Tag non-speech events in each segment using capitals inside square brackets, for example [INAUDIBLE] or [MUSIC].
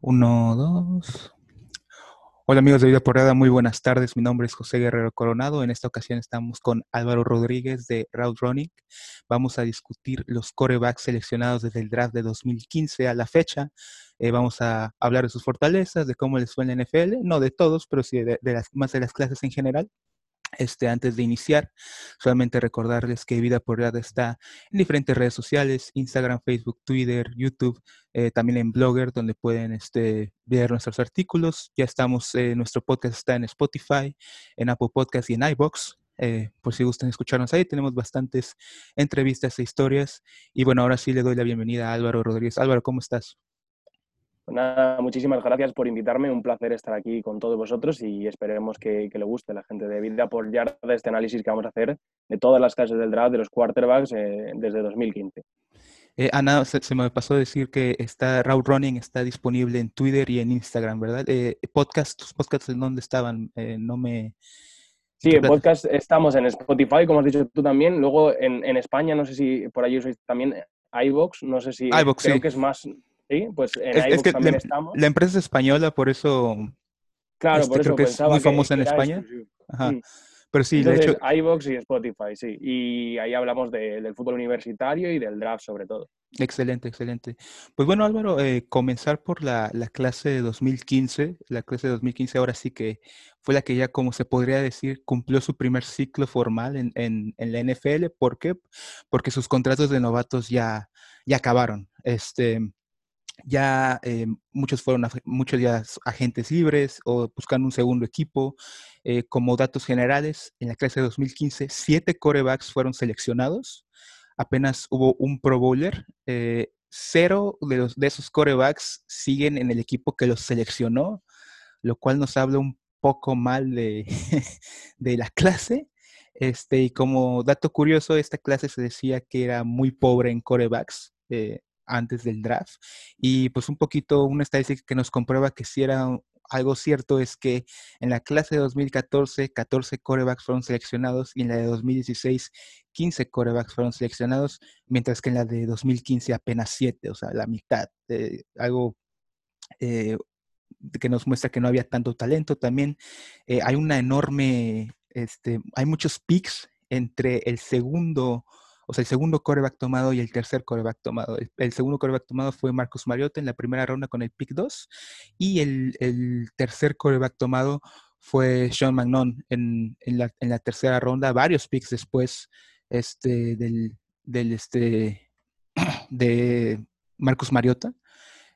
Uno, dos. Hola amigos de Vida Porrada, muy buenas tardes. Mi nombre es José Guerrero Coronado. En esta ocasión estamos con Álvaro Rodríguez de Route Running. Vamos a discutir los corebacks seleccionados desde el draft de 2015 a la fecha. Eh, vamos a hablar de sus fortalezas, de cómo les fue en la NFL, no de todos, pero sí de, las, más de las clases en general. Este, antes de iniciar, solamente recordarles que Vida por está en diferentes redes sociales, Instagram, Facebook, Twitter, YouTube, eh, también en Blogger, donde pueden este, ver nuestros artículos. Ya estamos, eh, nuestro podcast está en Spotify, en Apple Podcast y en iBox. Eh, por si gustan escucharnos ahí, tenemos bastantes entrevistas e historias. Y bueno, ahora sí le doy la bienvenida a Álvaro Rodríguez. Álvaro, ¿cómo estás? Pues nada, muchísimas gracias por invitarme. Un placer estar aquí con todos vosotros y esperemos que, le guste a la gente de Vida por ya de este análisis que vamos a hacer de todas las clases del draft de los quarterbacks eh, desde 2015. Eh, Ana, se, me pasó decir que está Route Running está disponible en Twitter y en Instagram, ¿verdad? Eh, podcast, ¿Tus podcasts en dónde estaban? Eh, no me... Sí, en podcast estamos en Spotify, como has dicho tú también. Luego en, España, no sé si por ahí usáis también iVoox, no sé si... iVoox, creo que es más Sí, pues en es, que también la, estamos. La empresa es española, por eso. Claro, por este, eso creo que es muy famosa en España. Ajá. Pero sí, de hecho. iVoox y Spotify, sí. Y ahí hablamos del fútbol universitario y del draft, sobre todo. Excelente, excelente. Pues bueno, Álvaro, eh, comenzar por la, la, clase de 2015. La clase de 2015 ahora sí que fue la que ya, como se podría decir, cumplió su primer ciclo formal en, en, en la NFL. ¿Por qué? Porque sus contratos de novatos ya, ya acabaron. Este, ya eh, muchos fueron muchos ya agentes libres o buscando un segundo equipo. Eh, como datos generales, en la clase de 2015, siete corebacks fueron seleccionados. Apenas hubo un Pro Bowler. Eh, cero de, los, de esos corebacks siguen en el equipo que los seleccionó, lo cual nos habla un poco mal de, [LAUGHS] de la clase. Este, y como dato curioso, esta clase se decía que era muy pobre en corebacks antes del draft. Y pues un poquito una estadística que nos comprueba que si era algo cierto es que en la clase de 2014, 14 corebacks fueron seleccionados y en la de 2016, 15 corebacks fueron seleccionados, mientras que en la de 2015 apenas 7, o sea, la mitad. de algo eh, que nos muestra que no había tanto talento. También eh, hay una enorme, este, hay muchos picks entre el segundo o sea, el segundo coreback tomado y el tercer coreback tomado. El, segundo coreback tomado fue Marcus Mariota en la primera ronda con el pick 2 y el, tercer coreback tomado fue Sean McNon en, la, tercera ronda, varios picks después este, del, este, [CLEARS THROAT] de Marcus Mariota.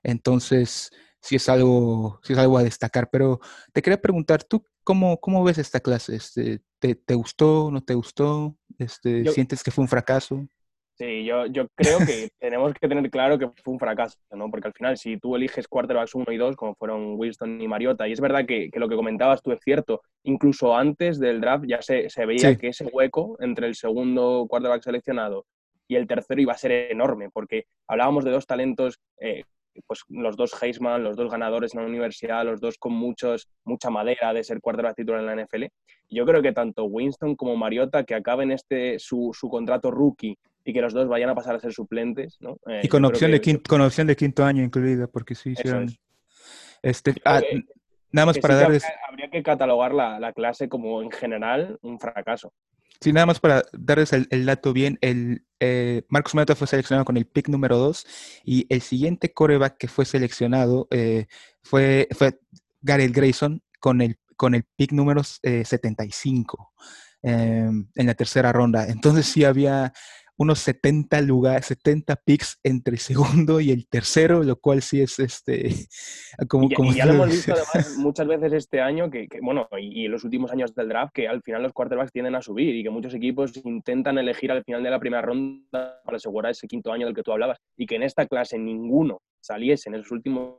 Entonces, sí es algo, sí es algo a destacar. Pero te quería preguntar, ¿tú cómo, cómo ves esta clase? Este, ¿te, ¿Te gustó? ¿No te gustó? Este, ¿Sientes que fue un fracaso? Sí, yo, yo creo que tenemos que tener claro que fue un fracaso, ¿no? Porque al final, si tú eliges quarterbacks 1 y 2, como fueron Winston y Mariota, y es verdad que, que lo que comentabas tú es cierto, incluso antes del draft ya se, se veía que ese hueco entre el segundo quarterback seleccionado y el tercero iba a ser enorme, porque hablábamos de dos talentos eh, pues los dos Heisman, los dos ganadores en la universidad, los dos con muchos, mucha madera de ser quarterback titular en la NFL. Yo creo que tanto Winston como Mariota, que acaben este, su, contrato rookie y que los dos vayan a pasar a ser suplentes. ¿no? Eh, y con opción, de quinto, con opción de quinto año incluida, porque sí hicieron... Este, ah, nada más para darles... Habría, que catalogar la, la clase como en general un fracaso. Sí, nada más para darles el, dato bien, el eh, Marcus fue seleccionado con el pick número 2 y el siguiente coreback que fue seleccionado eh, fue, fue Gareth Grayson con el, con el pick número 75 eh, en la tercera ronda. Entonces sí había unos 70 lugares, 70 picks entre el segundo y el tercero, lo cual sí es este [LAUGHS] como, y, ya lo hemos visto además [LAUGHS] muchas veces este año que, bueno, y, en los últimos años del draft que al final los quarterbacks tienden a subir y que muchos equipos intentan elegir al final de la primera ronda para asegurar ese quinto año del que tú hablabas y que en esta clase ninguno saliese en esas últimas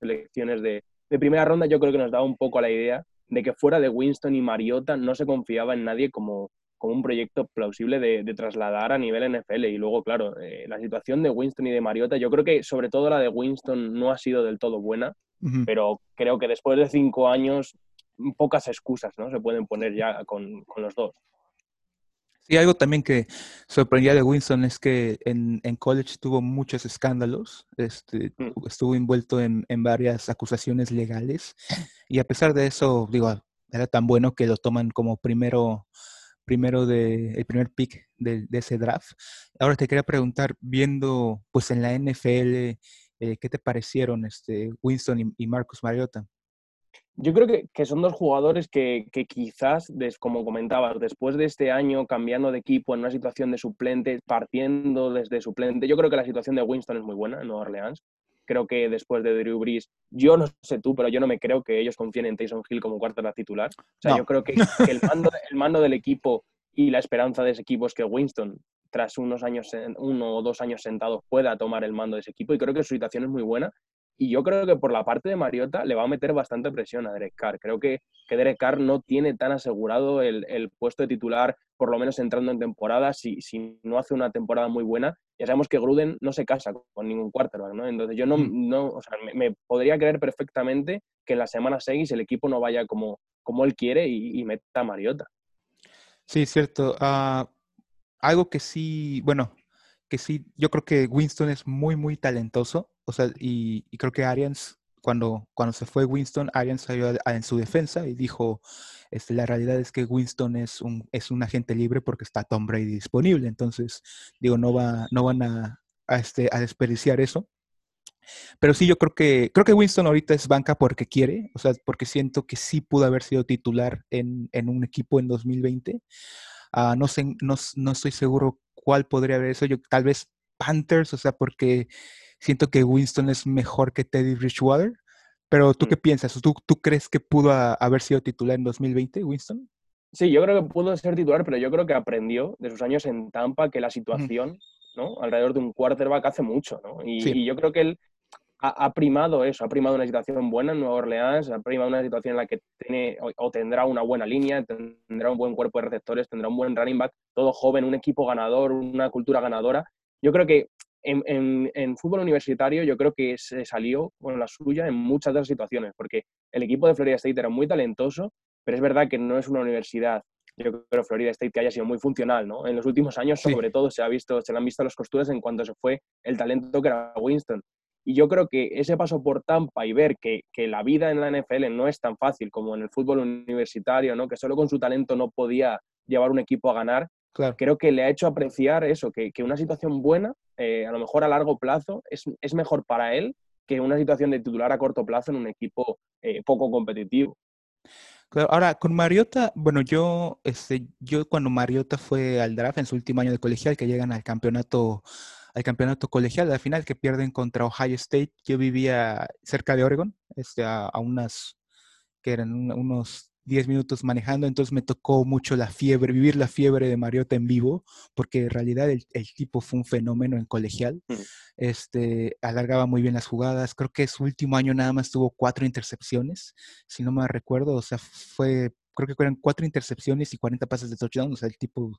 elecciones de, de primera ronda, yo creo que nos daba un poco la idea de que fuera de Winston y Mariota no se confiaba en nadie como, como un proyecto plausible de, trasladar a nivel NFL. Y luego, claro, eh, la situación de Winston y de Mariota, yo creo que sobre todo la de Winston no ha sido del todo buena, pero creo que después de cinco años, pocas excusas ¿no? se pueden poner ya con, los dos. Y algo también que sorprendía de Winston es que en, college tuvo muchos escándalos, este, mm. estuvo envuelto en, varias acusaciones legales y a pesar de eso, digo, era tan bueno que lo toman como primero, primero de, el primer pick de, ese draft. Ahora te quería preguntar, viendo pues en la NFL, eh, ¿qué te parecieron este, Winston y Marcus Mariota? Yo creo que, son dos jugadores que, quizás, como comentabas, después de este año cambiando de equipo en una situación de suplente, partiendo desde suplente, yo creo que la situación de Winston es muy buena en Nueva Orleans. Creo que después de Drew Brees, yo no sé tú, pero yo no me creo que ellos confíen en Tyson Hill como cuarta titular. O sea, yo creo [LAUGHS] que, el, mando, el mando del equipo y la esperanza de ese equipo es que Winston, tras unos años, uno o dos años sentados, pueda tomar el mando de ese equipo. Y creo que su situación es muy buena y yo creo que por la parte de Mariota le va a meter bastante presión a Derek Carr. Creo que, que Derek Carr no tiene tan asegurado el, puesto de titular, por lo menos entrando en temporada. Si, si, no hace una temporada muy buena, ya sabemos que Gruden no se casa con ningún quarterback, ¿no? Entonces yo no, mm. no o sea, me, podría creer perfectamente que en la semana 6 el equipo no vaya como, como él quiere y, meta a Mariota. Sí, cierto. Ah, algo que sí, bueno, que sí, yo creo que Winston es muy, muy talentoso o sea, y, creo que Arians, cuando, cuando se fue Winston, Arians salió en su defensa y dijo, este, la realidad es que Winston es un, es un agente libre porque está Tom Brady disponible. Entonces, digo, no, va, no van a, este, a desperdiciar eso. Pero sí, yo creo que, creo que Winston ahorita es banca porque quiere, o sea, porque siento que sí pudo haber sido titular en, un equipo en 2020. Ah, no, sé, no, no, estoy seguro cuál podría haber eso. Yo, tal vez Panthers, o sea, porque Siento que Winston es mejor que Teddy Bridgewater. Pero ¿tú mm. qué piensas? ¿Tú, ¿Tú crees que pudo haber sido titular en 2020, Winston? Sí, yo creo que pudo ser titular, pero yo creo que aprendió de sus años en Tampa que la situación ¿no? alrededor de un quarterback hace mucho. ¿no? Y, yo creo que él ha, primado eso, ha primado una situación buena en Nueva Orleans, ha primado una situación en la que tiene o, tendrá una buena línea, tendrá un buen cuerpo de receptores, tendrá un buen running back, todo joven, un equipo ganador, una cultura ganadora. Yo creo que en, fútbol universitario yo creo que se salió con la suya en muchas de las situaciones, porque el equipo de Florida State era muy talentoso, pero es verdad que no es una universidad, yo creo Florida State que haya sido muy funcional, ¿no? En los últimos años, sobre todo, se, ha visto, se le han visto las costuras en cuanto se fue el talento que era Winston. Y yo creo que ese paso por Tampa y ver que, que, la vida en la NFL no es tan fácil como en el fútbol universitario, ¿no? que solo con su talento no podía llevar un equipo a ganar, Creo que le ha hecho apreciar eso, que, una situación buena, eh, a lo mejor a largo plazo, es, mejor para él que una situación de titular a corto plazo en un equipo eh, poco competitivo. ahora, con Mariota, bueno, yo, este, yo cuando Mariota fue al draft en su último año de colegial, que llegan al campeonato, al campeonato colegial, al final que pierden contra Ohio State, yo vivía cerca de Oregon, este, a, a unas, que eran unos 10 minutos manejando, entonces me tocó mucho la fiebre, vivir la fiebre de Mariota en vivo, porque en realidad el, tipo fue un fenómeno en colegial. Mm. Este, alargaba muy bien las jugadas. Creo que su último año nada más tuvo cuatro intercepciones, si no me recuerdo. O sea, fue, creo que fueron cuatro intercepciones y 40 pases de touchdown. O sea, el tipo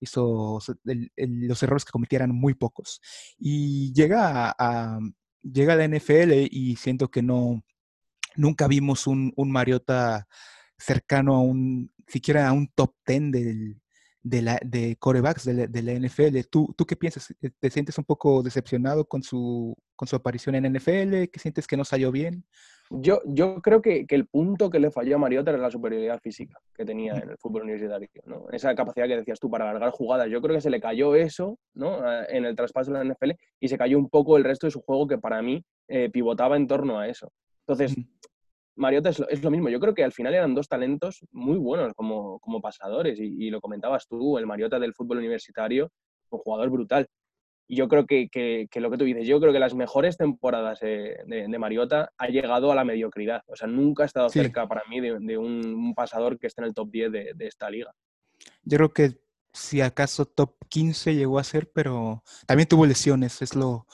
hizo, los errores que cometieran muy pocos. Y llega a, llega a la NFL y siento que no, nunca vimos un, un Mariota cercano a un, siquiera a un top 10 del, de, la, de corebacks de la, NFL. ¿Tú, ¿Tú qué piensas? ¿Te sientes un poco decepcionado con su, con su aparición en NFL? ¿Qué sientes que no salió bien? Yo, yo creo que, que, el punto que le falló a Mariota era la superioridad física que tenía en el fútbol universitario. ¿no? Esa capacidad que decías tú para alargar jugadas. Yo creo que se le cayó eso ¿no? en el traspaso de la NFL y se cayó un poco el resto de su juego que para mí eh, pivotaba en torno a eso. Entonces, Mariota es lo, mismo. Yo creo que al final eran dos talentos muy buenos como, como pasadores. Y, lo comentabas tú, el Mariota del fútbol universitario, un jugador brutal. Y yo creo que, lo que tú dices, yo creo que las mejores temporadas de, Mariota ha llegado a la mediocridad. O sea, nunca ha estado cerca para mí de, un, pasador que esté en el top 10 de, esta liga. Yo creo que si acaso top 15 llegó a ser, pero también tuvo lesiones, es lo,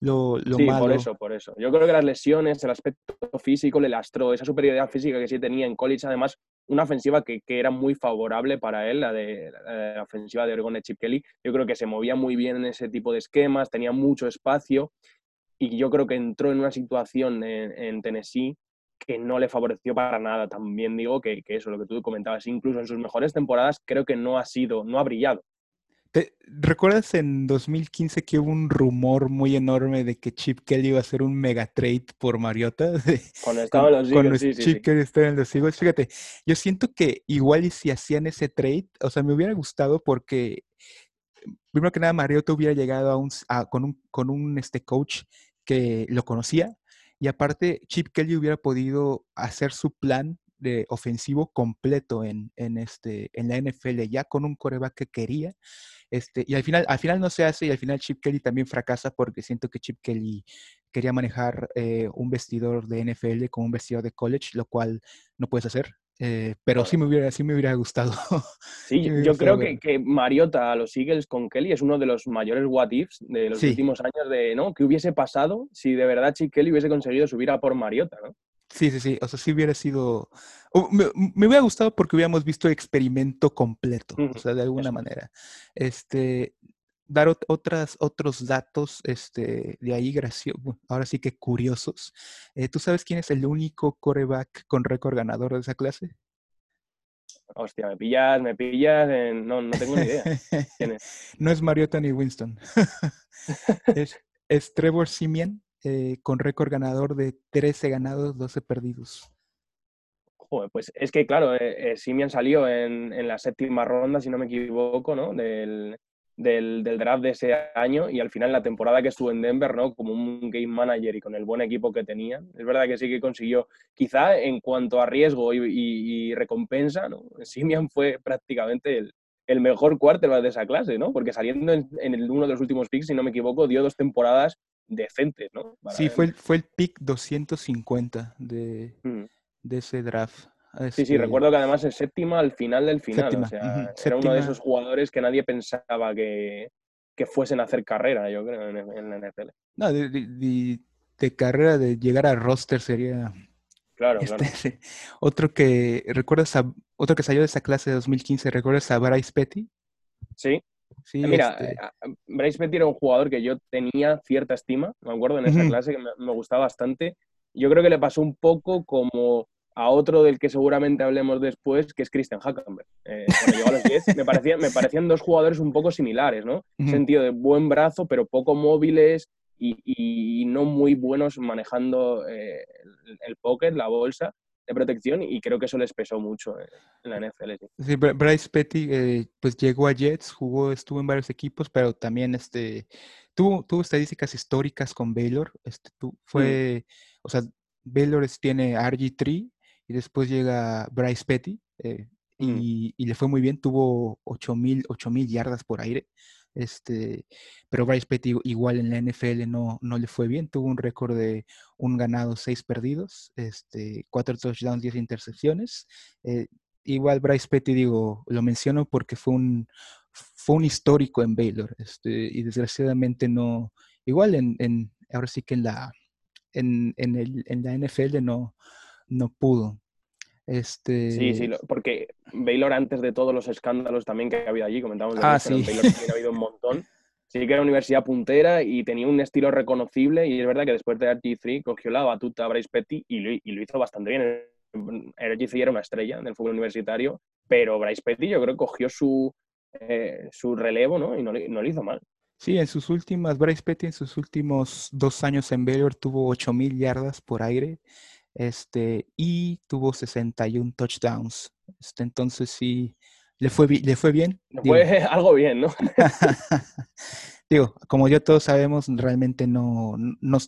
lo, sí, por eso, por eso. Yo creo que las lesiones, el aspecto físico le lastró, esa superioridad física que sí tenía en college, además una ofensiva que, era muy favorable para él, la de la, ofensiva de Oregon de Chip Kelly. Yo creo que se movía muy bien en ese tipo de esquemas, tenía mucho espacio y yo creo que entró en una situación en, Tennessee que no le favoreció para nada. También digo que, que, eso, lo que tú comentabas, incluso en sus mejores temporadas, creo que no ha sido, no ha brillado. ¿Te, ¿Recuerdas en 2015 que hubo un rumor muy enorme de que Chip Kelly iba a hacer un mega trade por Mariota? [LAUGHS] Cuando estaban los Eagles, sí, Chip Kelly estaba en los Eagles. Fíjate, yo siento que igual y si hacían ese trade, o sea, me hubiera gustado porque, primero que nada, Mariota hubiera llegado a un, con un, con un este, coach que lo conocía, y aparte Chip Kelly hubiera podido hacer su plan de ofensivo completo en, en, este, en la NFL, ya con un coreback que quería este, y al final, al final no se hace y al final Chip Kelly también fracasa porque siento que Chip Kelly quería manejar eh, un vestidor de NFL como un vestidor de college, lo cual no puedes hacer. Eh, pero sí me hubiera, sí me hubiera gustado. [LAUGHS] Sí, yo creo que, que, Mariota a los Eagles con Kelly es uno de los mayores what ifs de los últimos años de, ¿no? ¿Qué hubiese pasado si de verdad Chip Kelly hubiese conseguido subir a por Mariota, ¿no? Sí, sí, sí. O sea, sí hubiera sido. Me, me, hubiera gustado porque hubiéramos visto el experimento completo, o sea, de alguna manera. Este, dar otras, otros datos este, de ahí, graciosos, ahora sí que curiosos. Eh, ¿Tú sabes quién es el único coreback con récord ganador de esa clase? Hostia, me pillas, me pillas, no, no tengo ni idea. ¿Quién es? [LAUGHS] no es Mariota ni Winston. [LAUGHS] es, es Trevor Simeon eh, con récord ganador de 13 ganados, 12 perdidos. Pues es que claro, eh, eh Simian salió en, en, la séptima ronda, si no me equivoco, ¿no? Del, del, draft de ese año y al final la temporada que estuvo en Denver, ¿no? Como un game manager y con el buen equipo que tenía, es verdad que sí que consiguió, quizá en cuanto a riesgo y, recompensa, ¿no? Simian fue prácticamente el, el mejor quarterback de esa clase, ¿no? Porque saliendo en, en uno de los últimos picks, si no me equivoco, dio dos temporadas decentes, ¿no? sí, fue el, fue el pick 250 de, mm. de ese draft. Sí, sí, recuerdo que además es séptima al final del final. O sea, era uno de esos jugadores que nadie pensaba que, que fuesen a hacer carrera, yo creo, en, la NFL. No, de, de, carrera, de llegar a roster sería. Claro, claro. Este, otro que, ¿recuerdas a, otro que salió de esa clase de 2015, ¿recuerdas a Bryce Petty? Sí, Sí, Mira, este eh, Bryce Petty era un jugador que yo tenía cierta estima, me acuerdo en esa clase que me, gustaba bastante. Yo creo que le pasó un poco como a otro del que seguramente hablemos después, que es Christian Hackenberg. Eh, [LAUGHS] a los 10, me, parecían, me parecían dos jugadores un poco similares, ¿no? En sentido de buen brazo, pero poco móviles y, no muy buenos manejando eh, el, el, pocket, la bolsa de protección y creo que eso les pesó mucho en la NFL. Sí, Bryce Petty eh, pues llegó a Jets, jugó, estuvo en varios equipos, pero también este, tuvo, tuvo estadísticas históricas con Baylor. Este, tu, fue, o sea, Baylor tiene RG3 y después llega Bryce Petty eh, y, y, le fue muy bien, tuvo 8000 mil yardas por aire. Este, pero Bryce Petty igual en la NFL no, no le fue bien, tuvo un récord de un ganado, seis perdidos, este, cuatro touchdowns, diez intercepciones. Eh, igual Bryce Petty, digo, lo menciono porque fue un, fue un histórico en Baylor, este, y desgraciadamente no, igual en, en ahora sí que en la, en, en, el, en la NFL no, no pudo. Este... Sí, sí, porque Baylor antes de todos los escándalos también que había allí, comentábamos ah, sí. Baylor también ha habido un montón. Sí que era universidad puntera y tenía un estilo reconocible y es verdad que después de RG3 cogió la batuta a Bryce Petty y lo, y lo hizo bastante bien. RG3 era una estrella del fútbol universitario, pero Bryce Petty yo creo que cogió su, eh, su relevo ¿no? y no, no lo hizo mal. Sí, en sus últimas, Bryce Petty en sus últimos dos años en Baylor tuvo 8.000 yardas por aire este, y tuvo 61 touchdowns. Este, entonces sí, le fue, le fue bien. Le fue [LAUGHS] algo bien, ¿no? [LAUGHS] digo, como ya todos sabemos, realmente no, no,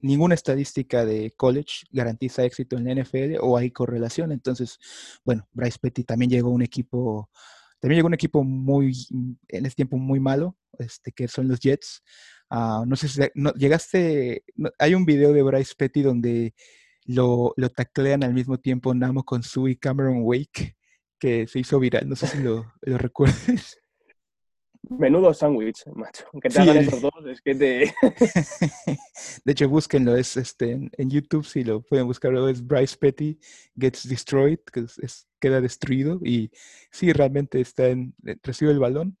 ninguna estadística de college garantiza éxito en la NFL o hay correlación. Entonces, bueno, Bryce Petty también llegó a un equipo, también llegó a un equipo muy, en ese tiempo muy malo, este, que son los Jets. Uh, no sé si no, llegaste, hay un video de Bryce Petty donde lo, lo taclean al mismo tiempo Namo con Su y Cameron Wake, que se hizo viral, no sé si lo, lo recuerdes. Menudo sándwich, macho. Que te hagan esos dos, es que te... [LAUGHS] de hecho, búsquenlo, es este, en, YouTube, si lo pueden buscar, es Bryce Petty Gets Destroyed, que es, queda destruido, y sí, realmente está en, recibe el balón,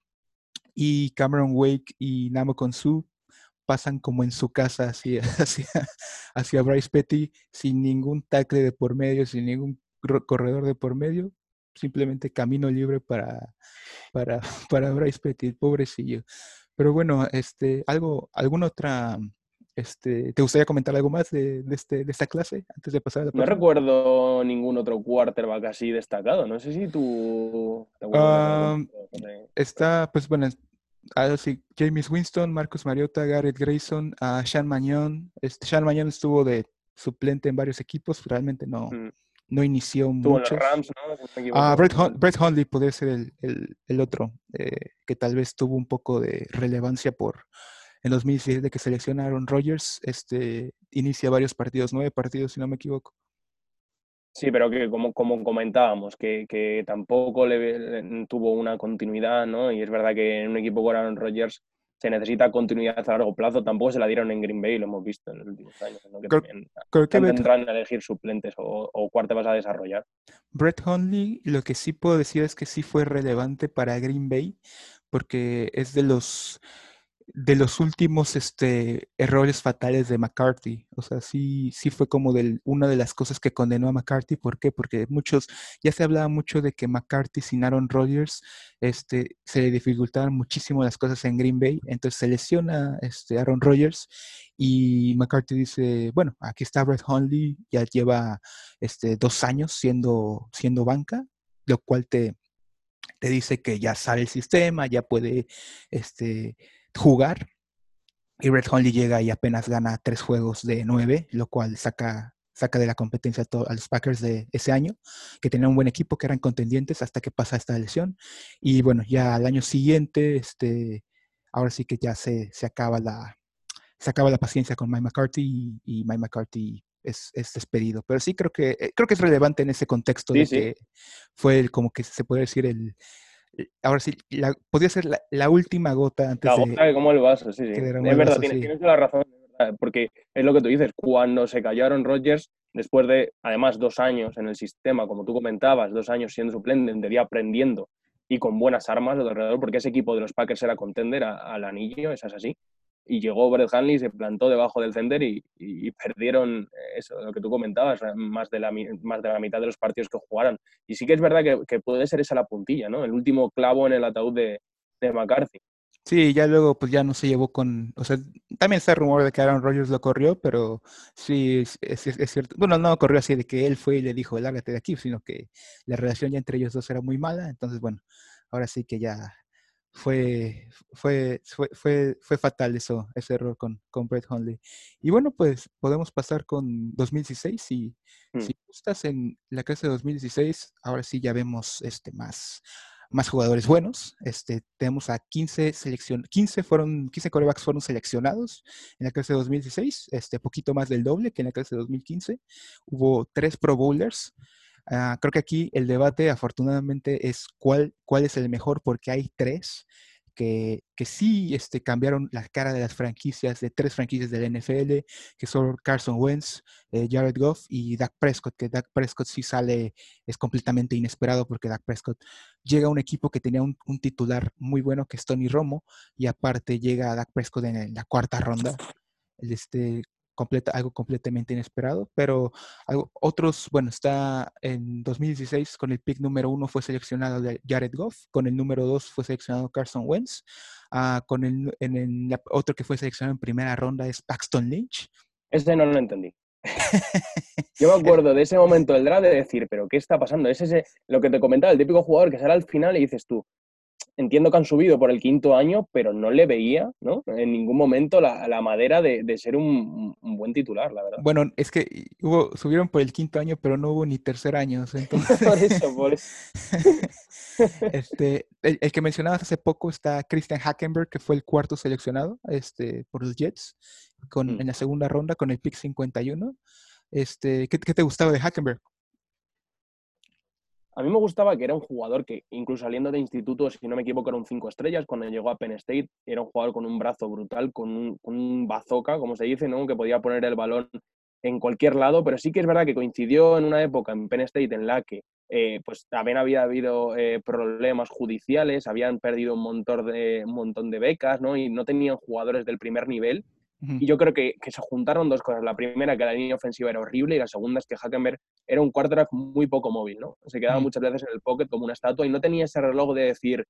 y Cameron Wake y Namo Su pasan como en su casa hacia, [LAUGHS] hacia, hacia Bryce Petty sin ningún tackle de por medio, sin ningún corredor de por medio, simplemente camino libre para, para, [LAUGHS] para Bryce Petty, pobrecillo. Pero bueno, este, algo, alguna otra, este, ¿te gustaría comentar algo más de, este, de esta clase antes de pasar a la No recuerdo ningún otro quarterback así destacado. No sé si tú. está, pues bueno, Ah, sí, James Winston, Marcus Mariota, Garrett Grayson, uh, Sean Mañón. Este, Sean Mañón estuvo de suplente en varios equipos, realmente no, mm. no inició mucho. Rams, ¿no? Ah, Brett, Hundley podría ser el, el, otro, eh, que tal vez tuvo un poco de relevancia por en 2017 de que seleccionaron Rogers, este, inicia varios partidos, nueve partidos si no me equivoco. Sí, pero que como, como comentábamos, que, que tampoco le, tuvo una continuidad, ¿no? Y es verdad que en un equipo con Aaron Rodgers se necesita continuidad a largo plazo. Tampoco se la dieron en Green Bay, lo hemos visto en los últimos años, ¿no? que también tendrán a elegir suplentes o, o vas a desarrollar. Brett Hundley, lo que sí puedo decir es que sí fue relevante para Green Bay, porque es de los de los últimos este, errores fatales de McCarthy. O sea, sí, sí fue como del, una de las cosas que condenó a McCarthy. ¿Por qué? Porque muchos, ya se hablaba mucho de que McCarthy sin Aaron Rodgers este, se le dificultaban muchísimo las cosas en Green Bay. Entonces se lesiona este, Aaron Rodgers y McCarthy dice, bueno, aquí está Brett Hundley, ya lleva este, dos años siendo, siendo banca, lo cual te, te dice que ya sabe el sistema, ya puede este, jugar. Y Red Honley llega y apenas gana tres juegos de nueve, lo cual saca, saca de la competencia a, los Packers de ese año, que tenían un buen equipo, que eran contendientes hasta que pasa esta lesión. Y bueno, ya al año siguiente, este, ahora sí que ya se, se acaba la, se acaba la paciencia con Mike McCarthy y, Mike McCarthy es, es, despedido. Pero sí creo que, eh, creo que es relevante en ese contexto de que fue el, como que se puede decir el, ahora sí, la, podría ser la, última gota antes la gota de... cómo el vaso, sí, sí. Es verdad, tienes, la razón, porque es lo que tú dices, cuando se callaron Rodgers, después de, además, dos años en el sistema, como tú comentabas, dos años siendo suplente, en teoría aprendiendo y con buenas armas alrededor, porque ese equipo de los Packers era contender al anillo, esas así y llegó Brett Hanley, se plantó debajo del center y, perdieron eh, eso, lo que tú comentabas, más de, la, más de la mitad de los partidos que jugaran. Y sí que es verdad que, puede ser esa la puntilla, ¿no? El último clavo en el ataúd de, McCarthy. Sí, ya luego pues ya no se llevó con, o sea, también está el rumor de que Aaron Rodgers lo corrió, pero sí, es, es, cierto. Bueno, no corrió así de que él fue y le dijo, lárgate de aquí, sino que la relación ya entre ellos dos era muy mala, entonces bueno, ahora sí que ya fue, fue, fue, fue, fatal eso, ese error con, con Brett Hundley. Y bueno, pues podemos pasar con 2016 y mm. si estás en la clase de 2016, ahora sí ya vemos este, más, más jugadores buenos. Este, tenemos a 15 selección, 15 fueron, 15 corebacks fueron seleccionados en la clase de 2016, este, poquito más del doble que en la clase de 2015. Hubo tres Pro Bowlers. Ah, creo que aquí el debate, afortunadamente, es cuál, cuál es el mejor, porque hay tres que, que, sí este, cambiaron la cara de las franquicias, de tres franquicias del NFL, que son Carson Wentz, eh, Jared Goff y Dak Prescott, que Dak Prescott sí sale, es completamente inesperado porque Dak Prescott llega a un equipo que tenía un, titular muy bueno, que es Tony Romo, y aparte llega Dak Prescott en, la cuarta ronda. Este, algo completamente inesperado, pero otros, bueno, está en 2016 con el pick número uno fue seleccionado Jared Goff, con el número dos fue seleccionado Carson Wentz, uh, con el, en otro que fue seleccionado en primera ronda es Paxton Lynch. Ese no lo entendí. [LAUGHS] Yo me acuerdo de ese momento del draft de decir, pero ¿qué está pasando? Es ese, lo que te comentaba, el típico jugador que sale al final y dices tú, entiendo que han subido por el quinto año, pero no le veía ¿no? en ningún momento la, la madera de, de ser un, un, buen titular, la verdad. Bueno, es que hubo, subieron por el quinto año, pero no hubo ni tercer año. [LAUGHS] Entonces... por eso, por eso. [LAUGHS] este, el, que mencionabas hace poco está Christian Hackenberg, que fue el cuarto seleccionado este, por los Jets con, mm. en la segunda ronda con el pick 51. Este, ¿qué, ¿Qué te gustaba de Hackenberg? A mí me gustaba que era un jugador que, incluso saliendo de instituto, si no me equivoco, era un cinco estrellas. Cuando llegó a Penn State, era un jugador con un brazo brutal, con un, con bazooka, como se dice, ¿no? que podía poner el balón en cualquier lado. Pero sí que es verdad que coincidió en una época en Penn State en la que eh, pues también había habido eh, problemas judiciales, habían perdido un montón, de, un montón de becas ¿no? y no tenían jugadores del primer nivel. Y yo creo que, se juntaron dos cosas. La primera, que la línea ofensiva era horrible, y la segunda es que Hackenberg era un quarterback muy poco móvil, ¿no? Se quedaba muchas veces en el pocket como una estatua y no tenía ese reloj de decir,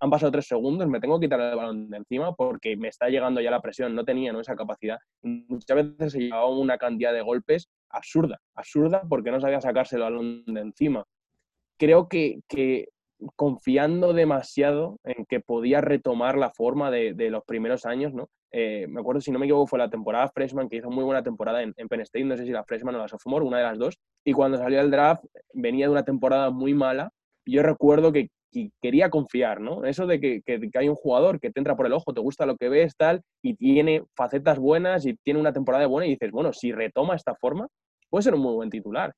han pasado tres segundos, me tengo que quitar el balón de encima porque me está llegando ya la presión. No tenía ¿no? esa capacidad. Muchas veces se llevaba una cantidad de golpes absurda, absurda porque no sabía sacarse el balón de encima. Creo que, que confiando demasiado en que podía retomar la forma de, los primeros años, ¿no? Eh, me acuerdo, si no me equivoco, fue la temporada freshman, que hizo muy buena temporada en, Penn State, no sé si la freshman o la sophomore, una de las dos, y cuando salió el draft venía de una temporada muy mala, yo recuerdo que, quería confiar, ¿no? Eso de que, que, hay un jugador que te entra por el ojo, te gusta lo que ves, tal, y tiene facetas buenas y tiene una temporada buena y dices, bueno, si retoma esta forma, puede ser un muy buen titular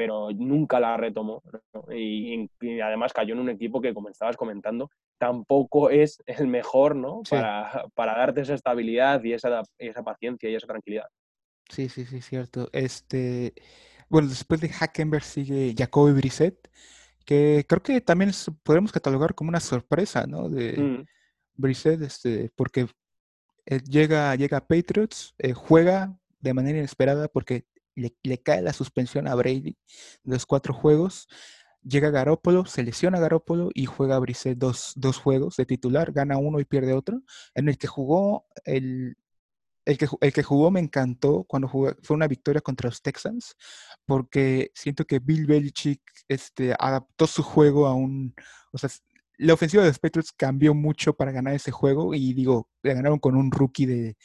pero nunca la retomó. Y, además cayó en un equipo que, como estabas comentando, tampoco es el mejor ¿no? Para, para, darte esa estabilidad y esa, esa paciencia y esa tranquilidad. Sí, sí, sí, cierto. Este, bueno, después de Hackenberg sigue Jacoby Brissett, que creo que también podemos catalogar como una sorpresa, ¿no? De mm. Brissett, este, porque eh, llega, llega a Patriots, eh, juega de manera inesperada porque le, cae la suspensión a Brady de los cuatro juegos. Llega Garópolo, se lesiona Garópolo y juega a dos, dos, juegos de titular, gana uno y pierde otro. En el que jugó el, el que, el que, jugó me encantó cuando jugó, fue una victoria contra los Texans, porque siento que Bill Belichick este, adaptó su juego a un, o sea, la ofensiva de los Patriots cambió mucho para ganar ese juego y digo, le ganaron con un rookie de,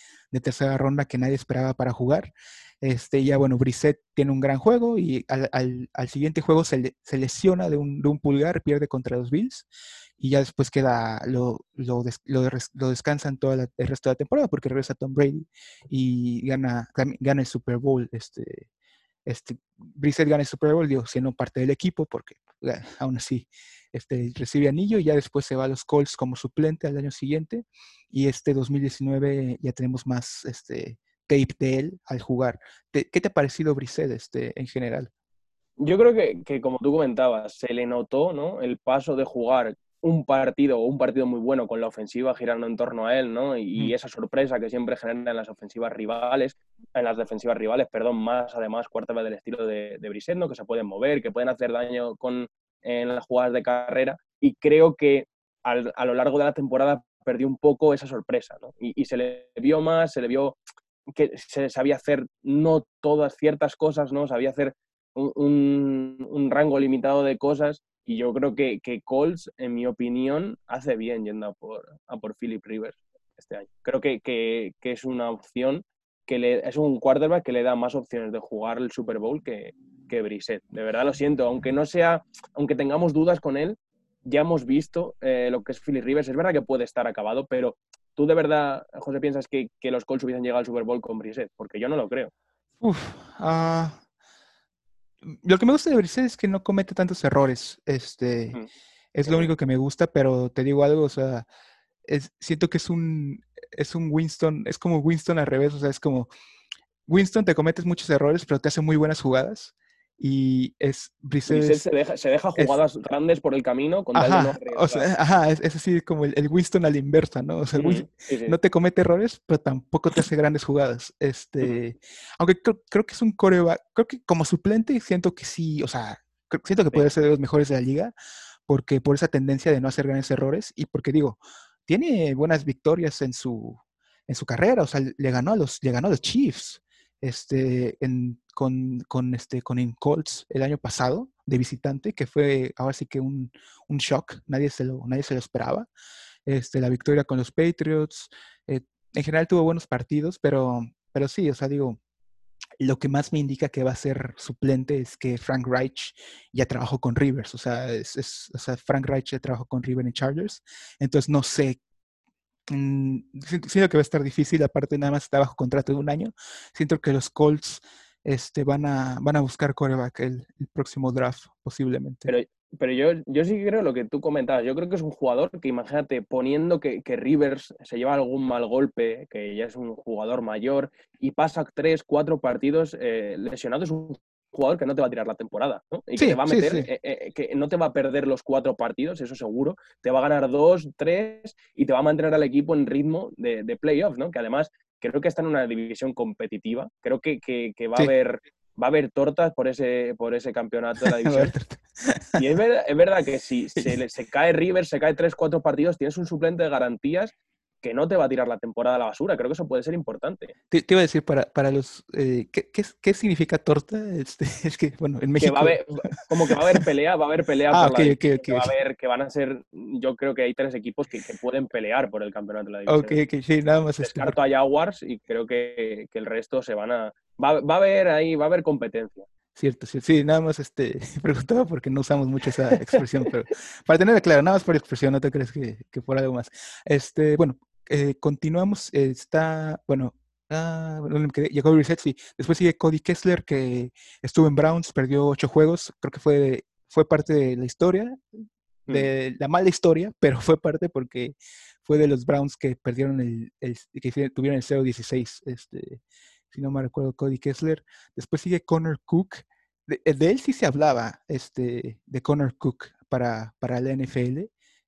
tercera ronda que nadie esperaba para jugar. Este, ya bueno, Brissett tiene un gran juego y al, siguiente juego se, se lesiona de un, de un, pulgar, pierde contra los Bills y ya después queda, lo, lo, lo, descansan todo el resto de la temporada porque regresa Tom Brady y gana, gana el Super Bowl. Este, este, Brissett gana el Super Bowl, digo, siendo parte del equipo porque aún así este, recibe anillo y ya después se va a los Colts como suplente al año siguiente y este 2019 ya tenemos más este, tape de él al jugar. ¿Qué te ha parecido Brissett este, en general? Yo creo que, que, como tú comentabas, se le notó ¿no? el paso de jugar un partido o un partido muy bueno con la ofensiva girando en torno a él, ¿no? Y, esa sorpresa que siempre genera en las ofensivas rivales, en las defensivas rivales, perdón, más además cuarta vez del estilo de, de Brissett, ¿no? Que se pueden mover, que pueden hacer daño con, en las jugadas de carrera. Y creo que a lo largo de la temporada perdió un poco esa sorpresa. Y, se le vio más, se le vio que se sabía hacer no todas ciertas cosas, ¿no? Sabía hacer un, rango limitado de cosas y yo creo que, que, Colts, en mi opinión, hace bien yendo a por, a por Philip Rivers este año. Creo que, que, que, es una opción, que es un quarterback que le da más opciones de jugar el Super Bowl que, que Brissett. De verdad lo siento, aunque no sea, aunque tengamos dudas con él, ya hemos visto eh, lo que es Philip Rivers. Es verdad que puede estar acabado, pero ¿Tú de verdad, José, piensas que, los Colts hubiesen llegado al Super Bowl con Brissett? Porque yo no lo creo. Uf, uh, lo que me gusta de Brissett es que no comete tantos errores. Este, Es lo único que me gusta, pero te digo algo, o sea, siento que es un, es un Winston, es como Winston al revés, o sea, es como Winston te cometes muchos errores, pero te hace muy buenas jugadas y es Brissett, se, deja, se deja jugadas grandes por el camino con ajá, o sea, ajá, es, así como el, Winston a la inversa, ¿no? O sea, no te comete errores, pero tampoco te hace grandes jugadas. Este, aunque creo, que es un coreback, creo que como suplente siento que sí, o sea, siento que puede ser de los mejores de la liga, porque por esa tendencia de no hacer grandes errores y porque digo, tiene buenas victorias en su en su carrera, o sea, le ganó a los le ganó a los Chiefs este, con, con, este, con Colts el año pasado de visitante, que fue ahora sí que un, un shock, nadie se, lo, nadie se lo esperaba. Este, la victoria con los Patriots, eh, en general tuvo buenos partidos, pero, pero sí, o sea, digo, lo que más me indica que va a ser suplente es que Frank Reich ya trabajó con Rivers, o sea, es, o sea Frank Reich ya trabajó con Rivers en Chargers, entonces no sé siento que va a estar difícil, aparte nada más está bajo contrato de un año. Siento que los Colts este, van, a, buscar coreback el, próximo draft, posiblemente. Pero, pero yo, yo sí creo lo que tú comentabas. Yo creo que es un jugador que, imagínate, poniendo que, que Rivers se lleva algún mal golpe, que ya es un jugador mayor, y pasa tres, cuatro partidos eh, lesionado, es un jugador que no te va a tirar la temporada, ¿no? Y que te va a meter, eh, eh, que no te va a perder los cuatro partidos, eso seguro. Te va a ganar dos, tres y te va a mantener al equipo en ritmo de, de playoffs, ¿no? Que además creo que está en una división competitiva. Creo que, va a haber va a haber tortas por ese, por ese campeonato de la [LAUGHS] división. y es verdad, que si [LAUGHS] se, se, cae River, se cae 3-4 partidos, tienes un suplente de garantías que no te va a tirar la temporada a la basura. Creo que eso puede ser importante. Te, iba a decir, para, para los... Eh, ¿qué, qué, significa torta? [LAUGHS] Este, es que, bueno, en México... como que va a haber pelea, va a haber pelea [LAUGHS] ah, por la que va a haber, que van a ser... Yo creo que hay tres equipos que, pueden pelear por el campeonato de la división. Ok, ok, sí, nada más. Descarto a Jaguars y creo que, que el resto se van a... Va, va, a haber ahí, va a haber competencia. Cierto, sí, sí, nada más este, [LAUGHS] preguntaba porque no usamos mucho esa expresión, pero para tenerla clara, nada más por expresión, no te crees que, que por algo más. Este, bueno, eh, continuamos, está, bueno, ah, llegó sí. Después sigue Cody Kessler, que estuvo en Browns, perdió ocho juegos, creo que fue, fue parte de la historia, mm. de la mala historia, [LAUGHS] pero fue parte porque fue de los Browns que perdieron el, que tuvieron el 0-16, este, si no me recuerdo, Cody Kessler. Después sigue Connor Cook, de, él sí se hablaba, este, de Connor Cook para, para la NFL.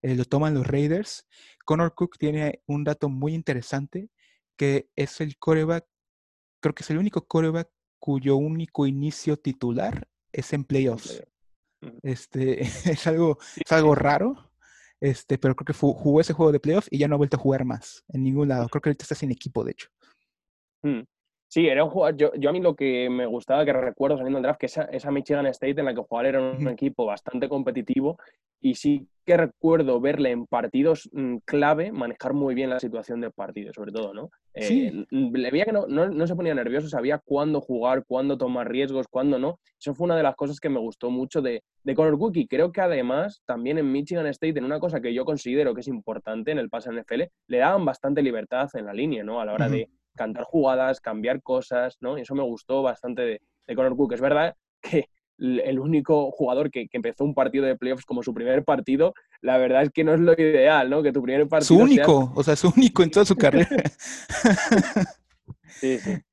Eh, lo toman los Raiders. Connor Cook tiene un dato muy interesante, que es el coreback, creo que es el único coreback cuyo único inicio titular es en playoffs. Este, [LAUGHS] es algo, es algo raro, este, pero creo que jugó ese juego de playoffs y ya no ha vuelto a jugar más en ningún lado. Creo que ahorita está sin equipo, de hecho. Mm. Sí, era un jugador. Yo, yo, a mí lo que me gustaba, que recuerdo saliendo del draft, que esa, esa Michigan State en la que jugar era un equipo bastante competitivo y sí que recuerdo verle en partidos mm, clave manejar muy bien la situación del partido, sobre todo, ¿no? Sí. Eh, le veía que no, no, se ponía nervioso, sabía cuándo jugar, cuándo tomar riesgos, cuándo no. Eso fue una de las cosas que me gustó mucho de, de Conor Cook y creo que además también en Michigan State, en una cosa que yo considero que es importante en el pase NFL, le daban bastante libertad en la línea, ¿no? A la hora de cantar jugadas, cambiar cosas, ¿no? Y eso me gustó bastante de, de Conor Cook. Es verdad [LAUGHS] que el único jugador que, empezó un partido de playoffs como su primer partido, la verdad es que no es lo ideal, ¿no? Que tu primer partido. Su único, o sea, su único en toda su carrera. [LAUGHS] sí, sí. [LAUGHS]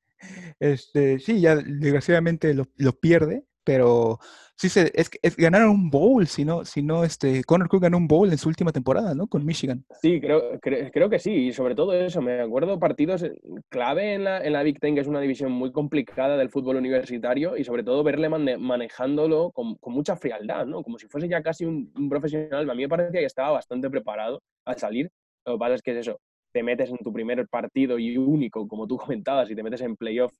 Este, sí, ya desgraciadamente lo, lo pierde, pero sí se, es, es ganaron un bowl, si no, si no este, Connor Cook ganó un bowl en su última temporada, ¿no? Con Michigan. Sí, creo, creo, que sí, y sobre todo eso, me acuerdo partidos clave en la, en la Big Ten, que es una división muy complicada del fútbol universitario, y sobre todo verle manejándolo con, con, mucha frialdad, ¿no? Como si fuese ya casi un, un, profesional. A mí me parecía que estaba bastante preparado a salir. Lo que pasa es que es eso, te metes en tu primer partido y único, como tú comentabas, y te metes en playoff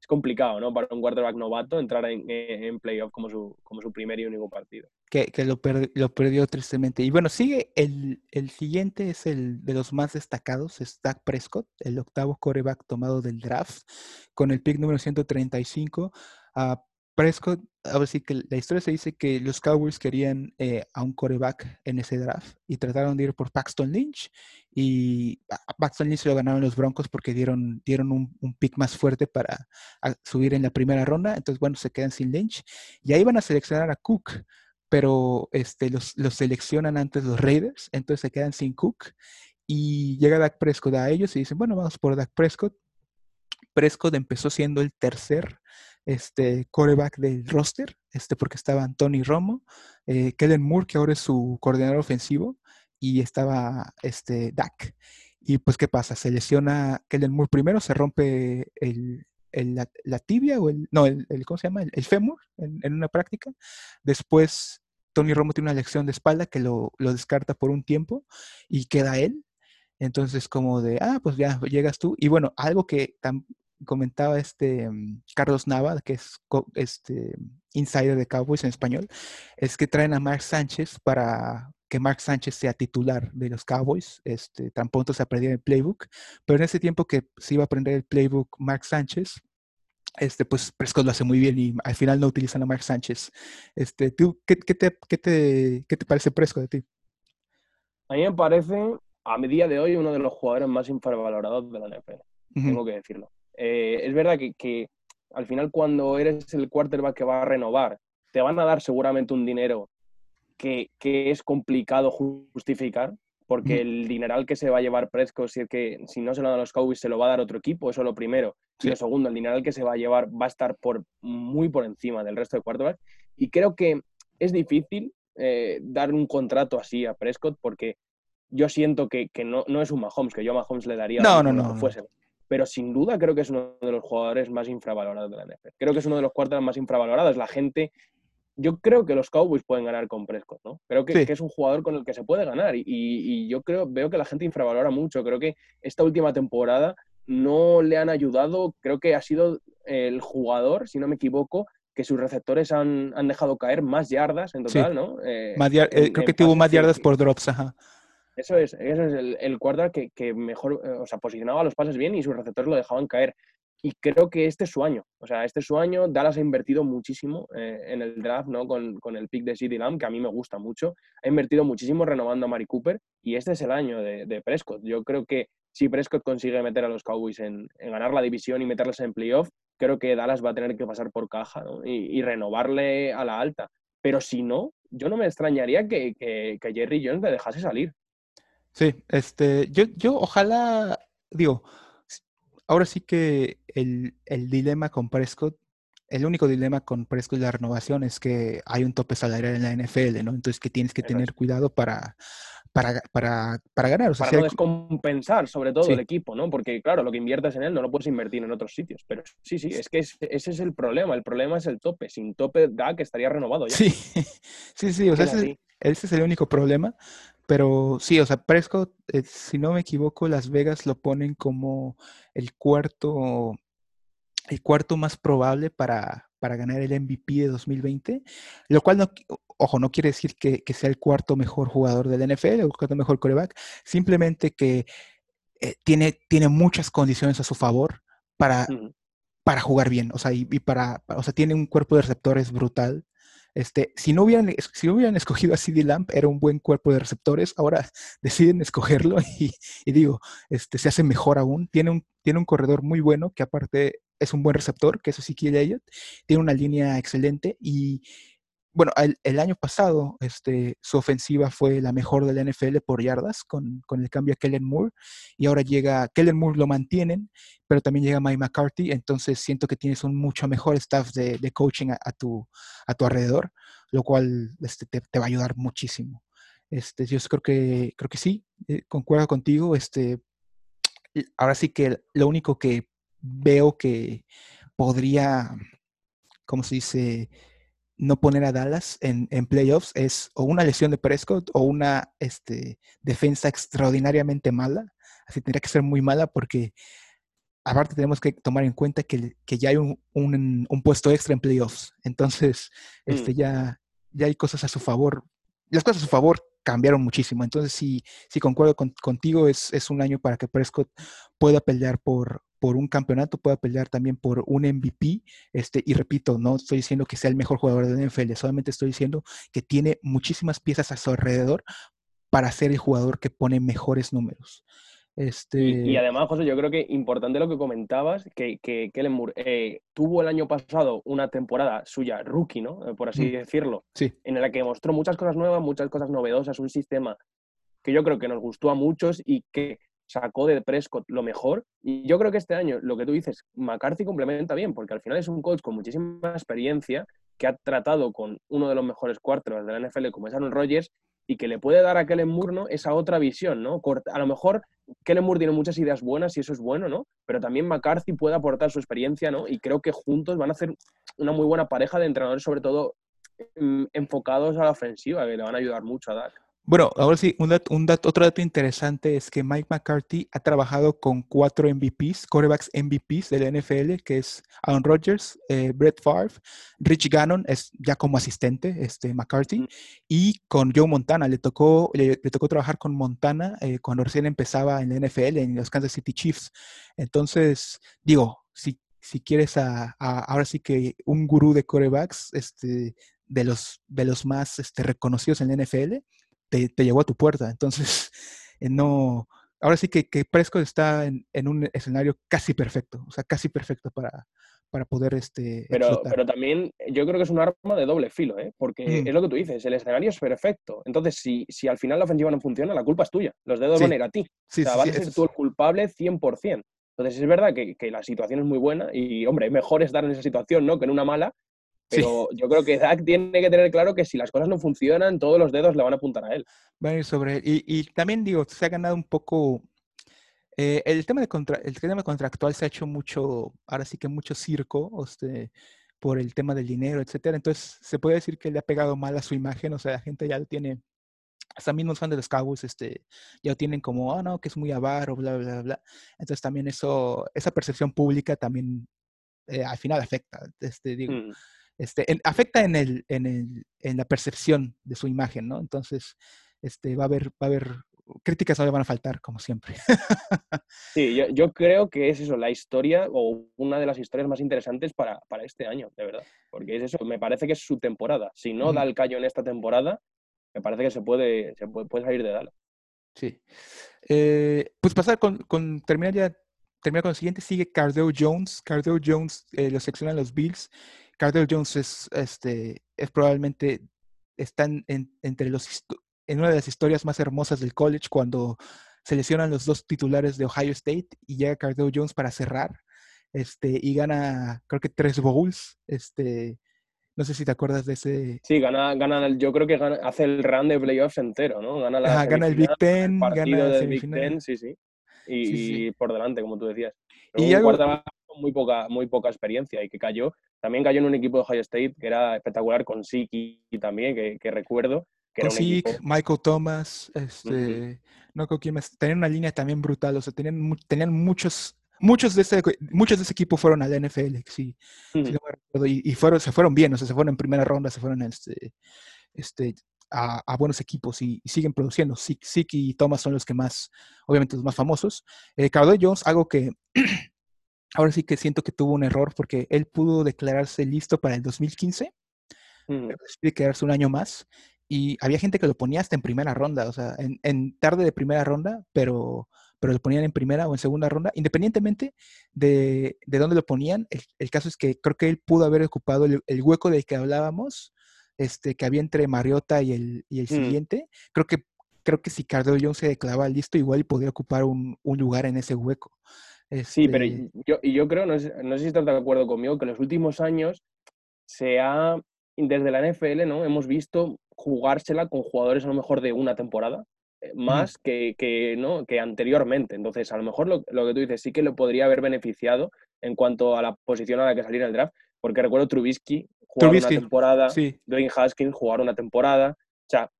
es complicado, ¿no? Para un quarterback novato entrar en, en playoff como su, como su primer y único partido. Que, que lo, perdió tristemente. Y bueno, sigue el, el, siguiente, es el de los más destacados, es Dak Prescott, el octavo quarterback tomado del draft, con el pick número 135. Uh, Prescott, ahora sí que la historia se dice que los Cowboys querían eh, a un coreback en ese draft y trataron de ir por Paxton Lynch y a Paxton Lynch lo ganaron los Broncos porque dieron, dieron un, pick más fuerte para subir en la primera ronda, entonces bueno, se quedan sin Lynch y ahí van a seleccionar a Cook, pero este, los, los seleccionan antes los Raiders, entonces se quedan sin Cook y llega Dak Prescott a ellos y dicen, bueno, vamos por Dak Prescott. Prescott empezó siendo el tercer este coreback del roster, este, porque estaban Tony Romo, eh, Kellen Moore, que ahora es su coordinador ofensivo, y estaba este, Dak. Y pues, ¿qué pasa? Se lesiona Kellen Moore primero, se rompe el, la, tibia o el, no, el, ¿cómo se llama? El, fémur en, una práctica. Después, Tony Romo tiene una lección de espalda que lo, lo descarta por un tiempo y queda él. Entonces, como de, ah, pues ya llegas tú. Y bueno, algo que comentaba este mm, Carlos Nava, que es este insider de Cowboys en español, es que traen a Mark Sánchez para que Mark Sánchez sea titular de los Cowboys. Este, tan pronto se aprendió el playbook, pero en ese tiempo que se iba a aprender el playbook Mark Sánchez, este, pues Prescott lo hace muy bien y al final no utilizan a Mark Sánchez. Este, ¿tú, qué, qué, te, qué, te, ¿Qué te parece Prescott de ti? A mí me parece, a mi día de hoy, uno de los jugadores más infravalorados de la NFL. Tengo que decirlo. Eh, es verdad que, al final cuando eres el quarterback que va a renovar, te van a dar seguramente un dinero que, es complicado justificar, porque el dineral que se va a llevar Prescott, si, que, si no se lo dan los Cowboys, se lo va a dar otro equipo, eso es lo primero. Y lo segundo, el dineral que se va a llevar va a estar por, muy por encima del resto de quarterbacks. Y creo que es difícil eh, dar un contrato así a Prescott porque yo siento que, no, no, es un Mahomes, que yo a Mahomes le daría no, no, no, fuese pero sin duda creo que es uno de los jugadores más infravalorados de la NFL. Creo que es uno de los cuartos más infravalorados. La gente, yo creo que los Cowboys pueden ganar con Prescott, ¿no? Creo que, es un jugador con el que se puede ganar y, yo creo, veo que la gente infravalora mucho. Creo que esta última temporada no le han ayudado. Creo que ha sido el jugador, si no me equivoco, que sus receptores han, dejado caer más yardas en total, ¿no? Eh, eh, creo que tuvo más yardas por drops, ajá. Eso es, eso es el, el que, mejor, eh, o sea, posicionaba los pases bien y sus receptores lo dejaban caer. Y creo que este es su año. O sea, este es su año. Dallas ha invertido muchísimo eh, en el draft, ¿no? Con, con el pick de City Lamb, que a mí me gusta mucho. Ha invertido muchísimo renovando a Mari Cooper. Y este es el año de, Prescott. Yo creo que si Prescott consigue meter a los Cowboys en, en, ganar la división y meterles en playoff, creo que Dallas va a tener que pasar por caja y, renovarle a la alta. Pero si no, yo no me extrañaría que, que, que Jerry Jones le dejase salir. Sí, este, yo, yo ojalá, digo, ahora sí que el, dilema con Prescott, el único dilema con Prescott y la renovación es que hay un tope salarial en la NFL, ¿no? Entonces que tienes que tener cuidado para, para, para, para ganar. O sea, para no descompensar, sobre todo, el equipo, ¿no? Porque, claro, lo que inviertes en él no lo puedes invertir en otros sitios. Pero sí, sí, es que ese es el problema. El problema es el tope. Sin tope, da que estaría renovado ya. Sí, [LAUGHS] sí, sí. O sea, ese, ese, es el único problema. Pero sí, o sea, Prescott, eh, si no me equivoco, Las Vegas lo ponen como el cuarto, el cuarto más probable para, para ganar el MVP de 2020, lo cual no, ojo, no quiere decir que, sea el cuarto mejor jugador del NFL o el cuarto mejor coreback, simplemente que eh, tiene, tiene muchas condiciones a su favor para, para jugar bien, o sea, y, para, o sea, tiene un cuerpo de receptores brutal, este, si, no hubieran, si hubieran escogido a CD Lamp, era un buen cuerpo de receptores. Ahora [LAUGHS] deciden escogerlo [LAUGHS] y, digo, este, se hace mejor aún. Tiene un, tiene un corredor muy bueno, que aparte es un buen receptor, que eso sí quiere. Tiene una línea excelente y, bueno, el, año pasado este, su ofensiva fue la mejor de la NFL por yardas con, el cambio a Kellen Moore y ahora llega, Kellen Moore lo mantienen, pero también llega Mike McCarthy, entonces siento que tienes un mucho mejor staff de, coaching a, tu, a tu alrededor, lo cual este, te, va a ayudar muchísimo. Este, yo creo que, creo que sí, eh, concuerdo contigo. Este, ahora sí que lo único que veo que podría, ¿cómo se dice? No poner a Dallas en, playoffs es o una lesión de Prescott o una este, defensa extraordinariamente mala. Así tendría que ser muy mala porque aparte tenemos que tomar en cuenta que, ya hay un, puesto extra en playoffs. Entonces, este, mm. ya, ya hay cosas a su favor. Las cosas a su favor cambiaron muchísimo. Entonces, si, si concuerdo contigo, es, es, un año para que Prescott pueda pelear por, por un campeonato, pueda pelear también por un MVP. Este, y repito, no estoy diciendo que sea el mejor jugador de NFL, solamente estoy diciendo que tiene muchísimas piezas a su alrededor para ser el jugador que pone mejores números. Este... Y, además, José, yo creo que importante lo que comentabas, que, que Kellen Moore eh, tuvo el año pasado una temporada suya rookie, ¿no? Eh, por así mm. decirlo, sí. en la que mostró muchas cosas nuevas, muchas cosas novedosas, un sistema que yo creo que nos gustó a muchos y que sacó de Prescott lo mejor. Y yo creo que este año, lo que tú dices, McCarthy complementa bien, porque al final es un coach con muchísima experiencia que ha tratado con uno de los mejores cuartos de la NFL, como es Aaron Rodgers, y que le puede dar a Kellen Moore ¿no? esa otra visión, ¿no? A lo mejor Kellen Moore tiene muchas ideas buenas y eso es bueno, ¿no? Pero también McCarthy puede aportar su experiencia, ¿no? Y creo que juntos van a hacer una muy buena pareja de entrenadores, sobre todo mm, enfocados a la ofensiva, que le van a ayudar mucho a Dak. Bueno, ahora sí, un, otro dato interesante es que Mike McCarthy ha trabajado con cuatro MVPs, quarterbacks MVPs de la NFL, que es Aaron Rodgers, eh, Brett Favre, Rich Gannon, es ya como asistente, este McCarthy, y con Joe Montana. Le tocó, le, tocó trabajar con Montana eh, cuando recién empezaba en la NFL, en los Kansas City Chiefs. Entonces, digo, si, si quieres a, ahora sí que un gurú de quarterbacks, este, de los, de los más este, reconocidos en la NFL, te, te llegó a tu puerta. Entonces, [LAUGHS] eh, no, ahora sí que, que Prescott está en, en, un escenario casi perfecto, o sea, casi perfecto para, para poder este, pero, pero también yo creo que es un arma de doble filo, ¿eh? porque mm. es lo que tú dices, el escenario es perfecto. Entonces, si, si al final la ofensiva no funciona, la culpa es tuya. Los dedos van a ir a ti. o sea, vas a ser tú el culpable 100%. Entonces, es verdad que, que, la situación es muy buena y, hombre, mejor estar en esa situación ¿no? que en una mala, pero yo creo que Zach tiene que tener claro que si las cosas no funcionan, todos los dedos le van a apuntar a él. A ir sobre él. Y, y también digo, se ha ganado un poco Eh, el, tema de contra, el tema contractual se ha hecho mucho, ahora sí que mucho circo, este, por el tema del dinero, etcétera. Entonces, se puede decir que le ha pegado mal a su imagen, o sea, la gente ya lo tiene, hasta mismos fans de los Cowboys, este, ya lo tienen como, oh, no, que es muy avaro, bla, bla, bla. Entonces, también eso, esa percepción pública también eh, al final afecta, este, digo. Mm. Este, afecta en, el, en, el, en la percepción de su imagen, ¿no? Entonces, este, va a haber, va a haber críticas no le van a faltar, como siempre. [LAUGHS] sí, yo, creo que es eso, la historia o una de las historias más interesantes para, este año, de verdad. Porque es eso, me parece que es su temporada. Si no da el callo en esta temporada, me parece que se puede, se puede, salir de Dallas. Sí. Eh, pues pasar con, con, terminar ya, terminar con lo siguiente, sigue Cardell Jones. Cardell Jones eh, lo seleccionan los Bills. Cardell Jones es, este, es probablemente, están entre los en una de las historias más hermosas del college cuando seleccionan los dos titulares de Ohio State y llega Cardell Jones para cerrar este, y gana, creo que tres bowls. Este, no sé si te acuerdas de ese. Sí, gana, gana yo creo que hace el run de playoffs entero, ¿no? Gana, la gana el Big Ten, gana el Big Ten, sí, sí. Y, por delante, como tú decías. y un muy poca, muy poca experiencia y que cayó. También cayó en un equipo de Ohio State que era espectacular con Siki también, que, que recuerdo Michael Thomas, este, no creo quién más. Tenían una línea también brutal, o sea, tenían, tenían muchos, muchos de ese, muchos de ese equipo fueron al NFL, sí. y, fueron, se fueron bien, o sea, se fueron en primera ronda, se fueron este, este, a, buenos equipos y, siguen produciendo. Sik, y Thomas son los que más, obviamente los más famosos. Eh, Jones, algo que [CLEARS THROAT] ahora sí que siento que tuvo un error porque él pudo declararse listo para el 2015, mm. pero quedarse un año más y había gente que lo ponía hasta en primera ronda, o sea, en, tarde de primera ronda, pero, pero lo ponían en primera o en segunda ronda, independientemente de, de dónde lo ponían. El, caso es que creo que él pudo haber ocupado el, hueco del que hablábamos, este, que había entre Mariota y el, y el mm. siguiente. Creo que, creo que si Cardell Jones se declaraba listo, igual podría ocupar un, un lugar en ese hueco. Sí, pero este yo, y yo creo, no sé, no sé si estás de acuerdo conmigo, que en los últimos años se ha, desde la NFL, ¿no? Hemos visto jugársela con jugadores a lo mejor de una temporada, eh, más que, que, ¿no? que anteriormente. Entonces, a lo mejor lo, lo, que tú dices sí que lo podría haber beneficiado en cuanto a la posición a la que salir en el draft, porque recuerdo Trubisky jugar una temporada, Dwayne Haskins jugar una temporada. O sea,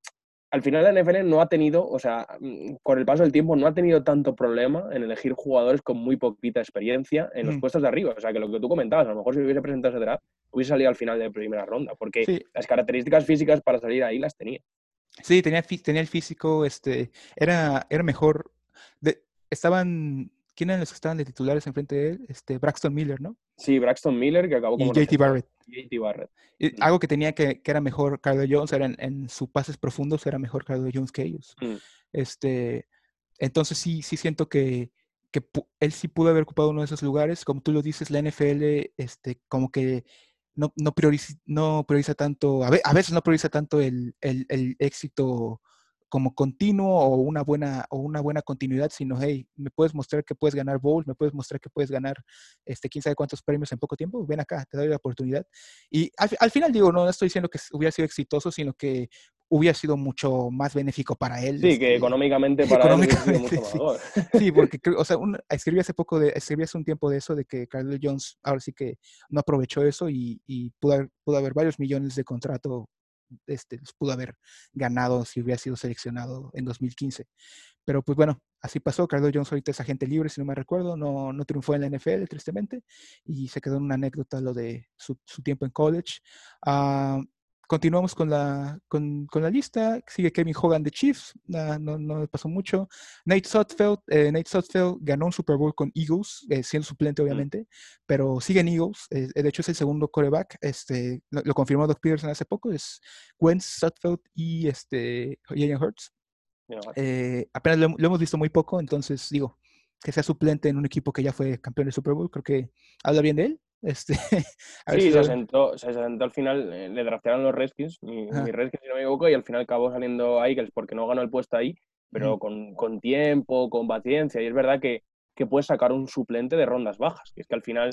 al final la NFL no ha tenido, o sea, mm, con el paso del tiempo no ha tenido tanto problema en elegir jugadores con muy poquita experiencia en los puestos de arriba. O sea, que lo que tú comentabas, a lo mejor si hubiese presentado ese draft, hubiese salido al final de primera ronda, porque las características físicas para salir ahí las tenía. Sí, tenía, tenía el físico, este, era, era mejor. De, estaban, ¿quién eran los que estaban de titulares enfrente de él? Este, Braxton Miller, ¿no? Sí, Braxton Miller, que acabó como. Y JT Barrett. JT Barrett. algo que tenía que, que era mejor Carlos Jones, era en, sus pases profundos era mejor Carlos Jones que ellos. Mm. Este, entonces sí, sí siento que, que él sí pudo haber ocupado uno de esos lugares. Como tú lo dices, la NFL, este, como que no, no, prioriza, no prioriza tanto, a, veces no prioriza tanto el, éxito como continuo o una buena o una buena continuidad, sino hey, me puedes mostrar que puedes ganar bowls, me puedes mostrar que puedes ganar este quién sabe cuántos premios en poco tiempo, ven acá, te doy la oportunidad. Y al, al final digo, no, no estoy diciendo que hubiera sido exitoso, sino que hubiera sido mucho más benéfico para él. Sí, que este, económicamente [LAUGHS] para él sido mucho mejor. Sí, [LAUGHS] porque, o sea, escribí hace poco, de, escribí hace un tiempo de eso, de que Carlos Jones ahora sí que no aprovechó eso y, pudo, haber, pudo haber varios millones de contrato, este, los pudo haber ganado si hubiera sido seleccionado en 2015. Pero pues bueno, así pasó. Carlos Jones ahorita es agente libre, si no me recuerdo. No, no triunfó en la NFL, tristemente. Y se quedó en una anécdota lo de su, tiempo en college. Uh, continuamos con la, con, con, la lista. Sigue Kevin Hogan de Chiefs, no, no, pasó mucho. Nate Sutfeld, eh, Nate Sutfeld ganó un Super Bowl con Eagles, eh, siendo suplente obviamente, pero sigue en Eagles. Eh, de hecho es el segundo coreback. Este, lo, confirmó Doc Peterson hace poco, es Gwen Sutfeld y este, Jalen Hurts. apenas lo, hemos visto muy poco, entonces digo, que sea suplente en un equipo que ya fue campeón de Super Bowl, creo que habla bien de él. Este, [LAUGHS] sí, se, sentó, se sentó al final, eh, le draftearon los Redskins, mi, Redskins si no me equivoco, y al final acabó saliendo Eagles porque no ganó el puesto ahí, pero con, con, tiempo, con paciencia, y es verdad que, que puedes sacar un suplente de rondas bajas, que es que al final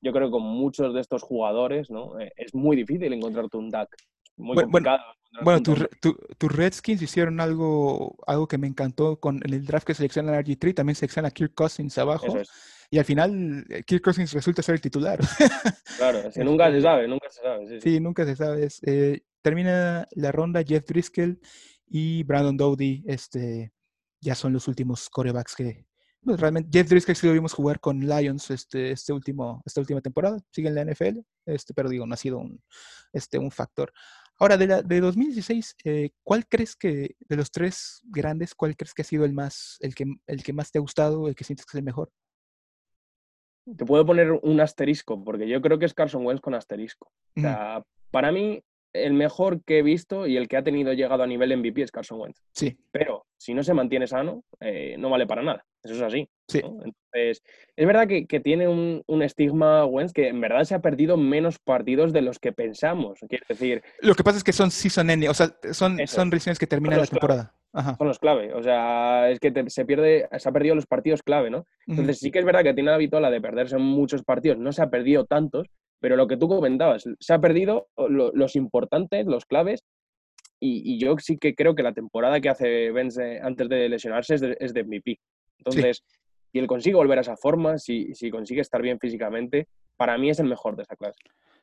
yo creo que con muchos de estos jugadores ¿no? Eh, es muy difícil encontrarte un DAC muy complicado. Bueno, tus Redskins hicieron algo, algo que me encantó con el draft que seleccionan a RG3, también seleccionan a Kirk Cousins abajo. Y al final, eh, Kirk Cousins resulta ser el titular. [LAUGHS] Claro, nunca se sabe, nunca se sabe. Sí, nunca se sabe. Eh, termina la ronda Jeff Driscoll y Brandon Dowdy. Este, ya son los últimos corebacks que, pues, realmente Jeff Driscoll sí lo vimos jugar con Lions este, este último, esta última temporada, sigue en la NFL, este, pero digo, no ha sido un, este, un factor. Ahora, de, la, de 2016, eh, ¿cuál crees que, de los tres grandes, cuál crees que ha sido el más, el que, el que más te ha gustado, el que sientes que es el mejor? Te puedo poner un asterisco, porque yo creo que es Carson Wentz con asterisco. O sea, para mí, el mejor que he visto y el que ha tenido llegado a nivel MVP es Carson Wentz. Sí. Pero si no se mantiene sano, eh, no vale para nada. Eso es así. Sí. Entonces, es verdad que, tiene un, estigma Wentz que en verdad se ha perdido menos partidos de los que pensamos. Quiero decir. Lo que pasa es que son season ending, o sea, son, son que terminan la temporada. Son los clave. O sea, es que se pierde, se ha perdido los partidos clave, ¿no? Entonces, sí que es verdad que tiene la habitual de perderse en muchos partidos. No se ha perdido tantos, pero lo que tú comentabas, se ha perdido los importantes, los claves, y, yo sí que creo que la temporada que hace Vence antes de lesionarse es de, es de MVP. Entonces, si él consigue volver a esa forma, si, si consigue estar bien físicamente, para mí es el mejor de esa clase.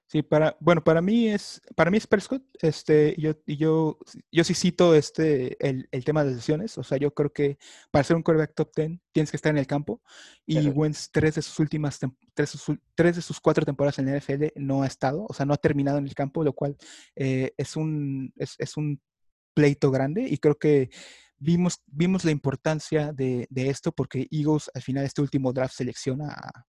Sí, para, bueno, para mí es, para mí es Prescott, este, yo, yo, yo sí cito este, el, el tema de las lesiones, o sea, yo creo que para ser un quarterback top 10 tienes que estar en el campo, y Wentz tres de sus últimas, tres, tres, de sus cuatro temporadas en la NFL no ha estado, o sea, no ha terminado en el campo, lo cual eh, es, un, es, es, un pleito grande, y creo que vimos, vimos la importancia de, de esto, porque Eagles al final este último draft selecciona a,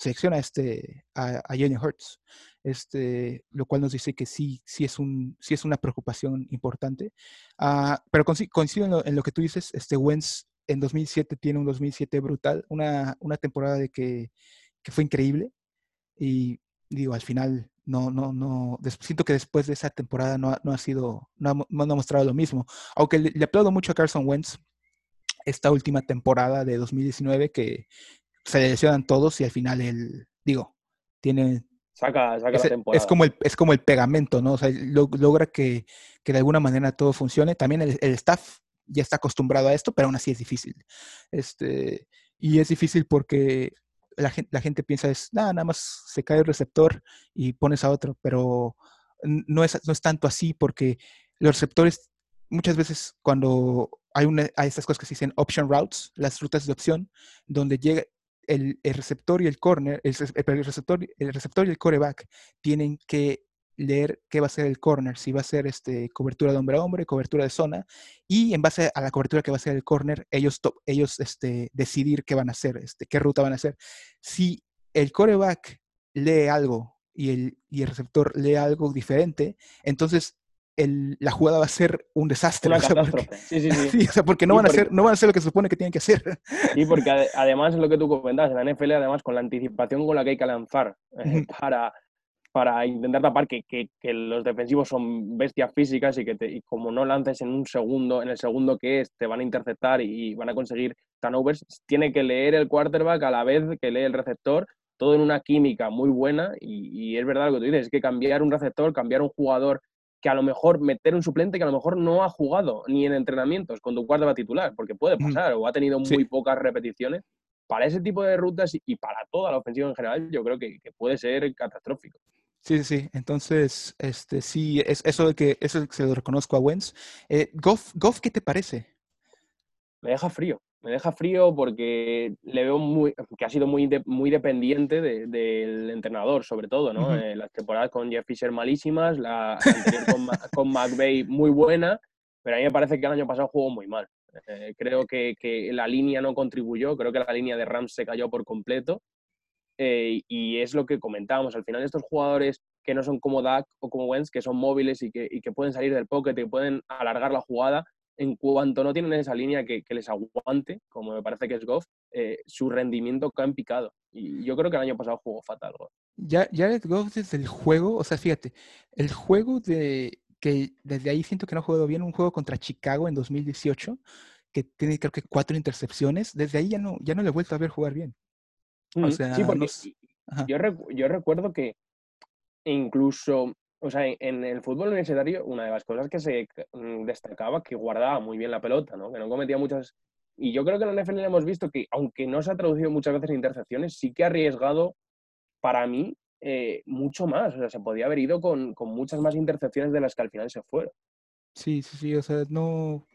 selecciona este, a, a Jalen Hurts este, lo cual nos dice que sí, sí es, un, sí es una preocupación importante. Ah, pero coincido en lo, que tú dices, este Wentz en 2007 tiene un 2007 brutal, una, una temporada de que, que, fue increíble y digo, al final no, no, no, siento que después de esa temporada no ha, no ha sido, no ha, no ha, mostrado lo mismo, aunque le, le, aplaudo mucho a Carson Wentz esta última temporada de 2019 que se lesionan todos y al final él, digo, tiene, Saca, saca es, la temporada. Es como el, es como el pegamento, ¿no? O sea, logra que, que, de alguna manera todo funcione. También el, el, staff ya está acostumbrado a esto, pero aún así es difícil. Este, y es difícil porque la gente, la gente piensa es, nada, nada más se cae el receptor y pones a otro, pero no es, no es tanto así porque los receptores muchas veces cuando hay, una, hay estas cosas que se dicen option routes, las rutas de opción, donde llega, el, receptor y el corner, el, receptor, el receptor y el coreback tienen que leer qué va a ser el corner, si va a ser este, cobertura de hombre a hombre, cobertura de zona, y en base a la cobertura que va a ser el corner, ellos, ellos este, decidir qué van a hacer, este, qué ruta van a hacer. Si el coreback lee algo y el, y el receptor lee algo diferente, entonces la jugada va a ser un desastre. [LAUGHS] porque, sí, sí, sí. [LAUGHS] porque no, van a hacer, no van a hacer lo que se supone que tienen que hacer. [LAUGHS] Sí, porque además es lo que tú comentabas, en la NFL, además con la anticipación con la que hay que lanzar eh, para, para intentar tapar que, que, los defensivos son bestias físicas y que como no lances en un segundo, en el segundo que es, te van a interceptar y, van a conseguir turnovers, tiene que leer el quarterback a la vez que lee el receptor todo en una química muy buena y, y, es verdad lo que tú dices, es que cambiar un receptor, cambiar un jugador que a lo mejor meter un suplente que a lo mejor no ha jugado ni en entrenamientos con tu va titular, porque puede pasar, o ha tenido muy pocas repeticiones. Para ese tipo de rutas y para toda la ofensiva en general, yo creo que, puede ser catastrófico. Sí, sí, sí. Entonces, este, sí, es eso de que eso se lo reconozco a Wentz. Eh, Goff, Goff, ¿qué te parece? Me deja frío me deja frío porque le veo muy, que ha sido muy, muy dependiente del entrenador, sobre todo, ¿no? Eh, las temporadas con Jeff Fisher malísimas, la anterior con, con McVeigh muy buena, pero a mí me parece que el año pasado jugó muy mal. Eh, creo que, que, la línea no contribuyó, creo que la línea de Rams se cayó por completo. Eh, y es lo que comentábamos, al final estos jugadores que no son como Dak o como Wentz, que son móviles y que, y que pueden salir del pocket y que pueden alargar la jugada, en cuanto no tienen esa línea que, les aguante, como me parece que es Goff, eh, su rendimiento cae en picado. Y yo creo que el año pasado jugó fatal. Ya, Jared Goff desde el juego, o sea, fíjate, el juego de que desde ahí siento que no ha jugado bien, un juego contra Chicago en 2018, que tiene creo que cuatro intercepciones, desde ahí ya no, ya no le he vuelto a ver jugar bien. O sea, sí, porque yo, yo recuerdo que incluso o sea, en el fútbol universitario, una de las cosas que se mm, destacaba que guardaba muy bien la pelota, ¿no? Que no cometía muchas. Y yo creo que en la NFL hemos visto que, aunque no se ha traducido muchas veces en intercepciones, sí que ha arriesgado, para mí, eh, mucho más. O sea, se podía haber ido con, con, muchas más intercepciones de las que al final se fueron. Sí, sí, sí. O sea, no.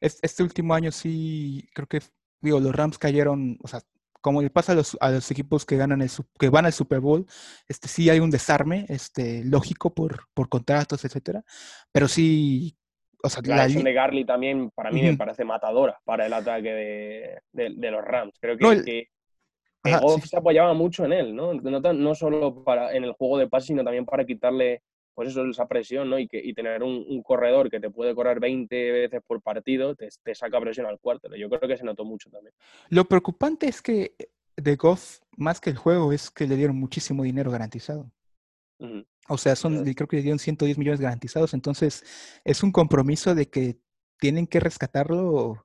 Este último año sí, creo que, digo, los Rams cayeron, o sea, como le pasa a los, a los equipos que ganan el que van al Super Bowl, este sí hay un desarme, este lógico por, por contratos, etcétera, pero sí o sea, la, la de Garley también para mí me parece matadora para el ataque de, de, los Rams. Creo que, Goff se apoyaba mucho en él, ¿no? No, no solo para, en el juego de pase, sino también para quitarle pues eso, esa presión, ¿no? Y, que, y tener un, corredor que te puede correr 20 veces por partido, te, saca presión al cuarto. Yo creo que se notó mucho también. Lo preocupante es que de Goff, más que el juego, es que le dieron muchísimo dinero garantizado. O sea, son, creo que le dieron 110 millones garantizados, entonces es un compromiso de que tienen que rescatarlo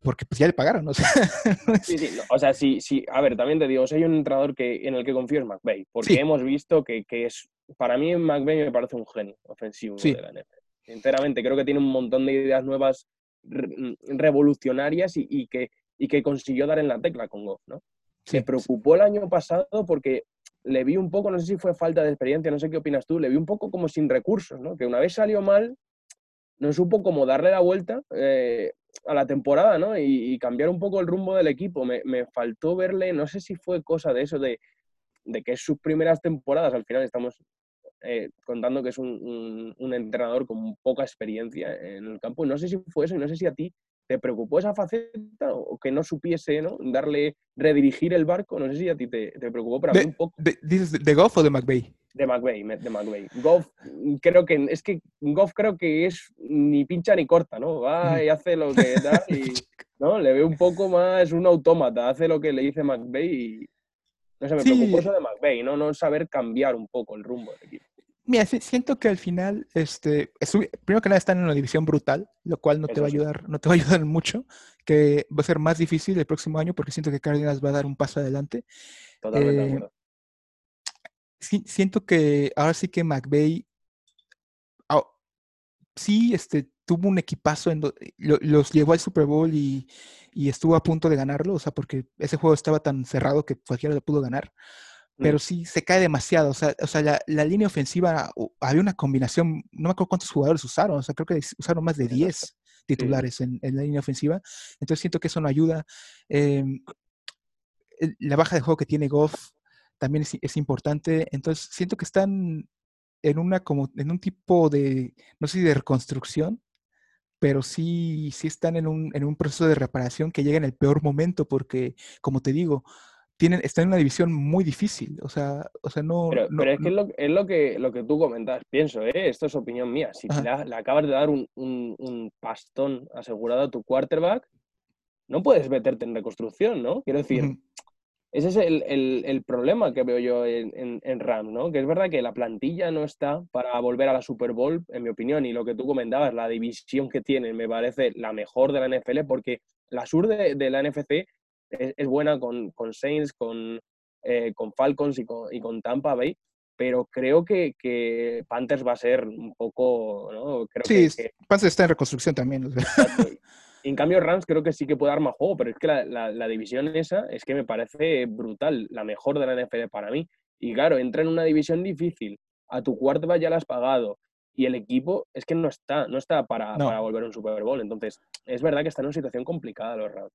porque pues ya le pagaron, o sea. [LAUGHS] sí, sí, o sea, sí, sí, a ver, también te digo, hay un entrenador que, en el que confío es McVeigh, porque hemos visto que, que, es, para mí McVeigh me parece un genio ofensivo de la NFL. Sinceramente, creo que tiene un montón de ideas nuevas revolucionarias y, que, y que consiguió dar en la tecla con Goff, ¿no? Se preocupó el año pasado porque le vi un poco, no sé si fue falta de experiencia, no sé qué opinas tú, le vi un poco como sin recursos, ¿no? Que una vez salió mal, no supo cómo darle la vuelta eh, a la temporada, ¿no? Y, cambiar un poco el rumbo del equipo. Me, faltó verle, no sé si fue cosa de eso, de, que es sus primeras temporadas, al final estamos eh, contando que es un, entrenador con poca experiencia en el campo. No sé si fue eso y no sé si a ti te preocupó esa faceta o que no supiese ¿no? darle, redirigir el barco. No sé si a ti te, preocupó, pero a mí un poco. ¿Dices de, Goff o de McVeigh? De McVeigh, de McVeigh. Goff, creo que, es que Goff creo que es ni pincha ni corta, ¿no? Va y hace lo que [LAUGHS] da y, ¿no? Le ve un poco más un autómata, hace lo que le dice McVeigh y, no sé, me preocupó eso de McVeigh, ¿no? No saber cambiar un poco el rumbo del equipo. Mira, siento que al final, este, primero que nada están en una división brutal, lo cual no te va a ayudar, no te va a ayudar [LAUGHS] mucho, que va a ser más difícil el próximo año porque siento que Cardinals va a dar un paso adelante. Totalmente eh, siento que ahora sí que McVeigh sí este, tuvo un equipazo, en los llevó al Super Bowl y, y, estuvo a punto de ganarlo, o sea, porque ese juego estaba tan cerrado que cualquiera lo pudo ganar pero mm. sí se cae demasiado. O sea, o sea la, la, línea ofensiva, había una combinación, no me acuerdo cuántos jugadores usaron, o sea, creo que usaron más de 10 titulares en, en, la línea ofensiva. Entonces siento que eso no ayuda. Em, la baja de juego que tiene Goff también es, es, importante. Entonces siento que están en una como en un tipo de, no sé de reconstrucción, pero sí, sí están en un, en un proceso de reparación que llega en el peor momento, porque, como te digo, tienen, están en una división muy difícil. O sea, o sea no. Pero, es que es, lo, es lo, que lo que tú comentas, pienso, ¿eh? esto es opinión mía. Si le, acabas de dar un, un, pastón asegurado a tu quarterback, no puedes meterte en reconstrucción, ¿no? Quiero decir, ese es el, el, el, problema que veo yo en, en, Ram, ¿no? Que es verdad que la plantilla no está para volver a la Super Bowl, en mi opinión, y lo que tú comentabas, la división que tienen me parece la mejor de la NFL, porque la sur de, de la NFC es, buena con, con, Saints, con, eh, con Falcons y con, y con, Tampa Bay, pero creo que, que, Panthers va a ser un poco... ¿no? Creo sí, que, Panthers está en reconstrucción también. En cambio, Rams creo que sí que puede dar más juego, pero es que la, la, división esa es que me parece brutal, la mejor de la NFL para mí. Y claro, entra en una división difícil, a tu cuarto ya la has pagado, y el equipo es que no está, no está para, para volver a un Super Bowl. Entonces, es verdad que está en una situación complicada los Rams.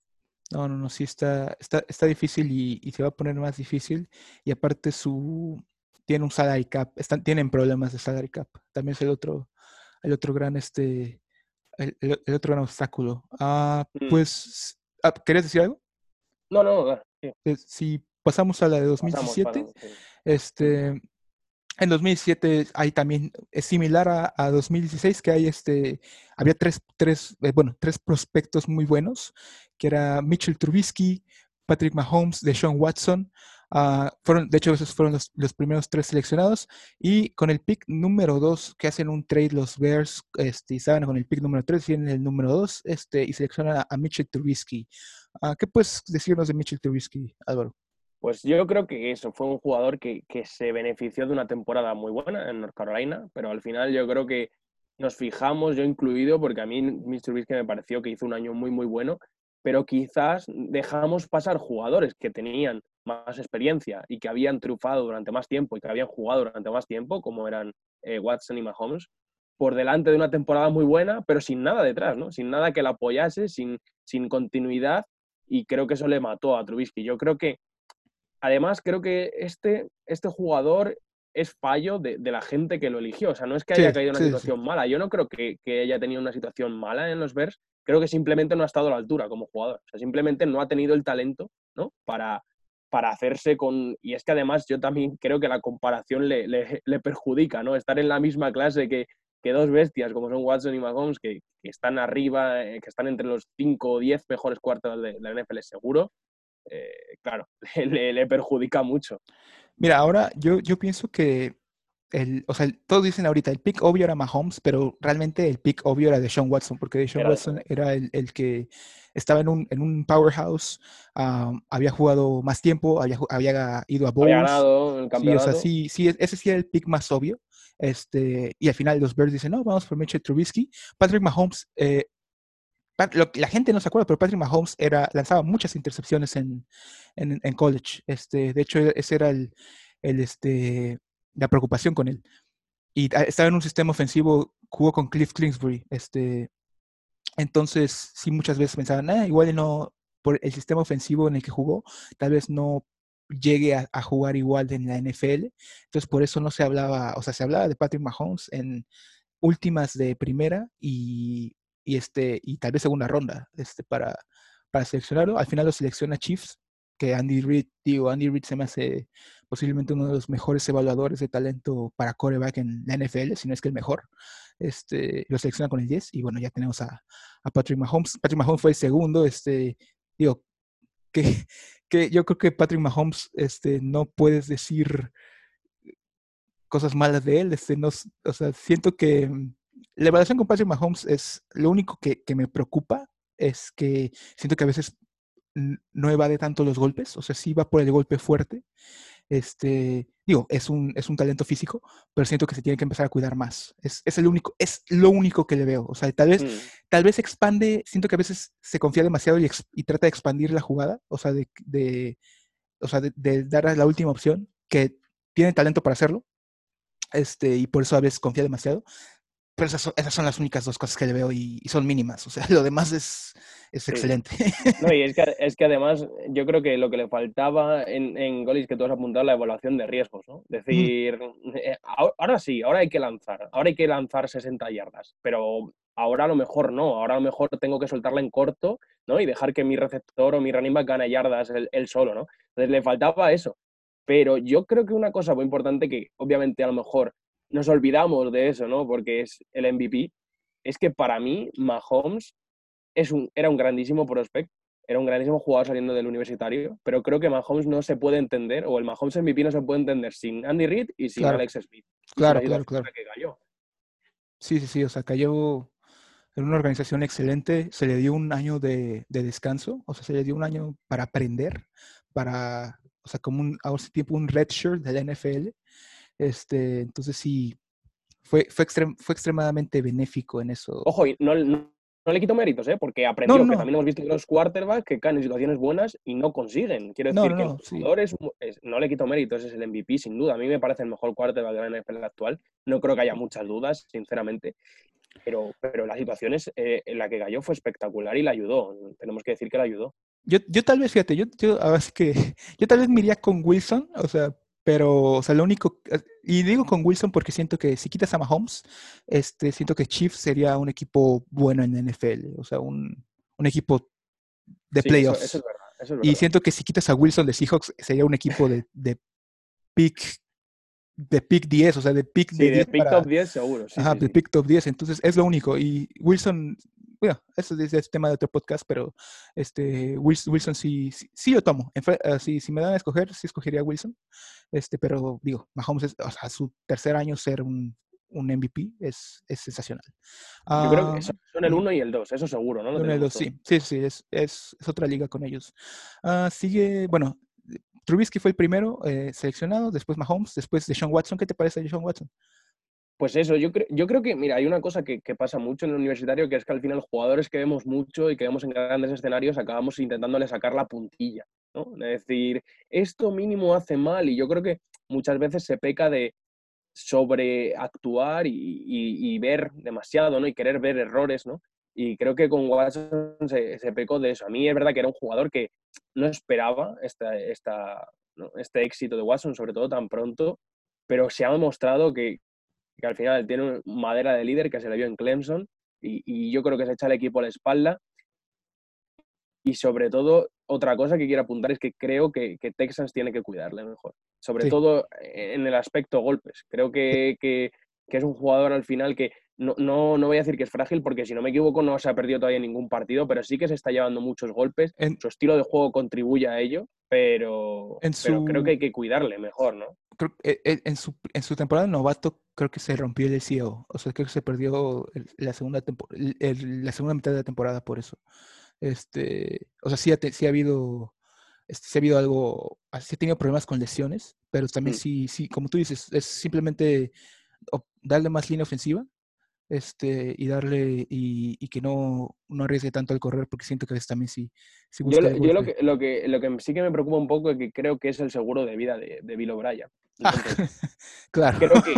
No, no, no, sí está, está, está difícil y, se va a poner más difícil. Y aparte su tiene un salary cap, están, tienen problemas de salary cap. También es el otro, el otro gran este, el, el, otro gran obstáculo. Ah, mm. pues, ah, ¿querías decir algo? No, no, eh, Si pasamos a la de 2017, este, en 2007 hay también, es similar a, a 2016, que hay este, había tres, tres, eh, bueno, tres prospectos muy buenos, que era Mitchell Trubisky, Patrick Mahomes, Deshaun Watson. Uh, fueron, de hecho, esos fueron los, los, primeros tres seleccionados. Y con el pick número dos, que hacen un trade los Bears, este, y saben, con el pick número tres, tienen el número dos, este, y seleccionan a, Mitchell Trubisky. Uh, ¿Qué puedes decirnos de Mitchell Trubisky, Álvaro? Pues yo creo que eso, fue un jugador que, que, se benefició de una temporada muy buena en North Carolina, pero al final yo creo que nos fijamos, yo incluido, porque a mí Mr. Trubisky me pareció que hizo un año muy, muy bueno, pero quizás dejamos pasar jugadores que tenían más experiencia y que habían triunfado durante más tiempo y que habían jugado durante más tiempo, como eran eh, Watson y Mahomes, por delante de una temporada muy buena, pero sin nada detrás, ¿no? Sin nada que la apoyase, sin, sin continuidad, y creo que eso le mató a Trubisky. Yo creo que, además, creo que este, este jugador es fallo de, la gente que lo eligió. O sea, no es que haya caído en una situación mala. Yo no creo que, que, haya tenido una situación mala en los Bears. Creo que simplemente no ha estado a la altura como jugador. O sea, simplemente no ha tenido el talento, ¿no? Para, para hacerse con... Y es que además yo también creo que la comparación le, le, perjudica, ¿no? Estar en la misma clase que, que dos bestias como son Watson y Mahomes, que, que están arriba, eh, que están entre los 5 o 10 mejores cuartos de la NFL seguro, eh, claro, [LAUGHS] le, le perjudica mucho. Mira, ahora yo, yo pienso que el, o sea, todos dicen ahorita el pick obvio era Mahomes, pero realmente el pick obvio era de Sean Watson, porque de Sean Watson era el, el, que estaba en un, en un powerhouse, había jugado más tiempo, había, había ido a Bowls. Había ganado el campeonato. Sí, o sea, sí, sí, ese sí era el pick más obvio. Este, y al final los Bears dicen, no, vamos por Mitchell Trubisky. Patrick Mahomes, eh, la gente no se acuerda, pero Patrick Mahomes era, lanzaba muchas intercepciones en, en, en college. Este, de hecho, ese era el, el este, la preocupación con él. Y estaba en un sistema ofensivo, jugó con Cliff Kingsbury. Este, entonces, sí, muchas veces pensaban, ah, igual no, por el sistema ofensivo en el que jugó, tal vez no llegue a, jugar igual en la NFL. Entonces, por eso no se hablaba, o sea, se hablaba de Patrick Mahomes en últimas de primera y, y este, y tal vez segunda ronda este, para, para seleccionarlo. Al final lo selecciona Chiefs que Andy Reid, digo, Andy Reid se me hace posiblemente uno de los mejores evaluadores de talento para coreback en la NFL, si no es que el mejor. Este, lo selecciona con el 10 y bueno, ya tenemos a, Patrick Mahomes. Patrick Mahomes fue el segundo, este, digo, que, [LAUGHS] que yo creo que Patrick Mahomes, este, no puedes decir cosas malas de él, este, no, o sea, siento que la evaluación con Patrick Mahomes es lo único que, que me preocupa, es que siento que a veces no evade tanto los golpes, o sea, sí va por el golpe fuerte. Este, digo, es un, es un talento físico, pero siento que se tiene que empezar a cuidar más. Es, es el único, es lo único que le veo. O sea, tal vez, mm. tal vez expande, siento que a veces se confía demasiado y, y trata de expandir la jugada, o sea, de, de o sea, de, de, dar la última opción, que tiene talento para hacerlo, este, y por eso a veces confía demasiado. Pero esas son, esas son, las únicas dos cosas que le veo y, son mínimas. O sea, [LAUGHS] lo demás es, es excelente. No, y [LAUGHS] es que, es que, además yo creo que lo que le faltaba en, en Golis que tú has apuntado la evaluación de riesgos, ¿no? Decir, eh, ahora sí, ahora hay que lanzar, ahora hay que lanzar 60 yardas, pero ahora a lo mejor no, ahora a lo mejor tengo que soltarla en corto, ¿no? Y dejar que mi receptor o mi running back gane yardas él, solo, ¿no? Entonces le faltaba eso. Pero yo creo que una cosa muy importante que obviamente a lo mejor nos olvidamos de eso, ¿no? Porque es el MVP. Es que para mí, Mahomes es un, era un grandísimo prospect, era un grandísimo jugador saliendo del universitario, pero creo que Mahomes no se puede entender, o el Mahomes MVP no se puede entender sin Andy Reid y sin Alex Smith. Claro, claro, claro. Sí, sí, sí, o sea, cayó en una organización excelente, se le dio un año de, de descanso, o sea, se le dio un año para aprender, para, o sea, como un, a tiempo un red shirt de la NFL, este, entonces sí, fue, fue, fue extremadamente benéfico en eso. Ojo, y no, no, le quito méritos, ¿eh? porque aprendió que también hemos visto que los quarterbacks que caen en situaciones buenas y no consiguen. Quiero decir que los jugadores, no le quito méritos, es el MVP, sin duda. A mí me parece el mejor quarterback de la NFL actual. No creo que haya muchas dudas, sinceramente. Pero, pero la situación eh, en la que cayó fue espectacular y le ayudó. Tenemos que decir que le ayudó. Yo, yo tal vez, fíjate, yo, yo, que, [LAUGHS] yo tal vez me iría con Wilson, o sea, pero, o sea, lo único, eh, y digo con Wilson porque siento que si quitas a Mahomes, este, siento que Chiefs sería un equipo bueno en NFL, o sea, un, un equipo de playoffs. Eso, es verdad, eso es verdad. Y siento que si quitas a Wilson de Seahawks, sería un equipo de, de pick de pick 10, o sea, de pick de, 10 pick top 10 seguro. Ajá, de pick top 10, entonces es lo único. Y Wilson bueno, eso es, tema de otro podcast, pero este, Wilson, sí, sí, lo tomo. Eh, si, si me dan a escoger, sí escogería a Wilson. Este, pero digo, Mahomes, es, o sea, su tercer año ser un, un MVP es, es sensacional. Yo creo que son el 1 y el 2, eso seguro, ¿no? el 2, sí, sí, sí, es, es, es, otra liga con ellos. Uh, sigue, bueno, Trubisky fue el primero eh, seleccionado, después Mahomes, después de Sean Watson. ¿Qué te parece de Sean Watson? Pues eso, yo, yo creo que, mira, hay una cosa que, pasa mucho en el universitario, que es que al final jugadores que vemos mucho y que vemos en grandes escenarios acabamos intentándole sacar la puntilla, ¿no? Es decir, esto mínimo hace mal y yo creo que muchas veces se peca de sobreactuar y, ver demasiado, ¿no? Y querer ver errores, ¿no? Y creo que con Watson se, pecó de eso. A mí es verdad que era un jugador que no esperaba este éxito de Watson, sobre todo tan pronto, pero se ha demostrado que, que al final tiene madera de líder que se le vio en Clemson y, yo creo que se echa el equipo a la espalda. Y sobre todo, otra cosa que quiero apuntar es que creo que, Texas tiene que cuidarle mejor. Sobre todo en el aspecto golpes. Creo que, que, es un jugador al final que no, no, no, voy a decir que es frágil, porque si no me equivoco no se ha perdido todavía ningún partido, pero sí que se está llevando muchos golpes. En, su estilo de juego contribuye a ello, pero, pero creo que hay que cuidarle mejor, ¿no? Eh, eh, en, su, en su temporada novato creo que se rompió el cielo. O sea, creo que se perdió la segunda, la segunda mitad de la temporada por eso. Este, o sea, sí ha, sí ha habido este, sí ha habido algo, sí ha tenido problemas con lesiones, pero también mm. sí, sí, como tú dices, es simplemente darle más línea ofensiva este, y darle y, que no, no, arriesgue tanto al correr porque siento que a veces también sí, sí yo, yo lo, que, lo, que, lo que sí que me preocupa un poco es que creo que es el seguro de vida de, de Bill O'Brien. [LAUGHS] claro. Creo que,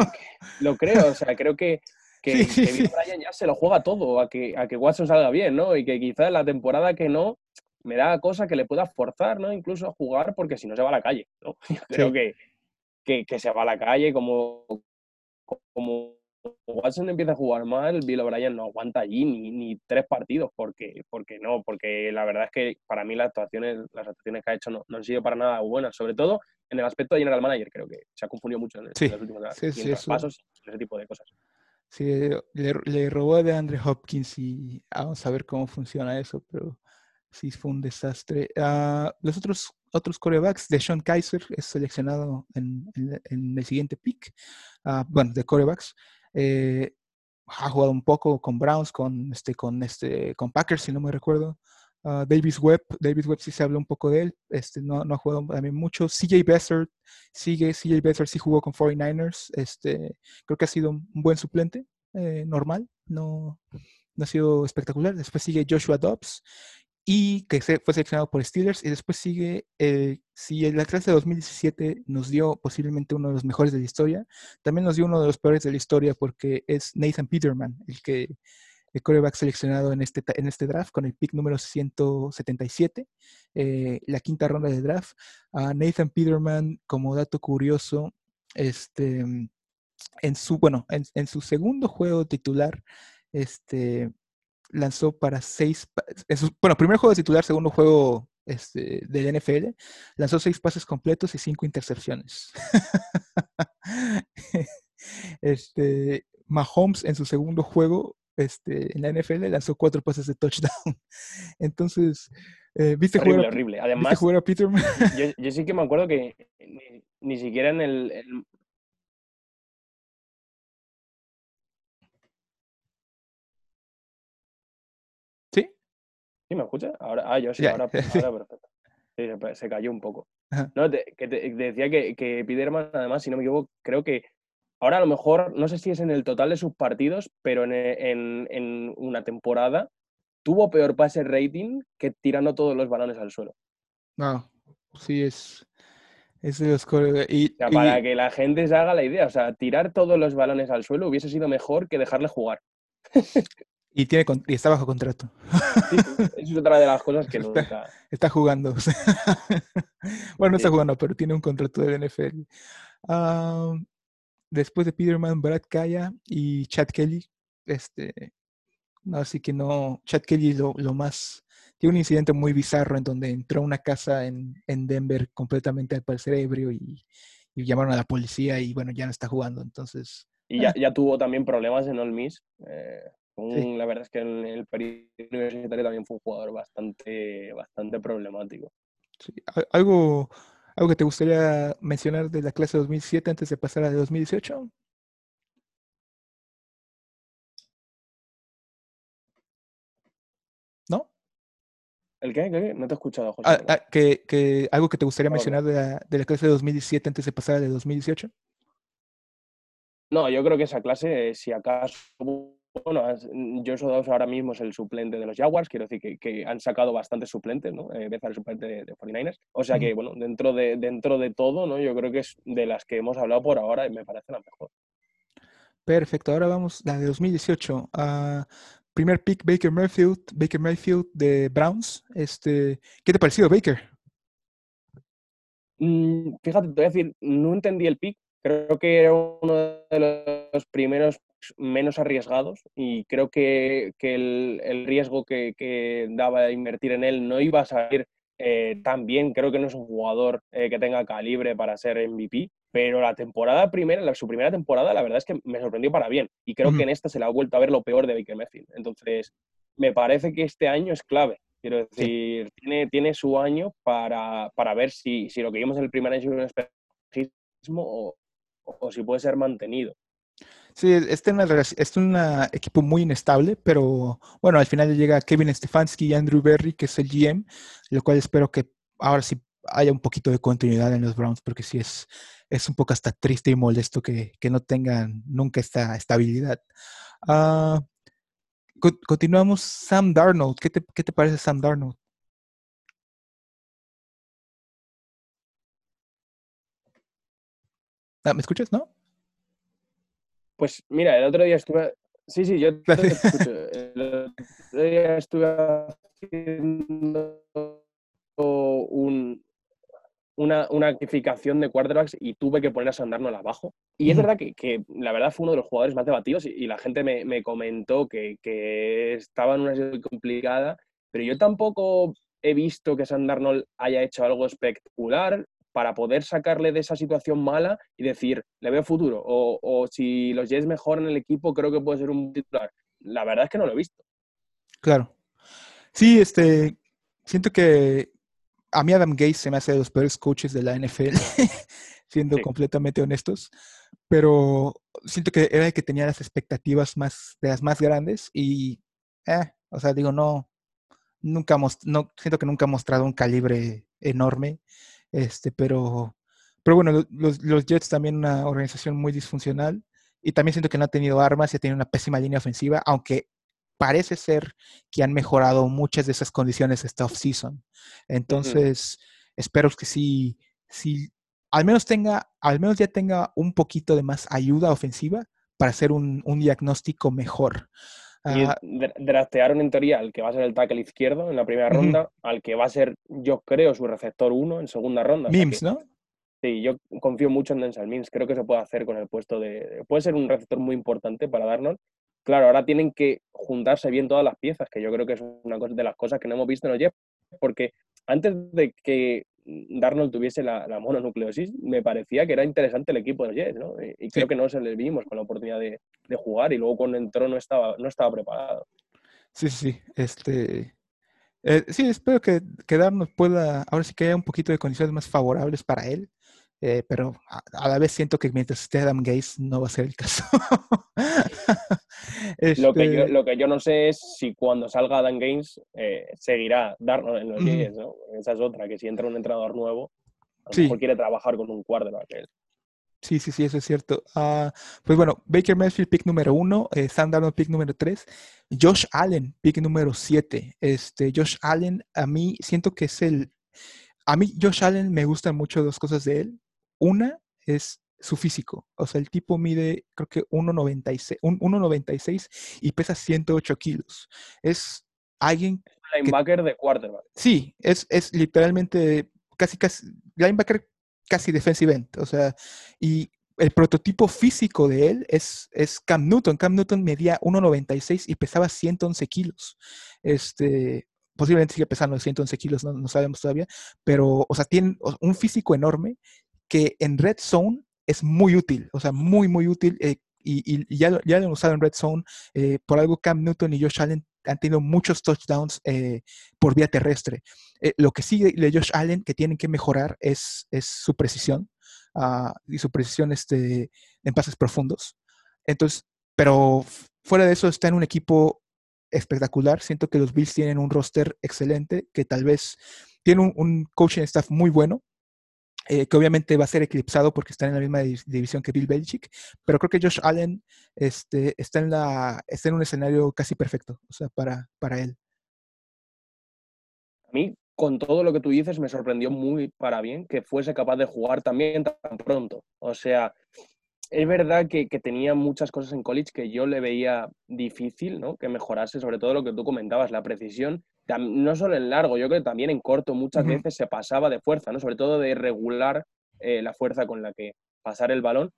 lo creo, o sea, creo que, [LAUGHS] que, Bill O'Brien ya se lo juega todo a que, a que Watson salga bien, ¿no? Y que quizás la temporada que no, me da cosa que le pueda forzar, ¿no? Incluso a jugar porque si no se va a la calle, ¿no? [LAUGHS] creo que, que, que, se va a la calle como, como Watson empieza a jugar mal, Bill O'Brien no aguanta allí ni, ni, tres partidos, porque, porque no, porque la verdad es que para mí las actuaciones, las actuaciones que ha hecho no, han sido para nada buenas, sobre todo en el aspecto de general manager, creo que se ha confundido mucho en, los últimos pasos, ese tipo de cosas. Sí, le, le robó de Andre Hopkins y vamos a ver cómo funciona eso, pero sí fue un desastre. Uh, los otros otros corebacks, de Sean Kaiser es seleccionado en, en, el siguiente pick, uh, bueno, de corebacks. Eh, ha jugado un poco con Browns, con, este, con, este, con Packers, si no me recuerdo. Uh, Davis Webb, Davis Webb sí se habló un poco de él, este, no, no ha jugado también mucho. CJ Beathard sigue, CJ Beathard sí jugó con 49ers, este, creo que ha sido un buen suplente, eh, normal, no, no ha sido espectacular. Después sigue Joshua Dobbs y que fue seleccionado por Steelers. Y después sigue, eh, si la clase de 2017 nos dio posiblemente uno de los mejores de la historia, también nos dio uno de los peores de la historia porque es Nathan Peterman, el que el coreback seleccionado en este, en este draft con el pick número 177, eh, la quinta ronda de draft. a Nathan Peterman, como dato curioso, este, en su, bueno, en, en su segundo juego titular, este, lanzó para seis, bueno, primer juego de titular, segundo juego este, del NFL, lanzó seis pases completos y cinco intercepciones. [LAUGHS] este, Mahomes en su segundo juego este, en la NFL lanzó cuatro pases de touchdown. [LAUGHS] Entonces, eh, ¿viste, jugar horrible. Además, a Peterman? yo, yo, sí que me acuerdo que ni, siquiera en el, ¿Sí me escucha? Ahora, ah, yo sí, [LAUGHS] ahora, perfecto. Sí, se, cayó un poco. No, que te, decía que, que Piderman, además, si no me equivoco, creo que ahora a lo mejor, no sé si es en el total de sus partidos, pero en, en, una temporada tuvo peor pase rating que tirando todos los balones al suelo. No, sí, es, es de los y, Para que la gente se haga la idea, o sea, tirar todos los balones al suelo hubiese sido mejor que dejarle jugar. [LAUGHS] Y, tiene, y está bajo contrato. Sí, es otra de las cosas que [LAUGHS] está, nunca... Está jugando. [LAUGHS] bueno, no está jugando, pero tiene un contrato de NFL. después de Peterman, Brad Kaya y Chad Kelly. Este, así que no, Chad Kelly lo, lo, más... Tiene un incidente muy bizarro en donde entró a una casa en, en Denver completamente al parecer ebrio y, y, llamaron a la policía y bueno, ya no está jugando. Entonces... Y ya, ya tuvo también problemas en All Miss. Eh, la verdad es que en el periodo universitario también fue un jugador bastante, bastante problemático. ¿Algo, ¿Algo que te gustaría mencionar de la clase 2007 antes de pasar a la de 2018? ¿No? ¿El qué? No te he escuchado, José. Ah, ah, que, ¿Algo que te gustaría mencionar de la, de la, clase de 2017 antes de pasar a la de 2018? No, yo creo que esa clase, si acaso bueno, Joshua Dobbs ahora mismo es el suplente de los Jaguars, quiero decir que, han sacado bastantes suplentes, ¿no? Eh, el suplente de, 49ers. O sea que, bueno, dentro de, dentro de todo, ¿no? Yo creo que es de las que hemos hablado por ahora y me parece la mejor. Perfecto, ahora vamos, la de 2018. Ah, primer pick, Baker Mayfield, Baker Mayfield de Browns. Este, ¿Qué te ha parecido, Baker? Mm, fíjate, te voy a decir, no entendí el pick. Creo que era uno de los primeros menos arriesgados y creo que, el, riesgo que, daba de invertir en él no iba a salir eh, tan bien. Creo que no es un jugador eh, que tenga calibre para ser MVP, pero la temporada primera, su primera temporada, la verdad es que me sorprendió para bien y creo que en esta se le ha vuelto a ver lo peor de Baker Mayfield. Entonces, me parece que este año es clave. Quiero decir, tiene, tiene su año para, ver si, si, lo que vimos en el primer año es un espejismo o, o si puede ser mantenido. Sí, este es un equipo muy inestable, pero bueno, al final llega Kevin Stefanski y Andrew Berry, que es el GM, lo cual espero que ahora sí haya un poquito de continuidad en los Browns, porque sí es, un poco hasta triste y molesto que, no tengan nunca esta estabilidad. Ah, continuamos, Sam Darnold. ¿Qué te, ¿Qué te parece Sam Darnold? Ah, ¿Me escuchas, no? Pues mira, el otro día estuve. Sí, sí, yo te [LAUGHS] escucho. El otro día estuve haciendo un, una, una actificación de quarterbacks y tuve que poner a Sandarnold abajo. Y es verdad que, que, la verdad fue uno de los jugadores más debatidos y, la gente me, me comentó que, que, estaba en una situación complicada, pero yo tampoco he visto que Sandarnold haya hecho algo espectacular para poder sacarle de esa situación mala y decir, le veo futuro. O, si los Jets mejoran el equipo, creo que puede ser un titular. La verdad es que no lo he visto. Claro. Sí, este, siento que a mí Adam Gates se me hace de los peores coaches de la NFL, [LAUGHS] siendo completamente honestos, pero siento que era el que tenía las expectativas más, de las más grandes y, eh, o sea, digo, no, nunca, no, siento que nunca ha mostrado un calibre enorme. Este, pero, pero bueno, los, los Jets también una organización muy disfuncional y también siento que no ha tenido armas y ha tenido una pésima línea ofensiva, aunque parece ser que han mejorado muchas de esas condiciones esta off-season. Entonces, espero que sí, sí, al menos tenga, al menos ya tenga un poquito de más ayuda ofensiva para hacer un, un diagnóstico mejor. Y draftearon en teoría al que va a ser el tackle izquierdo en la primera ronda, al que va a ser, yo creo, su receptor 1 en segunda ronda. Mims, ¿no? Sí, yo confío mucho en Denzel Mims. Creo que se puede hacer con el puesto de. Puede ser un receptor muy importante para darnos. Claro, ahora tienen que juntarse bien todas las piezas, que yo creo que es una de las cosas que no hemos visto en los Jets, porque antes de que Darnold tuviese la, mononucleosis, me parecía que era interesante el equipo de los Jets, ¿no? Y, creo que no se le vimos con la oportunidad de, jugar y luego cuando entró no estaba, no estaba preparado. Sí, sí, sí. Este, eh, sí, espero que, que Darnold pueda, ahora sí que haya un poquito de condiciones más favorables para él. Eh, pero a, la vez siento que mientras esté Adam Gates no va a ser el caso. [LAUGHS] lo, que yo, este lo, que yo, no sé es si cuando salga Adam Gates eh, seguirá Darnold en los uh ¿no? Esa es otra, que si entra un entrenador nuevo, a lo mejor quiere trabajar con un quarterback. Sí, sí, sí, eso es cierto. Uh, pues bueno, Baker Mayfield, pick número uno, eh, Sam Darnold, pick número tres, Josh Allen, pick número siete. Este, Josh Allen, a mí siento que es el... A mí Josh Allen me gustan mucho dos cosas de él. Una es su físico. O sea, el tipo mide, creo que 1,96 y pesa 108 kilos. Es alguien... Linebacker de quarterback. Sí, es, es literalmente casi, casi, linebacker casi defensive end. O sea, y el prototipo físico de él es, es Cam Newton. Cam Newton medía 1,96 y pesaba 111 kilos. Este, posiblemente sigue pesando 111 kilos, no, no sabemos todavía, pero, o sea, tiene un físico enorme que en Red Zone es muy útil, o sea, muy, muy útil. Eh, y, ya, ya, lo han usado en Red Zone. Eh, por algo Cam Newton y Josh Allen han tenido muchos touchdowns eh, por vía terrestre. lo que sigue de Josh Allen que tienen que mejorar es, es su precisión ah, y su precisión este, en pases profundos. Entonces, pero fuera de eso está en un equipo espectacular. Siento que los Bills tienen un roster excelente, que tal vez tiene un, un coaching staff muy bueno, eh, que obviamente va a ser eclipsado porque está en la misma división que Bill Belichick, pero creo que Josh Allen este, está, en la, está en un escenario casi perfecto, o sea, para, para él. A mí, con todo lo que tú dices, me sorprendió muy para bien que fuese capaz de jugar también tan pronto. O sea, es verdad que, tenía muchas cosas en college que yo le veía difícil, ¿no? Que mejorase, sobre todo lo que tú comentabas, la precisión, no solo en largo, yo creo que también en corto muchas veces se pasaba de fuerza, ¿no? Sobre todo de regular eh, la fuerza con la que pasar el balón.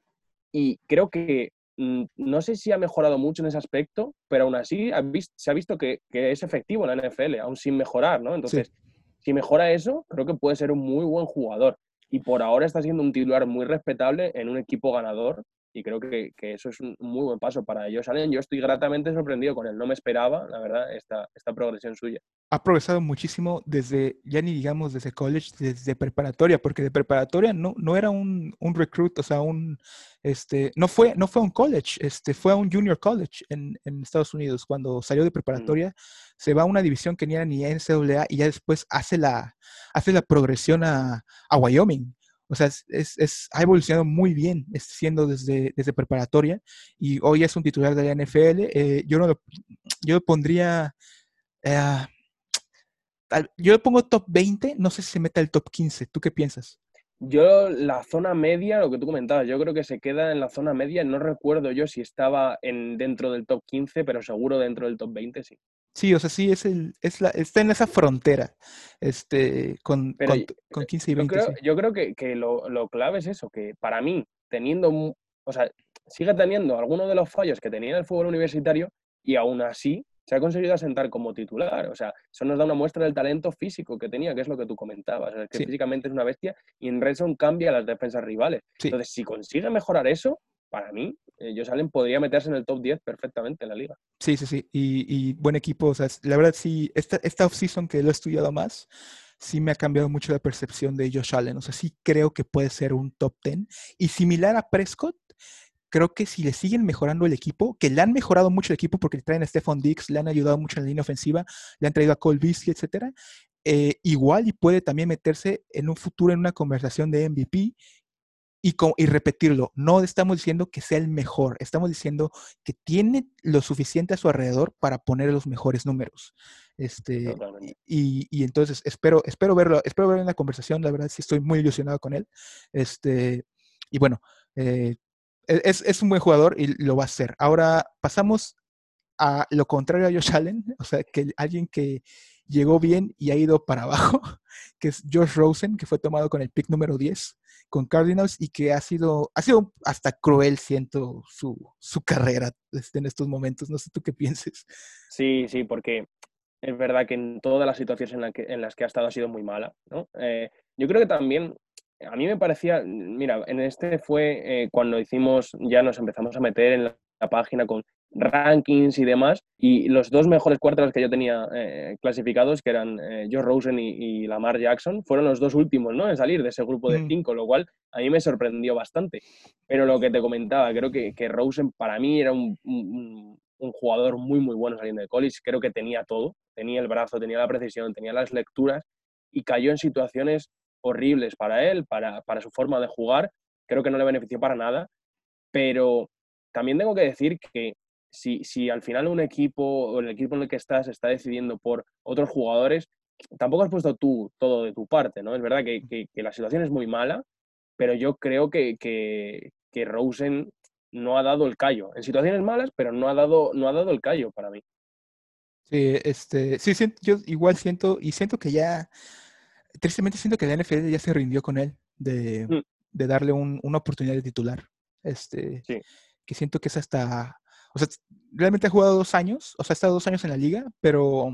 Y creo que mm, no sé si ha mejorado mucho en ese aspecto, pero aún así se ha visto que, es efectivo en la NFL, aún sin mejorar, ¿no? Entonces, si mejora eso, creo que puede ser un muy buen jugador y por ahora está siendo un titular muy respetable en un equipo ganador y creo que, eso es un muy buen paso para ellos. Allen, yo estoy gratamente sorprendido con él, no me esperaba, la verdad, esta, esta progresión suya. Ha progresado muchísimo desde, ya ni digamos desde college, desde preparatoria, porque de preparatoria no, no era un, un recruit, o sea, un, este, no fue, no fue a un college, este, fue a un junior college en, en Estados Unidos. Cuando salió de mm. preparatoria, se va a una división que ni era ni NCAA y ya después hace la, hace la progresión a, a Wyoming. O sea, es, ha evolucionado muy bien siendo desde, desde preparatoria y hoy es un titular de la NFL. Eh, yo, no lo, yo pondría... Eh, yo le pongo top 20, no sé si se mete al top 15. ¿Tú qué piensas? Yo, la zona media, lo que tú comentabas, yo creo que se queda en la zona media. No recuerdo yo si estaba en, dentro del top 15, pero seguro dentro del top 20, sí. Sí, o sea, sí, es el, es la, está en esa frontera este, con, con, 15 y 20. Yo creo, yo creo que, que lo, lo, clave es eso, que para mí, teniendo, o sea, sigue teniendo algunos de los fallos que tenía en el fútbol universitario y aún así se ha conseguido asentar como titular. O sea, eso nos da una muestra del talento físico que tenía, que es lo que tú comentabas. que físicamente es una bestia y en Redson cambia las defensas rivales. Entonces, si consigue mejorar eso, para mí, eh, Josh Allen podría meterse en el top 10 perfectamente en la liga. Sí, sí, sí. Y, buen equipo. O sea, la verdad, sí, esta, esta offseason que lo he estudiado más, sí me ha cambiado mucho la percepción de Josh Allen. O sea, sí creo que puede ser un top 10. Y similar a Prescott, creo que si le siguen mejorando el equipo, que le han mejorado mucho el equipo porque le traen a Stephon Dix, le han ayudado mucho en la línea ofensiva, le han traído a Cole Beasley, etcétera, eh, igual y puede también meterse en un futuro en una conversación de MVP y, repetirlo. No estamos diciendo que sea el mejor, estamos diciendo que tiene lo suficiente a su alrededor para poner los mejores números. Este, y, entonces espero, espero verlo, espero verlo en la conversación. La verdad sí estoy muy ilusionado con él. Este, y bueno, eh, e, es, es, un buen jugador y lo va a hacer. Ahora pasamos a lo contrario a Josh Allen, [LAUGHS] o sea, que alguien que llegó bien y ha ido para [LAUGHS] abajo, que es Josh Rosen, que fue tomado con el pick número 10 con Cardinals y que ha sido, ha sido hasta cruel, siento, su, su carrera este, en estos momentos. No sé tú qué pienses. Sí, sí, porque es verdad que en todas las situaciones en, que, en las que ha estado ha sido muy mala. ¿no? Eh, yo creo que también, a mí me parecía, mira, en este fue eh, cuando hicimos, ya nos empezamos a meter en la página con rankings y demás. Y los dos mejores cuartos que yo tenía eh, clasificados, que eran eh, Joe Rosen y, Lamar Jackson, fueron los dos últimos ¿no? en salir de ese grupo de mm. cinco, lo cual a mí me sorprendió bastante. Pero lo que te comentaba, creo que, que Rosen para mí era un, un, jugador muy, muy bueno saliendo de college. Creo que tenía todo. Tenía el brazo, tenía la precisión, tenía las lecturas y cayó en situaciones horribles para él, para, para su forma de jugar. Creo que no le benefició para nada. Pero también tengo que decir que si, al final un equipo o el equipo en el que estás está decidiendo por otros jugadores, tampoco has puesto tú todo de tu parte, ¿no? Es verdad que, la situación es muy mala, pero yo creo que, que, Rosen no ha dado el callo. En situaciones malas, pero no ha dado, no ha dado el callo para mí. Sí, este, sí, yo igual siento, y siento que ya, tristemente siento que la NFL ya se rindió con él de, mm. de darle una oportunidad de titular. Este, que siento que es hasta, o sea, realmente ha jugado dos años, o sea, ha estado dos años en la liga, pero,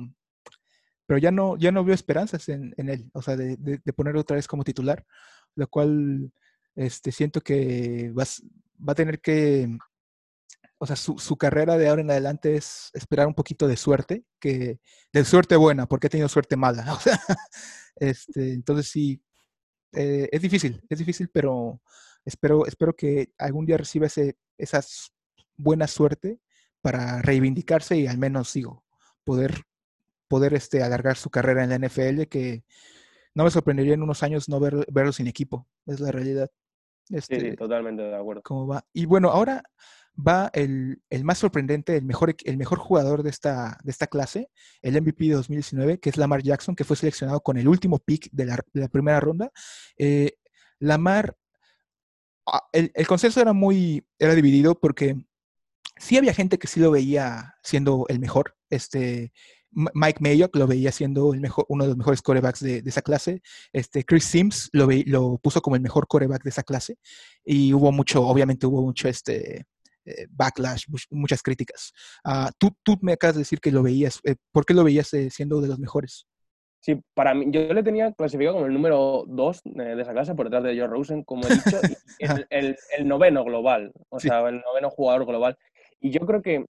pero ya, no, ya no veo esperanzas en, en él, o sea, de, de, ponerlo otra vez como titular, lo cual este, siento que va, va a tener que, o sea, su, su, carrera de ahora en adelante es esperar un poquito de suerte, que de suerte buena, porque ha tenido suerte mala. [LAUGHS] O sea, este, entonces sí, eh, es difícil, es difícil, pero espero, espero que algún día reciba ese, esas buena suerte para reivindicarse y al menos, sigo, poder, poder este, alargar su carrera en la NFL, que no me sorprendería en unos años no ver, verlo sin equipo, es la realidad. Este, sí, totalmente de acuerdo. ¿Cómo va? Y bueno, ahora va el, el, más sorprendente, el mejor, el mejor jugador de esta, de esta clase, el MVP de 2019, que es Lamar Jackson, que fue seleccionado con el último pick de la, de la primera ronda. Eh, Lamar, ah, el, el, consenso era muy, era dividido porque sí había gente que sí lo veía siendo el mejor. Este, Mike Mayock lo veía siendo el mejor, uno de los mejores corebacks de, de esa clase. Este, Chris Sims lo, ve, lo puso como el mejor coreback de esa clase. Y hubo mucho, obviamente hubo mucho este, eh, backlash, muchas críticas. Uh, tú, tú me acabas de decir que lo veías. Eh, ¿Por qué lo veías eh, siendo de los mejores? Sí, para mí, yo le tenía clasificado como el número 2 de esa clase por detrás de George Rosen, como he dicho, [LAUGHS] el, el, el, noveno global, o sí. sea, el noveno jugador global. Y yo creo que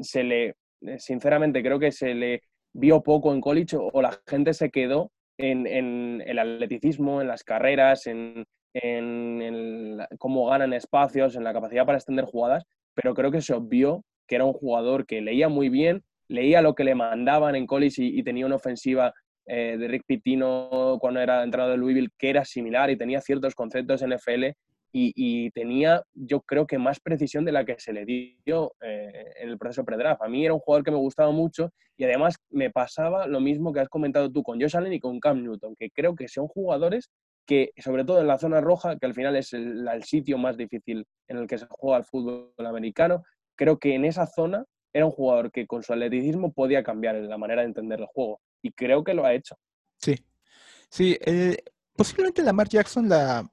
se le, sinceramente, creo que se le vio poco en college o la gente se quedó en, en el atleticismo, en las carreras, en, en, cómo ganan espacios, en la capacidad para extender jugadas, pero creo que se obvió que era un jugador que leía muy bien, leía lo que le mandaban en college y, tenía una ofensiva eh, de Rick Pitino cuando era entrenador de Louisville que era similar y tenía ciertos conceptos NFL y, tenía, yo creo que más precisión de la que se le dio eh, en el proceso pre-draft. A mí era un jugador que me gustaba mucho y además me pasaba lo mismo que has comentado tú con Josh Allen y con Cam Newton, que creo que son jugadores que, sobre todo en la zona roja, que al final es el, el sitio más difícil en el que se juega el fútbol americano, creo que en esa zona era un jugador que con su atleticismo podía cambiar la manera de entender el juego. Y creo que lo ha hecho. Sí. Sí, eh, posiblemente Lamar Jackson la,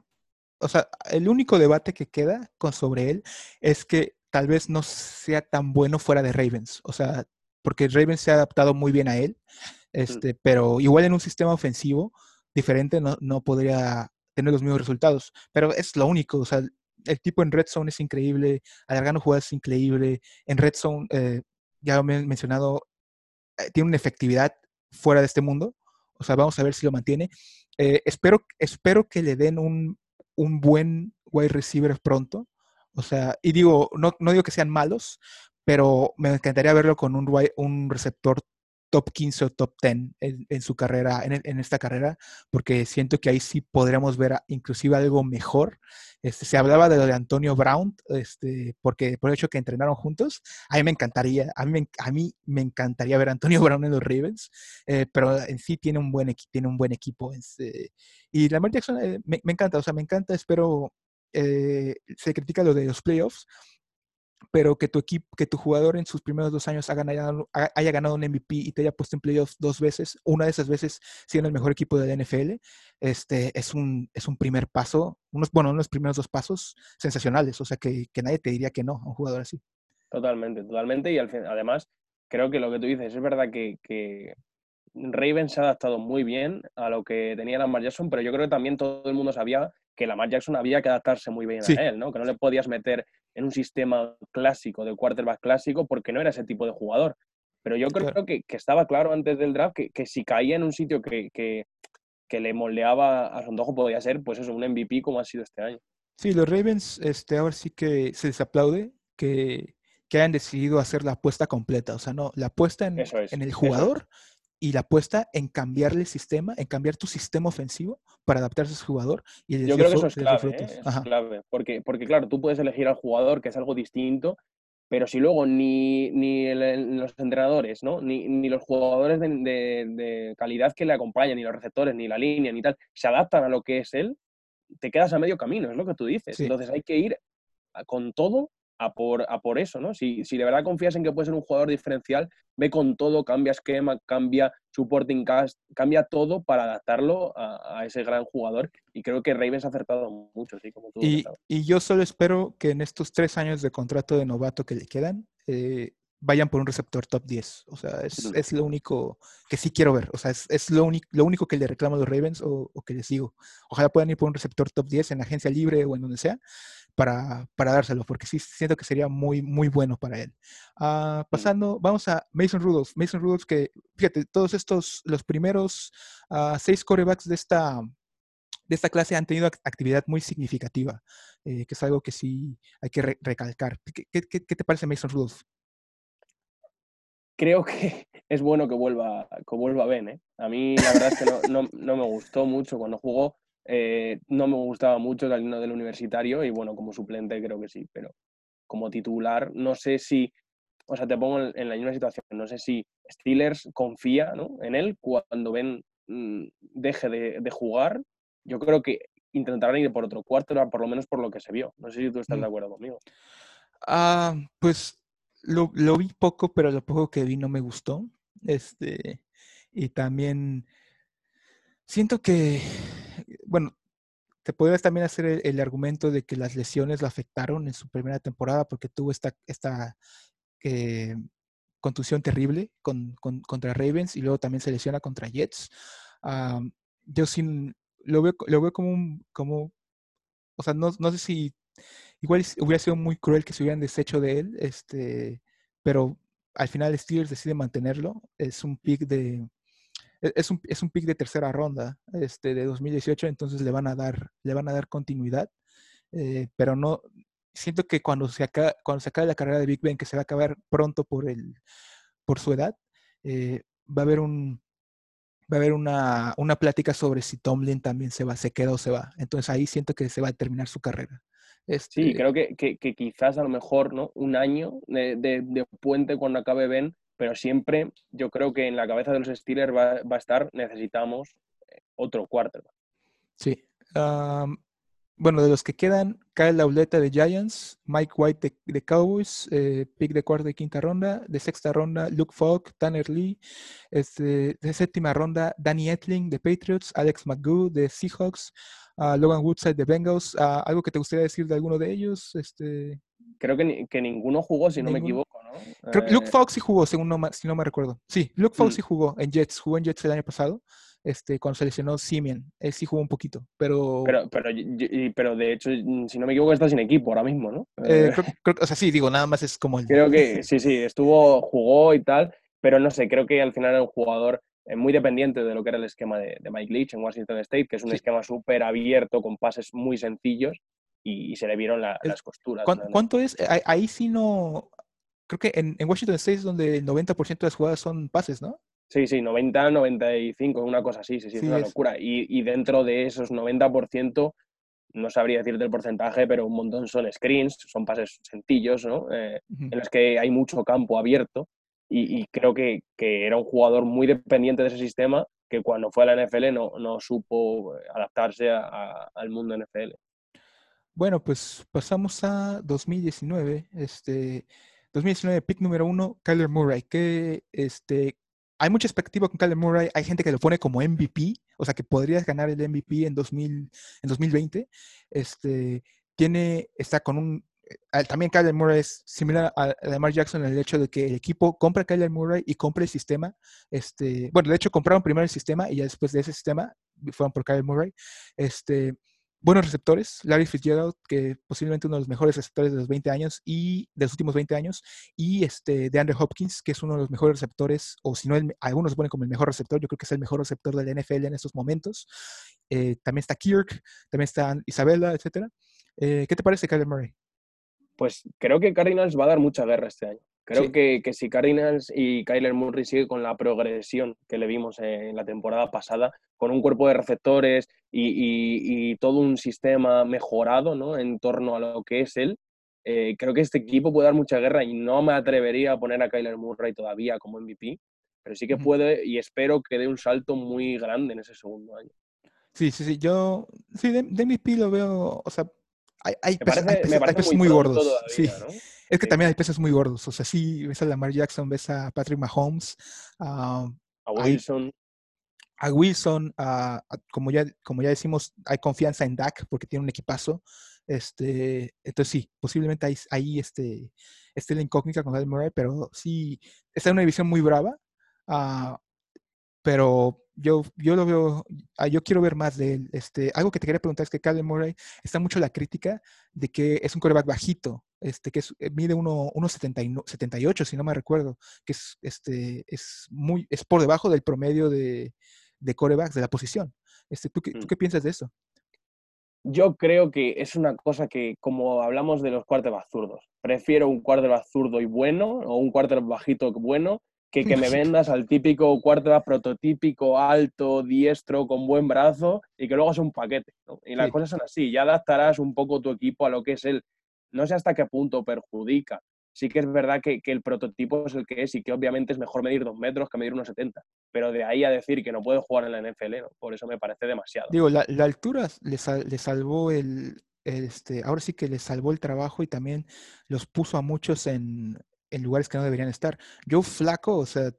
o sea, el único debate que queda con sobre él es que tal vez no sea tan bueno fuera de Ravens. O sea, porque Ravens se ha adaptado muy bien a él, este, mm. pero igual en un sistema ofensivo diferente no, no, podría tener los mismos resultados. Pero es lo único, o sea, el tipo en Red Zone es increíble, alargando jugadas es increíble. En Red Zone, eh, ya me he mencionado, eh, tiene una efectividad fuera de este mundo. O sea, vamos a ver si lo mantiene. Eh, espero, espero que le den un, un buen wide receiver pronto. O sea, y digo, no, no digo que sean malos, pero me encantaría verlo con un, un receptor top 15 o top 10 en, en su carrera, en, en, esta carrera, porque siento que ahí sí podríamos ver inclusive algo mejor. Este, se hablaba de lo de Antonio Brown, este, porque por el hecho que entrenaron juntos, a mí me encantaría, a mí a mí me encantaría ver a Antonio [LAUGHS] Brown en los Ravens, eh, pero en sí tiene un buen, tiene un buen equipo. Este, y Lamar Jackson eh, me, me, encanta, o sea, me encanta, espero, eh, se critica lo de los playoffs, pero que tu equipo, que tu jugador en sus primeros dos años haya ganado, un MVP y te haya puesto en playoffs dos veces, una de esas veces siendo el mejor equipo de la NFL, este, es, un, es un primer paso, unos, bueno, unos primeros dos pasos sensacionales, o sea que, que nadie te diría que no a un jugador así. Totalmente, totalmente, y además creo que lo que tú dices es verdad que Ravens se ha adaptado muy bien a lo que tenía Lamar Jackson, pero yo creo que también todo el mundo sabía que Lamar Jackson había que adaptarse muy bien sí. a él, ¿no? Que no le podías meter en un sistema clásico, de quarterback clásico, porque no era ese tipo de jugador. Pero yo creo claro. que, que, estaba claro antes del draft que, que si caía en un sitio que, que, que, le moldeaba a su antojo podía ser, pues eso, un MVP como ha sido este año. Sí, los Ravens este, ahora sí que se les aplaude que, que hayan decidido hacer la apuesta completa. O sea, no, la apuesta en, es, en el jugador y la apuesta en cambiarle el sistema, en cambiar tu sistema ofensivo para adaptarse a ese jugador. Y Yo creo que eso es clave, ¿eh? eso es clave porque, porque, claro, tú puedes elegir al jugador, que es algo distinto, pero si luego ni, ni el, los entrenadores, ¿no? ni, ni los jugadores de, de, de, calidad que le acompañan, ni los receptores, ni la línea, ni tal, se adaptan a lo que es él, te quedas a medio camino, es lo que tú dices. Sí. Entonces hay que ir con todo a por, a por eso, ¿no? Si, si de verdad confías en que puede ser un jugador diferencial, ve con todo, cambia esquema, cambia supporting cast, cambia todo para adaptarlo a, a ese gran jugador. Y creo que Ravens ha acertado mucho, sí, como tú. Y, y, yo solo espero que en estos tres años de contrato de novato que le quedan, eh, vayan por un receptor top 10. O sea, es, es, lo único que sí quiero ver. O sea, es, es lo, lo, único que le reclamo a los Ravens o, o, que les digo. Ojalá puedan ir por un receptor top 10 en la agencia libre o en donde sea para, para dárselo, porque sí siento que sería muy, muy bueno para él. Uh, pasando, vamos a Mason Rudolph. Mason Rudolph que, fíjate, todos estos, los primeros uh, seis corebacks de esta, de esta clase han tenido actividad muy significativa, eh, que es algo que sí hay que re recalcar. ¿Qué, qué, ¿Qué, te parece Mason Rudolph? creo que es bueno que vuelva, que vuelva Ben. ¿eh? A mí la verdad es que no, no, me gustó mucho cuando jugó. Eh, no me gustaba mucho el del universitario y bueno, como suplente creo que sí, pero como titular no sé si, o sea, te pongo en, la misma situación, no sé si Steelers confía en él cuando Ben mm, deje de, jugar. Yo creo que intentarán ir por otro cuarto, por lo menos por lo que se vio. No sé si tú estás de mm. acuerdo conmigo. Ah, pues lo, lo, vi poco, pero lo poco que vi no me gustó. Este, y también siento que, bueno, te podrías también hacer el, argumento de que las lesiones lo afectaron en su primera temporada porque tuvo esta, esta eh, contusión terrible con, contra Ravens y luego también se lesiona contra Jets. Ah, yo sin, lo veo, lo veo como un, como, o sea, no, no sé si Igual hubiera sido muy cruel que se hubieran deshecho de él, este, pero al final Steelers decide mantenerlo. Es un pick de es un, es un pick de tercera ronda este, de 2018, entonces le van a dar, le van a dar continuidad. Eh, pero no, siento que cuando se, acaba, cuando se acabe la carrera de Big Ben, que se va a acabar pronto por, el, por su edad, eh, va a haber un, va a haber una, una, plática sobre si Tomlin también se va, se queda o se va. Entonces ahí siento que se va a terminar su carrera. Sí, este creo que, que, quizás a lo mejor ¿no? un año de, de, puente cuando acabe Ben, pero siempre yo creo que en la cabeza de los Steelers va, va a estar necesitamos eh, otro cuarto. Sí. bueno, de los que quedan, Kyle Lauleta de Giants, Mike White de, Cowboys, eh, pick de cuarta y quinta ronda, de sexta ronda, Luke Falk, Tanner Lee, este, de séptima ronda, Danny Etling de Patriots, Alex McGoo de Seahawks, Logan Woodside de Bengals. ¿Algo que te gustaría decir de alguno de ellos? Este... Creo que, que ninguno jugó, si no me equivoco. Creo que Luke eh, Fox sí jugó, según no, si no me recuerdo. Sí, Luke Fox mm. sí jugó en Jets, jugó en Jets el año pasado. Este, cuando se lesionó Simeon, él sí jugó un poquito, pero... Pero, pero, pero de hecho, si no me equivoco, está sin equipo ahora mismo, ¿no? Eh, creo, o sea, sí, digo, nada más es como el... Creo que [LAUGHS] sí, sí, estuvo, jugó y tal, pero no sé, creo que al final era un jugador eh, muy dependiente de lo que era el esquema de, Mike Leach en Washington State, que es un esquema súper abierto, con pases muy sencillos, y, se le vieron las costuras. ¿Cuánto, es? Ahí sí no... Creo que en, Washington State es donde el 90% de las jugadas son pases, ¿no? Sí, sí, 90, 95, una cosa así, sí, sí, es una locura. Y, dentro de esos 90%, no sabría decirte el porcentaje, pero un montón son screens, son pases sencillos, ¿no? Eh, en los que hay mucho campo abierto y, creo que, era un jugador muy dependiente de ese sistema que cuando fue a la NFL no, no supo adaptarse al mundo NFL. Bueno, pues pasamos a 2019. Este, 2019, pick número uno, Kyler Murray. Que este, hay mucha expectativa con Kyler Murray. Hay gente que lo pone como MVP, o sea que podrías ganar el MVP en, 2000, en 2020. Este, tiene, está con un eh, también Kyler Murray es similar a, Lamar Jackson en el hecho de que el equipo compra Kyler Murray y compra el sistema. Este, bueno, de hecho compraron primero el sistema y ya después de ese sistema fueron por Kyler Murray. Este, buenos receptores, Larry Fitzgerald, que posiblemente uno de los mejores receptores de los 20 años y de los últimos 20 años, y este, de Andrew Hopkins, que es uno de los mejores receptores, o si no, algunos ponen como el mejor receptor, yo creo que es el mejor receptor de la NFL en estos momentos. Eh, también está Kirk, también está Isabella, etc. Eh, ¿Qué te parece, Kyler Murray? pues creo que Cardinals va a dar mucha guerra este año. Creo que, si Cardinals y Kyler Murray sigue con la progresión que le vimos en la temporada pasada, con un cuerpo de receptores y, todo un sistema mejorado ¿no? en torno a lo que es él, eh, creo que este equipo puede dar mucha guerra y no me atrevería a poner a Kyler Murray todavía como MVP, pero sí que puede y espero que dé un salto muy grande en ese segundo año. Sí, sí, sí, yo sí, de, de MVP lo veo, o sea, hay, peces, muy, gordos. sí. Es que también hay peces muy gordos. O sea, sí, ves a Lamar Jackson, ves a Patrick Mahomes, a Wilson. a Wilson, como, ya, como ya decimos, hay confianza en Dak porque tiene un equipazo. Este, entonces sí, posiblemente ahí, ahí este, esté la incógnita con Kyle Murray, pero sí, está en una división muy brava. Uh, pero yo, yo lo veo, ah, yo quiero ver más de él. Este, algo que te quería preguntar es que Kyler Murray está mucho la crítica de que es un coreback bajito, este, que eh, mide 1,78, si no me recuerdo, que es, este, es, muy, es por debajo del promedio de, de corebacks de la posición. Este, ¿tú, qué, ¿Tú mm. qué piensas de eso? Yo creo que es una cosa que, como hablamos de los quarterbacks zurdos, prefiero un quarterback zurdo y bueno o un quarterback bajito bueno que, que me [LAUGHS] vendas al típico cuarto prototípico, alto, diestro, con buen brazo y que luego es un paquete. Y las cosas son así, ya adaptarás un poco tu equipo a lo que es él. No sé hasta qué punto perjudica. Sí que es verdad que, el prototipo es el que es y que obviamente es mejor medir dos metros que medir unos 70. Pero de ahí a decir que no puede jugar en la NFL, por eso me parece demasiado. Digo, la, altura le, salvó el, este, ahora sí que le salvó el trabajo y también los puso a muchos en, en lugares que no deberían estar. Joe Flaco, o sea,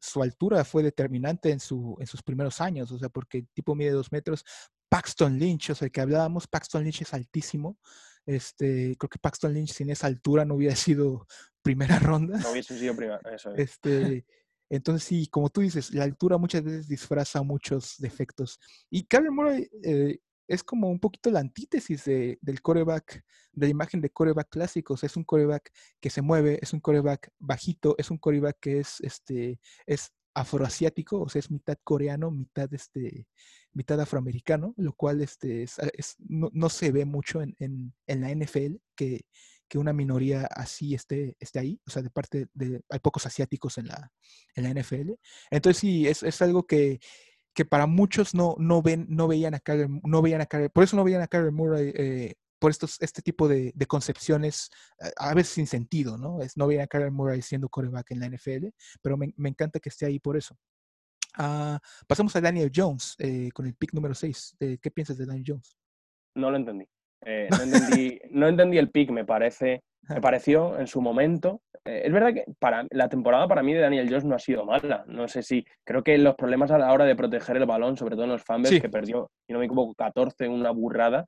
su altura fue determinante en, su, en sus primeros años, o sea, porque el tipo mide dos metros. Paxton Lynch, o sea, el que hablábamos, Paxton Lynch es altísimo. Este, creo que Paxton Lynch sin esa altura no hubiera [LAUGHS] sido primera ronda. No hubiese sido primera, eso es. Este, entonces, sí, como tú dices, la altura muchas veces disfraza muchos defectos. Y Kyler Murray eh, es como un poquito la antítesis de, del coreback, de la imagen de coreback clásicos. Es un coreback que se mueve, es un coreback bajito, es un coreback que es, este, es afroasiático, o sea, es mitad coreano, mitad, este, mitad afroamericano, lo cual este, es, no, se ve mucho en, en, en la NFL que, que, una minoría así esté, esté ahí. O sea, de parte de, hay pocos asiáticos en la, en la NFL. Entonces sí, es, es algo que que para muchos no, no, ven, no veían a Kyler, no veían a por eso no veían a Kyler Murray eh, por estos, este tipo de, concepciones eh, a veces sin sentido, ¿no? Es, no veían a Kyler Murray siendo coreback en la NFL, pero me, encanta que esté ahí por eso. Ah, pasamos a Daniel Jones eh, con el pick número 6. ¿Qué piensas de Daniel Jones? No lo entendí. no, entendí no entendí el pick, me parece. Me pareció en su momento eh, es verdad que para la temporada para mí de Daniel Jones no ha sido mala. No sé si. Creo que los problemas a la hora de proteger el balón, sobre todo en los fumbles, que perdió, si no me equivoco, 14 en una burrada.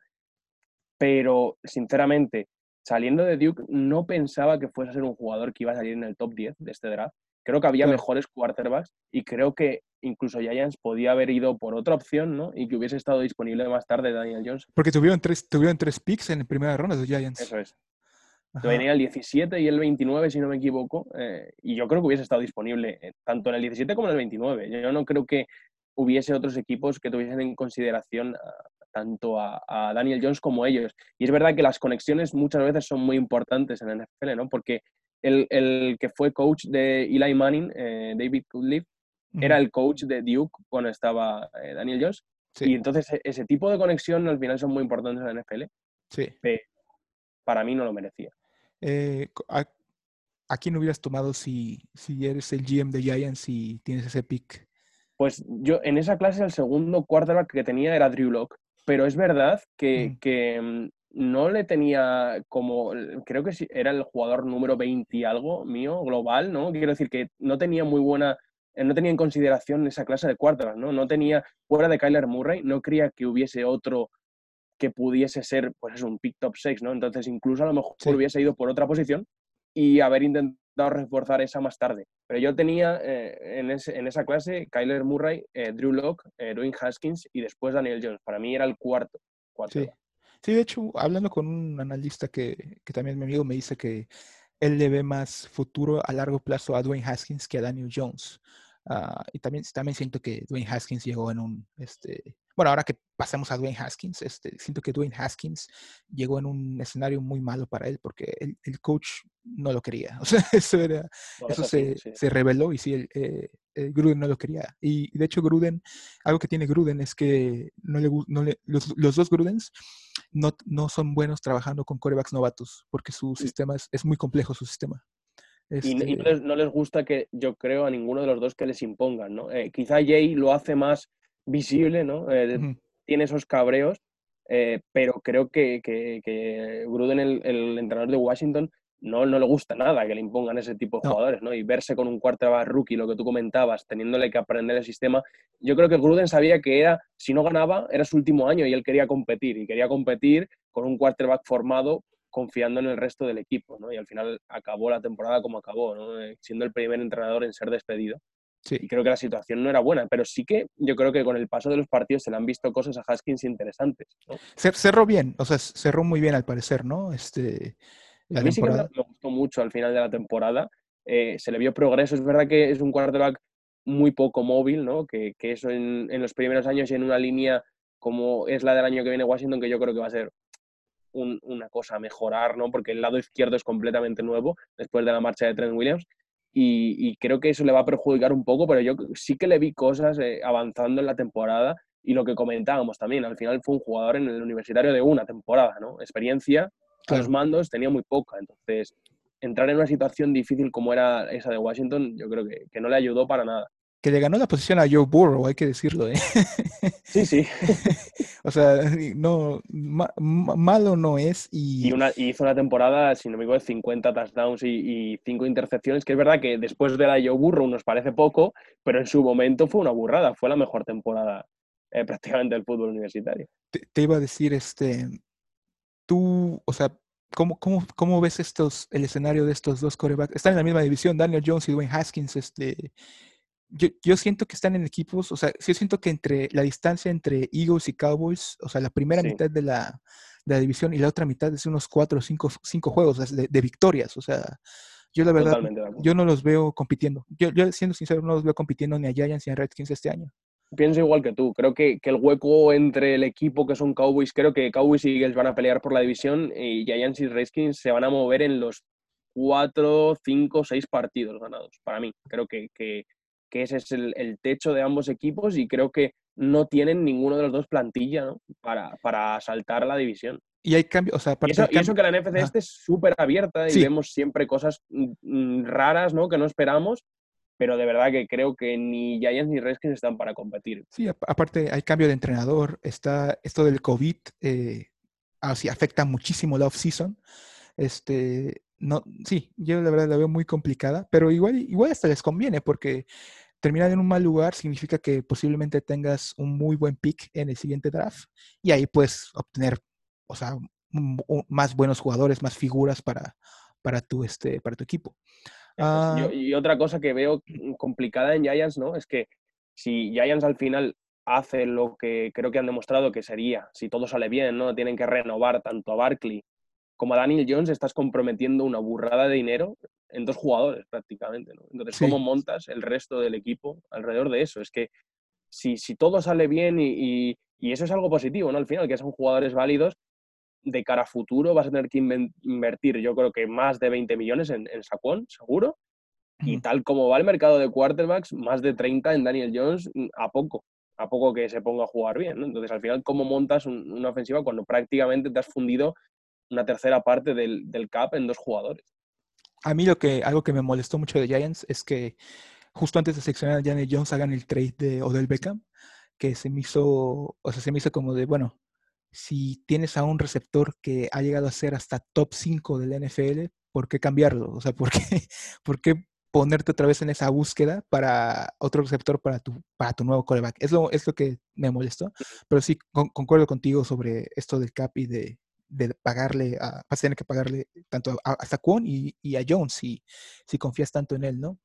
Pero, sinceramente, saliendo de Duke, no pensaba que fuese a ser un jugador que iba a salir en el top 10 de este draft. Creo que había mejores quarterbacks y creo que incluso Giants podía haber ido por otra opción, ¿no? Y que hubiese estado disponible más tarde Daniel Jones. Porque tuvieron tres, tuvieron tres picks en primera ronda de Giants. Eso es. Venía el 17 y el 29, si no me equivoco, eh, y yo creo que hubiese estado disponible eh, tanto en el 17 como en el 29. Yo no creo que hubiese otros equipos que tuviesen en consideración tanto a, Daniel Jones como ellos. Y es verdad que las conexiones muchas veces son muy importantes en el NFL, ¿no? Porque el, el que fue coach de Eli Manning, eh, David Cutcliffe, era el coach de Duke cuando estaba Daniel Jones. Y entonces e, ese tipo de conexión al final son muy importantes en la NFL. Sí. Pero para mí no lo merecía. Eh, a, quién hubieras tomado si, si eres el GM de Giants y tienes ese pick? Pues yo en esa clase el segundo quarterback que tenía era Drew Locke, pero es verdad que, mm. Mm, no le tenía como, creo que era el jugador número 20 y algo mío, global, ¿no? Quiero decir que no tenía muy buena, eh, no tenía en consideración esa clase de quarterback, ¿no? No tenía, fuera de Kyler Murray, no creía que hubiese otro que pudiese ser, pues es un pick top 6, ¿no? Entonces, incluso a lo mejor hubiese ido por otra posición y haber intentado reforzar esa más tarde. Pero yo tenía eh, en, esa clase Kyler Murray, eh, Drew Locke, eh, Dwayne Haskins y después Daniel Jones. Para mí era el cuarto. Sí. sí. de hecho, hablando con un analista que, que también mi amigo me dice que él le ve más futuro a largo plazo a Dwayne Haskins que a Daniel Jones. Ah, y también, también siento que Dwayne Haskins llegó en un, este, bueno, ahora que pasemos a Dwayne Haskins, este, siento que Dwayne Haskins llegó en un escenario muy malo para él porque el, el coach no lo quería. [LAUGHS] O sea, eso, era, eso se, se, reveló y sí, el, eh, Gruden no lo quería. Y, de hecho Gruden, algo que tiene Gruden es que no le, no le, los, los, dos Grudens no, no son buenos trabajando con corebacks novatos porque su sistema es, es muy complejo, su sistema. Y, no, este les, no, les, gusta que yo creo a ninguno de los dos que les impongan, ¿no? Eh, quizá Jay lo hace más visible, ¿no? Eh, tiene esos cabreos, eh, pero creo que, que, Gruden, el, entrenador de Washington, no, no le gusta nada que le impongan ese tipo de jugadores, ¿no? Y verse con un quarterback rookie, lo que tú comentabas, teniéndole que aprender el sistema. Yo creo que Gruden sabía que era, si no ganaba, era su último año y él quería competir. Y quería competir con un quarterback formado confiando en el resto del equipo, ¿no? Y al final acabó la temporada como acabó, ¿no? Eh, siendo el primer entrenador en ser despedido. Y creo que la situación no era buena, pero sí que yo creo que con el paso de los partidos se le han visto cosas a Haskins interesantes. Cerró bien, o sea, cerró muy bien al parecer, ¿no? Este, a mí sí que me gustó mucho al final de la temporada. Eh, se le vio progreso. Es verdad que es un quarterback muy poco móvil, ¿no? Que, que eso en, en, los primeros años y en una línea como es la del año que viene Washington, que yo creo que va a ser una cosa a mejorar, ¿no? Porque el lado izquierdo es completamente nuevo después de la marcha de Trent Williams y, creo que eso le va a perjudicar un poco, pero yo sí que le vi cosas eh, avanzando en la temporada y lo que comentábamos también, al final fue un jugador en el universitario de una temporada, ¿no? Experiencia a los mandos tenía muy poca, entonces entrar en una situación difícil como era esa de Washington, yo creo que, que no le ayudó para nada que le ganó la posición a Joe Burrow, hay que decirlo. ¿eh? Sí, sí. [LAUGHS] o sea, no, malo no es. Y... una, hizo una temporada, si no me equivoco, de 50 touchdowns y, 5 intercepciones, que es verdad que después de la Joe Burrow nos parece poco, pero en su momento fue una burrada, fue la mejor temporada eh, prácticamente del fútbol universitario. Te, iba a decir, este, tú, o sea, ¿Cómo, cómo, cómo ves estos, el escenario de estos dos corebacks? Están en la misma división, Daniel Jones y Dwayne Haskins. Este, yo, siento que están en equipos, o sea, yo siento que entre la distancia entre Eagles y Cowboys, o sea, la primera mitad de la, división y la otra mitad es unos cuatro o cinco, cinco juegos de, victorias, o sea, yo la verdad, yo no los veo compitiendo. Yo, yo, siendo sincero, no los veo compitiendo ni a Giants ni a Redskins este año. Pienso igual que tú. Creo que, que, el hueco entre el equipo que son Cowboys, creo que Cowboys y Eagles van a pelear por la división y Giants y Redskins se van a mover en los cuatro, cinco, seis partidos ganados. Para mí, creo que, que que ese es el, techo de ambos equipos y creo que no tienen ninguno de los dos plantilla para, para saltar a la división. Y hay cambios, o sea, y eso, que la NFC este es súper abierta y vemos siempre cosas mm, mm, raras, ¿no? Que no esperamos, pero de verdad que creo que ni Giants ni Redskins están para competir. Sí, aparte hay cambio de entrenador, está esto del COVID, eh, así afecta muchísimo la off-season. Este, no, sí, yo la verdad la veo muy complicada, pero igual, igual hasta les conviene porque terminar en un mal lugar significa que posiblemente tengas un muy buen pick en el siguiente draft y ahí puedes obtener, o sea, más buenos jugadores, más figuras para, para, tu, este, para tu equipo. Ah, y otra cosa que veo complicada en Giants, ¿no? Es que si Giants al final hace lo que creo que han demostrado que sería, si todo sale bien, ¿no? Tienen que renovar tanto a Barkley como a Daniel Jones, estás comprometiendo una burrada de dinero en dos jugadores prácticamente. ¿no? Entonces, ¿cómo montas el resto del equipo alrededor de eso? Es que si, si todo sale bien y, y, eso es algo positivo, ¿no? Al final, que son jugadores válidos, de cara a futuro vas a tener que invertir, yo creo que más de 20 millones en, en Saquon, seguro. Y tal como va el mercado de quarterbacks, más de 30 en Daniel Jones, mm, a poco, a poco que se ponga a jugar bien. ¿no? Entonces, al final, ¿cómo montas una ofensiva cuando prácticamente te has fundido una tercera parte del, del cap en dos jugadores? a mí lo que, algo que me molestó mucho de Giants es que justo antes de seleccionar a Janet Jones hagan el trade de Odell Beckham, que se me hizo, o sea, se me hizo como de, bueno, si tienes a un receptor que ha llegado a ser hasta top 5 del NFL, ¿por qué cambiarlo? O sea, ¿por qué, [LAUGHS] ¿por qué ponerte otra vez en esa búsqueda para otro receptor para tu, para tu nuevo coreback? Es lo, es lo que me molestó, pero sí concuerdo contigo sobre esto del cap y de, de pagarle, a, vas a tener que pagarle tanto a, a y, y, a Jones si, si confías tanto en él, ¿no?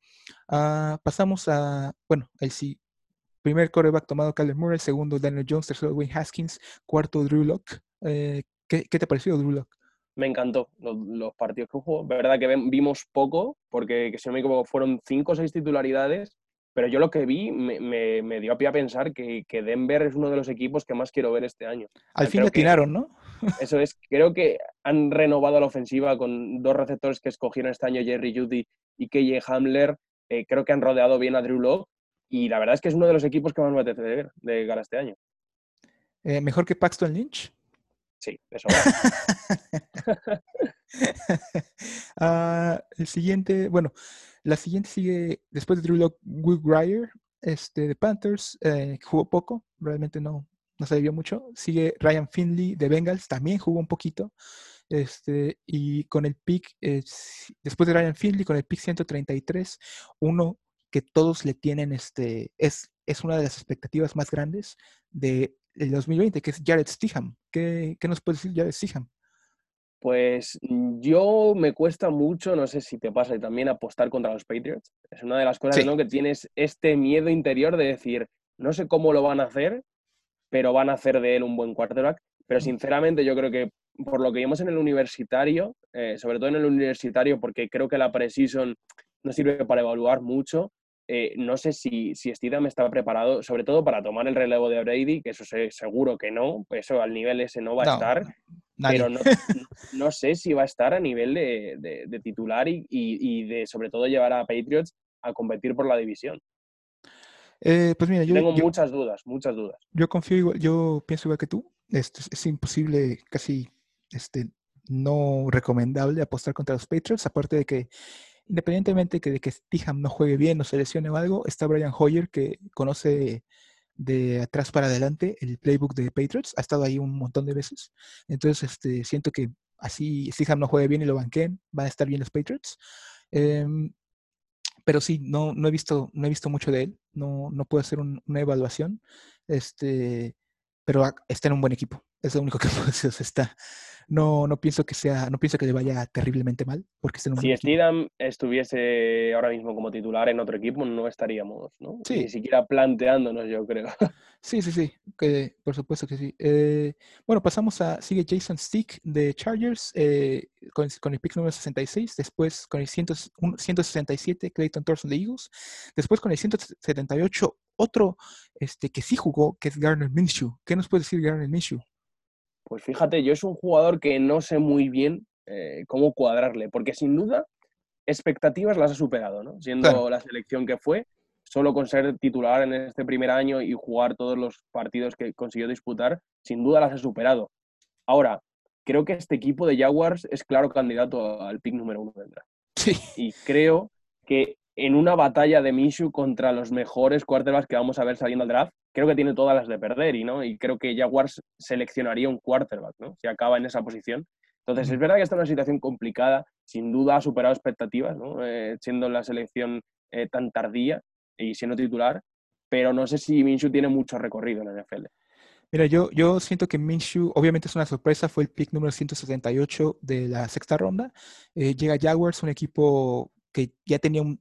Ah, pasamos a, bueno, el sí, primer coreback tomado Kyler Murray, segundo Daniel Jones, tercero Wayne Haskins, cuarto Drew Locke. Eh, ¿qué, te pareció Drew Locke? Me encantó los, partidos que jugó. verdad que vimos poco, porque si no me equivoco fueron cinco o seis titularidades, pero yo lo que vi me, me, dio a pie a pensar que, que, Denver es uno de los equipos que más quiero ver este año. Al fin le tiraron, ¿no? Eso es, creo que han renovado la ofensiva con dos receptores que escogieron este año, Jerry Judy y KJ Hamler. Eh, creo que han rodeado bien a Drew Locke y la verdad es que es uno de los equipos que más me apetece ver de cara este año. Eh, ¿Mejor que Paxton Lynch? Sí, eso va. [LAUGHS] Ah, el siguiente, bueno, la siguiente sigue después de Drew Locke, Will Grier, este, de Panthers, eh, jugó poco, realmente no, no se vio mucho. Sigue Ryan Finley de Bengals, también jugó un poquito. Este, y con el pick, eh, después de Ryan Finley, con el pick 133, uno que todos le tienen, este, es, es una de las expectativas más grandes de, 2020, que es Jared Stiham. ¿Qué, ¿Qué, nos puede decir Jared Stiham? Pues yo me cuesta mucho, no sé si te pasa y también apostar contra los Patriots. Es una de las cosas ¿no? que tienes este miedo interior de decir, no sé cómo lo van a hacer, pero van a hacer de él un buen quarterback. Pero sinceramente yo creo que por lo que vimos en el universitario, eh, sobre todo en el universitario, porque creo que la preseason no sirve para evaluar mucho, eh, no sé si, si me está preparado, sobre todo para tomar el relevo de Brady, que eso sé, seguro que no, eso al nivel ese no va a estar. pero [LAUGHS] no, sé si va a estar a nivel de, titular y, de sobre todo llevar a Patriots a competir por la división. Eh, pues mira, yo tengo muchas dudas, muchas dudas. Yo confío igual, yo pienso igual que tú. Este, es imposible, casi este, no recomendable apostar contra los Patriots, aparte de que independientemente de que Stiham no juegue bien o se lesione o algo, está Brian Hoyer que conoce de atrás para adelante el playbook de Patriots, ha estado ahí un montón de veces. Entonces, este, siento que así Stiham no juegue bien y lo banquen, van a estar bien los Patriots. Em, pero sí, no, no, he visto, no he visto mucho de él, no, no puedo hacer una evaluación, este, pero está en un buen equipo, es lo único que [LAUGHS] puedo decir, está, no, no pienso que sea, no pienso que le vaya terriblemente mal, porque Si Steedham estuviese ahora mismo como titular en otro equipo, no estaríamos, ¿no? Ni siquiera planteándonos, yo creo. [LAUGHS] Sí, sí, sí, que, por supuesto que sí. Eh, bueno, pasamos a, sigue Jason Stick de Chargers eh, con, el pick número 66, después con el 167 Clayton Thorson de Eagles, después con el 178 otro este, que sí jugó, que es Garner Minshew. ¿Qué nos puede decir Garner Minshew? Pues fíjate, yo es un jugador que no sé muy bien eh, cómo cuadrarle, porque sin duda expectativas las ha superado, ¿no? Siendo la selección que fue, solo con ser titular en este primer año y jugar todos los partidos que consiguió disputar, sin duda las ha superado. Ahora, creo que este equipo de Jaguars es claro candidato al pick número uno del Sí. Y creo que en una batalla de Minshew contra los mejores quarterbacks que vamos a ver saliendo al draft, creo que tiene todas las de perder y, ¿no? y creo que Jaguars seleccionaría un quarterback ¿no? si acaba en esa posición. Entonces, es verdad que está en una situación complicada, sin duda ha superado expectativas, ¿no? Eh, siendo la selección eh, tan tardía y siendo titular, pero no sé si Minshew tiene mucho recorrido en la NFL. Mira, yo, yo siento que Minshew, obviamente es una sorpresa, fue el pick número 178 de la sexta ronda. Eh, llega Jaguars, un equipo que ya tenía un,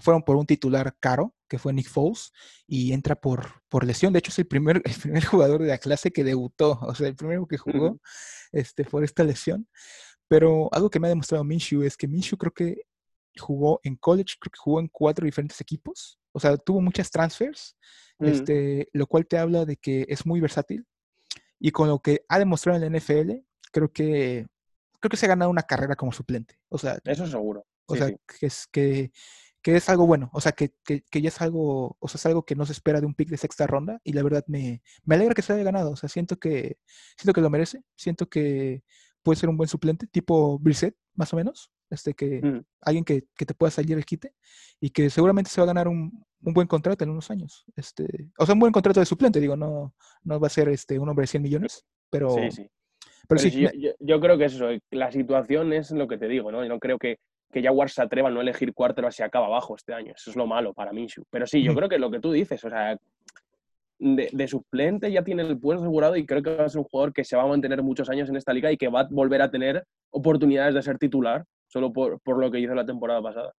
fueron por un titular caro, que fue Nick Foles, y entra por, por lesión. De hecho, es el primer, [LAUGHS] el primer jugador de la clase que debutó, o sea, el primero que jugó este, por esta lesión. Pero algo que me ha demostrado Minshew es que Minshew creo que jugó en college, creo que jugó en cuatro diferentes equipos, o sea, tuvo muchas transfers, este, lo cual te habla de que es muy versátil. Y con lo que ha demostrado en la NFL, creo que creo que se ha ganado una carrera como suplente. O sea, eso seguro. O sea, que es que que es algo bueno, o sea, que, que, ya es algo, o sea, es algo que no se espera de un pick de sexta ronda y la verdad me, me alegra que se haya ganado, o sea, siento que, siento que lo merece, siento que puede ser un buen suplente, tipo Brissett, más o menos, este que mm. alguien que, que, te pueda salir el quite y que seguramente se va a ganar un, un, buen contrato en unos años, este, o sea, un buen contrato de suplente, digo, no, no va a ser este, un hombre de 100 millones, pero... Sí, sí. Pero, sí, yo, yo, creo que eso, la situación es lo que te digo, ¿no? Yo no creo que que Jaguars se atreva a no elegir quarterback si acaba abajo este año. Eso es lo malo para Minshew. Pero sí, yo creo que lo que tú dices, o sea, de, suplente ya tiene el puesto asegurado y creo que va a ser un jugador que se va a mantener muchos años en esta liga y que va a volver a tener oportunidades de ser titular solo por, lo que hizo la temporada pasada.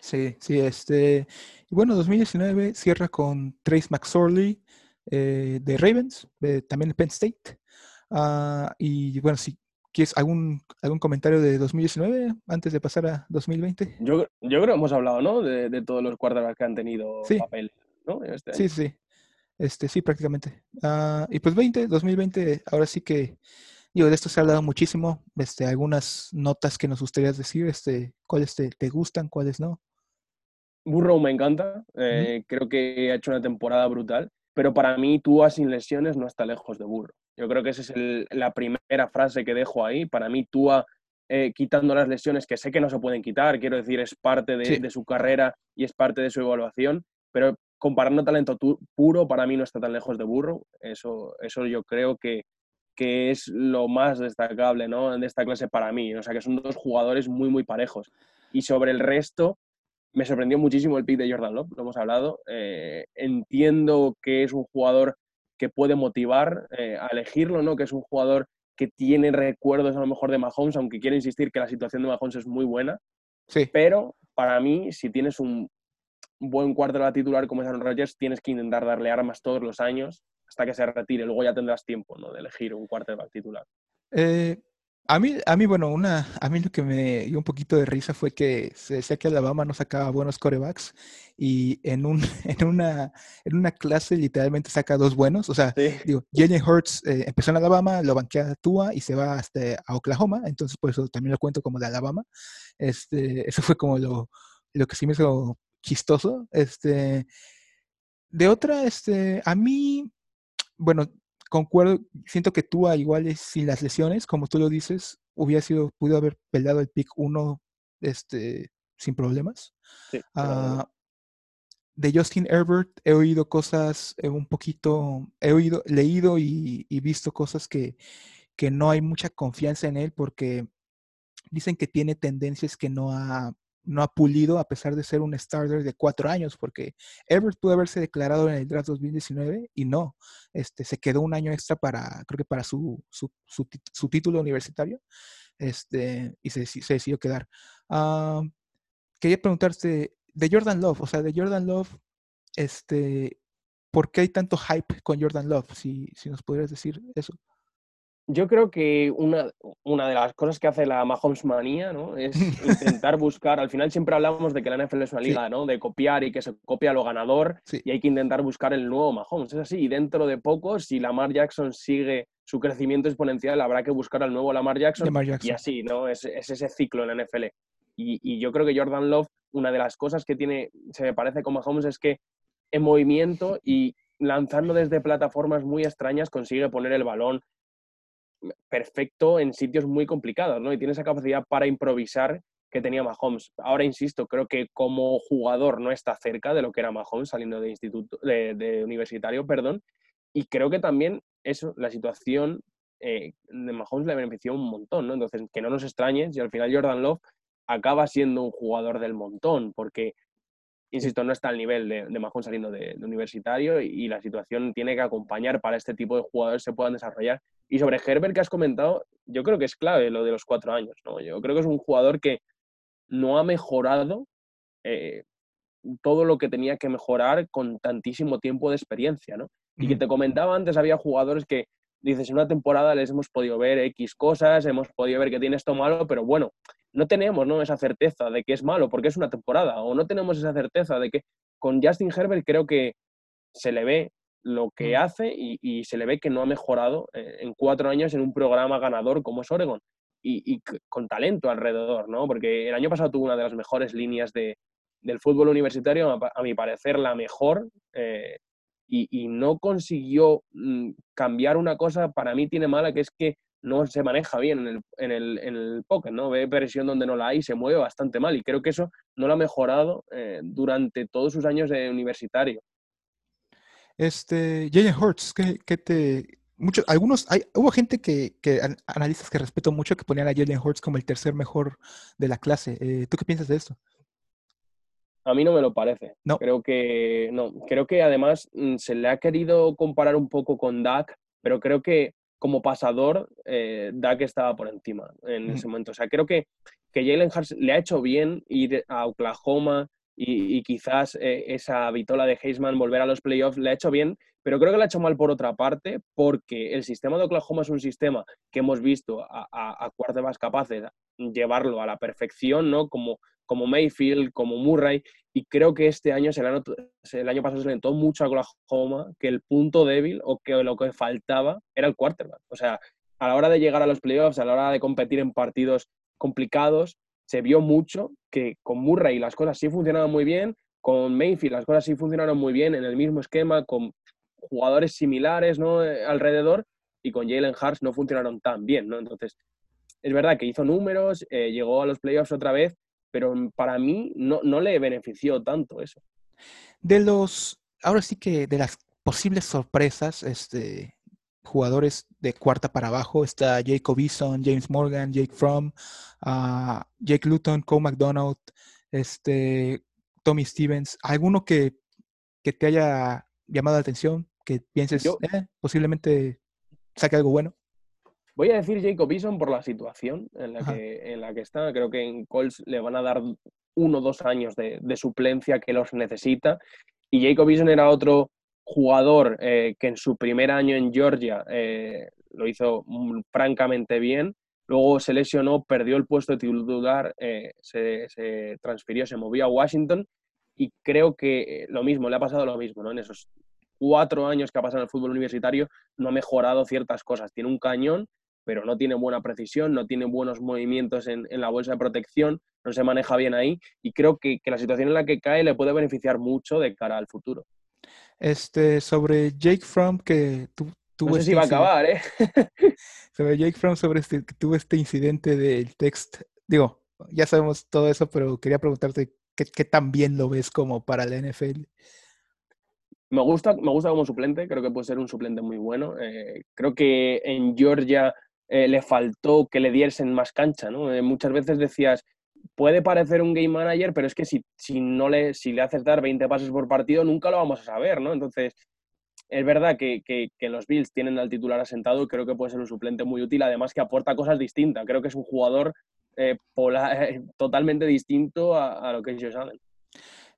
Sí, sí, este. Y bueno, 2019 cierra con Trace McSorley eh, de Ravens, también de Penn State. Ah, y bueno, sí, ¿Quieres algún, algún comentario de 2019 antes de pasar a 2020? Yo, yo creo que hemos hablado, ¿no? De, todos los quarterbacks que han tenido papel, ¿no? Este sí, sí. Este, sí, prácticamente. Ah, y pues 20, 2020, ahora sí que, digo, de esto se ha hablado muchísimo. Este, algunas notas que nos gustaría decir, este, cuáles te, te gustan, cuáles no. Burrow me encanta, eh, creo que ha hecho una temporada brutal, pero para mí Tua sin lesiones no está lejos de Burrow. Yo creo que esa es la primera frase que dejo ahí. Para mí, Tua, eh, quitando las lesiones, que sé que no se pueden quitar, quiero decir, es parte de, su carrera y es parte de su evaluación, pero comparando talento puro, para mí no está tan lejos de Burro. Eso, eso yo creo que, que es lo más destacable ¿no? de esta clase para mí. O sea, que son dos jugadores muy, muy parejos. Y sobre el resto, me sorprendió muchísimo el pick de Jordan Love, lo hemos hablado. Eh, entiendo que es un jugador que puede motivar eh, a elegirlo, ¿no? Que es un jugador que tiene recuerdos a lo mejor de Mahomes, aunque quiero insistir que la situación de Mahomes es muy buena. Sí. Pero para mí, si tienes un buen la titular como es Aaron Rodgers, tienes que intentar darle armas todos los años hasta que se retire. Luego ya tendrás tiempo ¿no? de elegir un quarterback titular. Eh, A mí, a mí, bueno, una, a mí lo que me dio un poquito de risa fue que se decía que Alabama no sacaba buenos corebacks y en, un, [LAUGHS] en, una, en una clase literalmente saca dos buenos. O sea, digo, Jalen Hurts eh, empezó en Alabama, lo banquea a Tua y se va hasta a Oklahoma, entonces por eso también lo cuento como de Alabama. Este, eso fue como lo, lo que sí me hizo chistoso. Este, de otra, este, a mí, bueno, concuerdo, siento que Tua igual es sin las lesiones, como tú lo dices, hubiera sido, pudo haber peleado el pick 1 este, sin problemas. Ah, de Justin Herbert he oído cosas eh, un poquito, he oído, leído y, visto cosas que, que no hay mucha confianza en él porque dicen que tiene tendencias que no ha no ha pulido a pesar de ser un starter de cuatro años, porque Everett pudo haberse declarado en el draft 2019 y no, este, se quedó un año extra para, creo que para su, su, su, título universitario, este, y se, decidió quedar. Ah, quería preguntarte, de Jordan Love, o sea, de Jordan Love, este, ¿por qué hay tanto hype con Jordan Love? Si, si nos podrías decir eso. Yo creo que una, una, de las cosas que hace la Mahomes manía ¿no? es [LAUGHS] intentar buscar, al final siempre hablamos de que la NFL es una liga ¿no? de copiar y que se copia lo ganador y hay que intentar buscar el nuevo Mahomes. Es así, y dentro de poco, si Lamar Jackson sigue su crecimiento exponencial, habrá que buscar al nuevo Lamar Jackson, y así, ¿no? Es, es, ese ciclo en la NFL. Y, y yo creo que Jordan Love, una de las cosas que tiene, se me parece con Mahomes es que en movimiento y lanzando desde plataformas muy extrañas consigue poner el balón perfecto en sitios muy complicados, ¿no? Y tiene esa capacidad para improvisar que tenía Mahomes. Ahora insisto, creo que como jugador no está cerca de lo que era Mahomes saliendo de instituto, de, universitario, perdón. Y creo que también eso, la situación eh, de Mahomes le benefició un montón, ¿no? Entonces, que no nos extrañe si al final Jordan Love acaba siendo un jugador del montón, porque, insisto, no está al nivel de, de saliendo de, universitario y, la situación tiene que acompañar para este tipo de jugadores se puedan desarrollar y sobre Herbert que has comentado, yo creo que es clave lo de los cuatro años. ¿no? Yo creo que es un jugador que no ha mejorado eh, todo lo que tenía que mejorar con tantísimo tiempo de experiencia. ¿no? Y que te comentaba antes, había jugadores que dices, en una temporada les hemos podido ver X cosas, hemos podido ver que tiene esto malo, pero bueno, no tenemos ¿no? esa certeza de que es malo porque es una temporada, o no tenemos esa certeza de que con Justin Herbert creo que se le ve lo que mm. hace y, se le ve que no ha mejorado eh, en cuatro años en un programa ganador como es Oregon y, con talento alrededor, ¿no? Porque el año pasado tuvo una de las mejores líneas de, del fútbol universitario, a, mi parecer la mejor, eh, y, no consiguió mm, cambiar una cosa, para mí tiene mala, que es que no se maneja bien en el, en el, en el poker, ¿no? Ve presión donde no la hay, se mueve bastante mal y creo que eso no lo ha mejorado eh, durante todos sus años de universitario. Este, Jalen Hurts, ¿qué, te... Muchos, algunos, hay, hubo gente que, que, analistas que respeto mucho, que ponían a Jalen Hurts como el tercer mejor de la clase. Eh, ¿Tú qué piensas de esto? A mí no me lo parece. No. Creo que, no, creo que además mm, se le ha querido comparar un poco con Dak, pero creo que como pasador, eh, Dak estaba por encima en ese momento. O sea, creo que, que Jalen Hurts le ha hecho bien ir a Oklahoma, y, quizás eh, esa vitola de Heisman volver a los playoffs le ha hecho bien, pero creo que le ha hecho mal por otra parte, porque el sistema de Oklahoma es un sistema que hemos visto a, a, a capaces de llevarlo a la perfección, ¿no? Como, como Mayfield, como Murray, y creo que este año, se el año pasado se le mucho a Oklahoma que el punto débil o que lo que faltaba era el quarterback. O sea, a la hora de llegar a los playoffs, a la hora de competir en partidos complicados, se vio mucho que con Murray las cosas sí funcionaban muy bien, con Mayfield las cosas sí funcionaron muy bien en el mismo esquema, con jugadores similares ¿no? Eh, alrededor, y con Jalen Hurts no funcionaron tan bien. ¿no? Entonces, es verdad que hizo números, eh, llegó a los playoffs otra vez, pero para mí no, no le benefició tanto eso. De los, ahora sí que de las posibles sorpresas, este, jugadores de cuarta para abajo. Está Jacob Eason, James Morgan, Jake Fromm, uh, Jake Luton, Cole McDonald, este, Tommy Stevens. ¿Alguno que, que te haya llamado la atención? Que pienses, eh, posiblemente saque algo bueno. Voy a decir Jacob Eason por la situación en la, que, en la que está. Creo que en Colts le van a dar uno o dos años de, de suplencia que los necesita. Y Jacob Eason era otro jugador eh, que en su primer año en Georgia eh, lo hizo francamente bien, luego se lesionó, perdió el puesto de titular, eh, se, se, transfirió, se movió a Washington y creo que lo mismo, le ha pasado lo mismo, ¿no? En esos cuatro años que ha pasado en el fútbol universitario no ha mejorado ciertas cosas. Tiene un cañón, pero no tiene buena precisión, no tiene buenos movimientos en, en la bolsa de protección, no se maneja bien ahí y creo que, que, la situación en la que cae le puede beneficiar mucho de cara al futuro. Este, sobre Jake Fromm, que tú, no sé este si va a acabar, ¿eh? [LAUGHS] sobre Jake Fromm, sobre este, que tuvo este incidente del text, digo, ya sabemos todo eso, pero quería preguntarte qué, qué tan bien lo ves como para la NFL. Me gusta, me gusta como suplente, creo que puede ser un suplente muy bueno. Eh, creo que en Georgia eh, le faltó que le diesen más cancha, ¿no? Eh, muchas veces decías, puede parecer un game manager, pero es que si, si, no le, si le haces dar 20 pases por partido, nunca lo vamos a saber, ¿no? Entonces, es verdad que, que, que, los Bills tienen al titular asentado y creo que puede ser un suplente muy útil, además que aporta cosas distintas. Creo que es un jugador eh, [LAUGHS] totalmente distinto a, a, lo que ellos saben.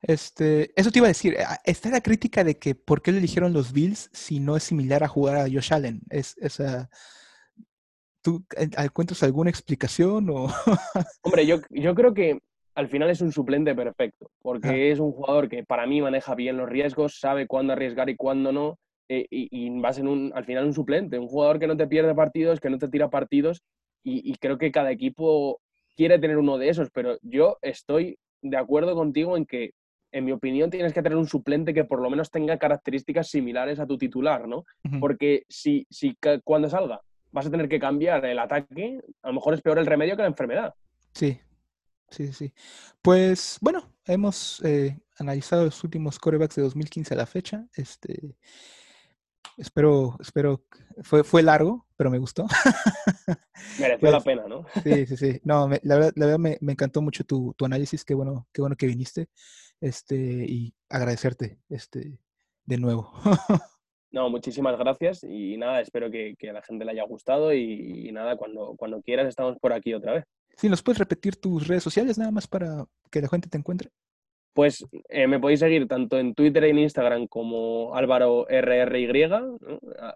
Este, eso te iba a decir, está la crítica de que por qué le eligieron los Bills si no es similar a jugar a Josh Allen. Es, esa, ¿Tú encuentras alguna explicación? O... [LAUGHS] Hombre, yo, yo creo que al final es un suplente perfecto, porque ah. es un jugador que para mí maneja bien los riesgos, sabe cuándo arriesgar y cuándo no, eh, y, y, vas en un, al final un suplente, un jugador que no te pierde partidos, que no te tira partidos, y, y creo que cada equipo quiere tener uno de esos, pero yo estoy de acuerdo contigo en que en mi opinión, tienes que tener un suplente que por lo menos tenga características similares a tu titular, ¿no? Uh -huh. Porque si, si cuando salga vas a tener que cambiar el ataque, a lo mejor es peor el remedio que la enfermedad. Sí, sí, sí. Pues bueno, hemos eh, analizado los últimos corebacks de 2015 a la fecha. Este, espero, espero, fue, fue largo, pero me gustó. [LAUGHS] Mereció pues, la pena, ¿no? sí, sí, sí. No, me, la verdad, la verdad me, me, encantó mucho tu, tu análisis. Qué bueno, qué bueno que viniste este, y agradecerte este, de nuevo. [LAUGHS] no, muchísimas gracias y nada, espero que, que a la gente le haya gustado y, y, nada, cuando, cuando quieras estamos por aquí otra vez. Sí, ¿nos puedes repetir tus redes sociales nada más para que la gente te encuentre? Pues eh, me podéis seguir tanto en Twitter y en Instagram como Álvaro RRY, ¿no?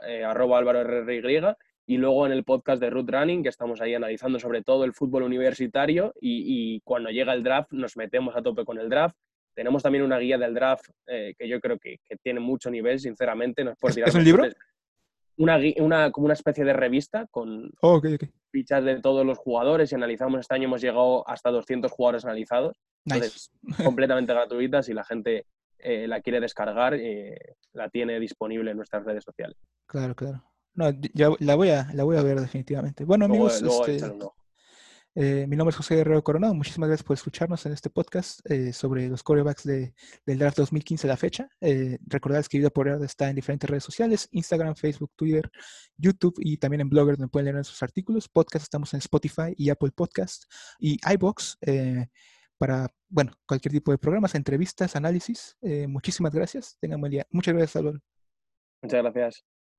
eh, arroba Álvaro RRY, y luego en el podcast de Root Running, que estamos ahí analizando sobre todo el fútbol universitario y, y cuando llega el draft nos metemos a tope con el draft tenemos también una guía del draft eh, que yo creo que, que, tiene mucho nivel, sinceramente. No es, por ¿Es, ¿es un libro? Una, una, como una especie de revista con oh, okay, okay. fichas de todos los jugadores y analizamos. Este año hemos llegado hasta 200 jugadores analizados. Entonces, nice. [LAUGHS] completamente gratuita. Si la gente eh, la quiere descargar, eh, la tiene disponible en nuestras redes sociales. Claro, claro. No, ya la voy a, la voy a ver definitivamente. Bueno, amigos, luego, este, eh, mi nombre es José Guerrero Coronado. Muchísimas gracias por escucharnos en este podcast eh, sobre los corebacks de, del draft 2015 a la fecha. Eh, que Vida por está en diferentes redes sociales: Instagram, Facebook, Twitter, YouTube y también en Blogger, donde pueden leer nuestros artículos. Podcast estamos en Spotify y Apple Podcast y iBox eh, para, bueno, cualquier tipo de programas, entrevistas, análisis. muchísimas gracias. Tengan buen día. Muchas gracias, Álvaro. Muchas gracias.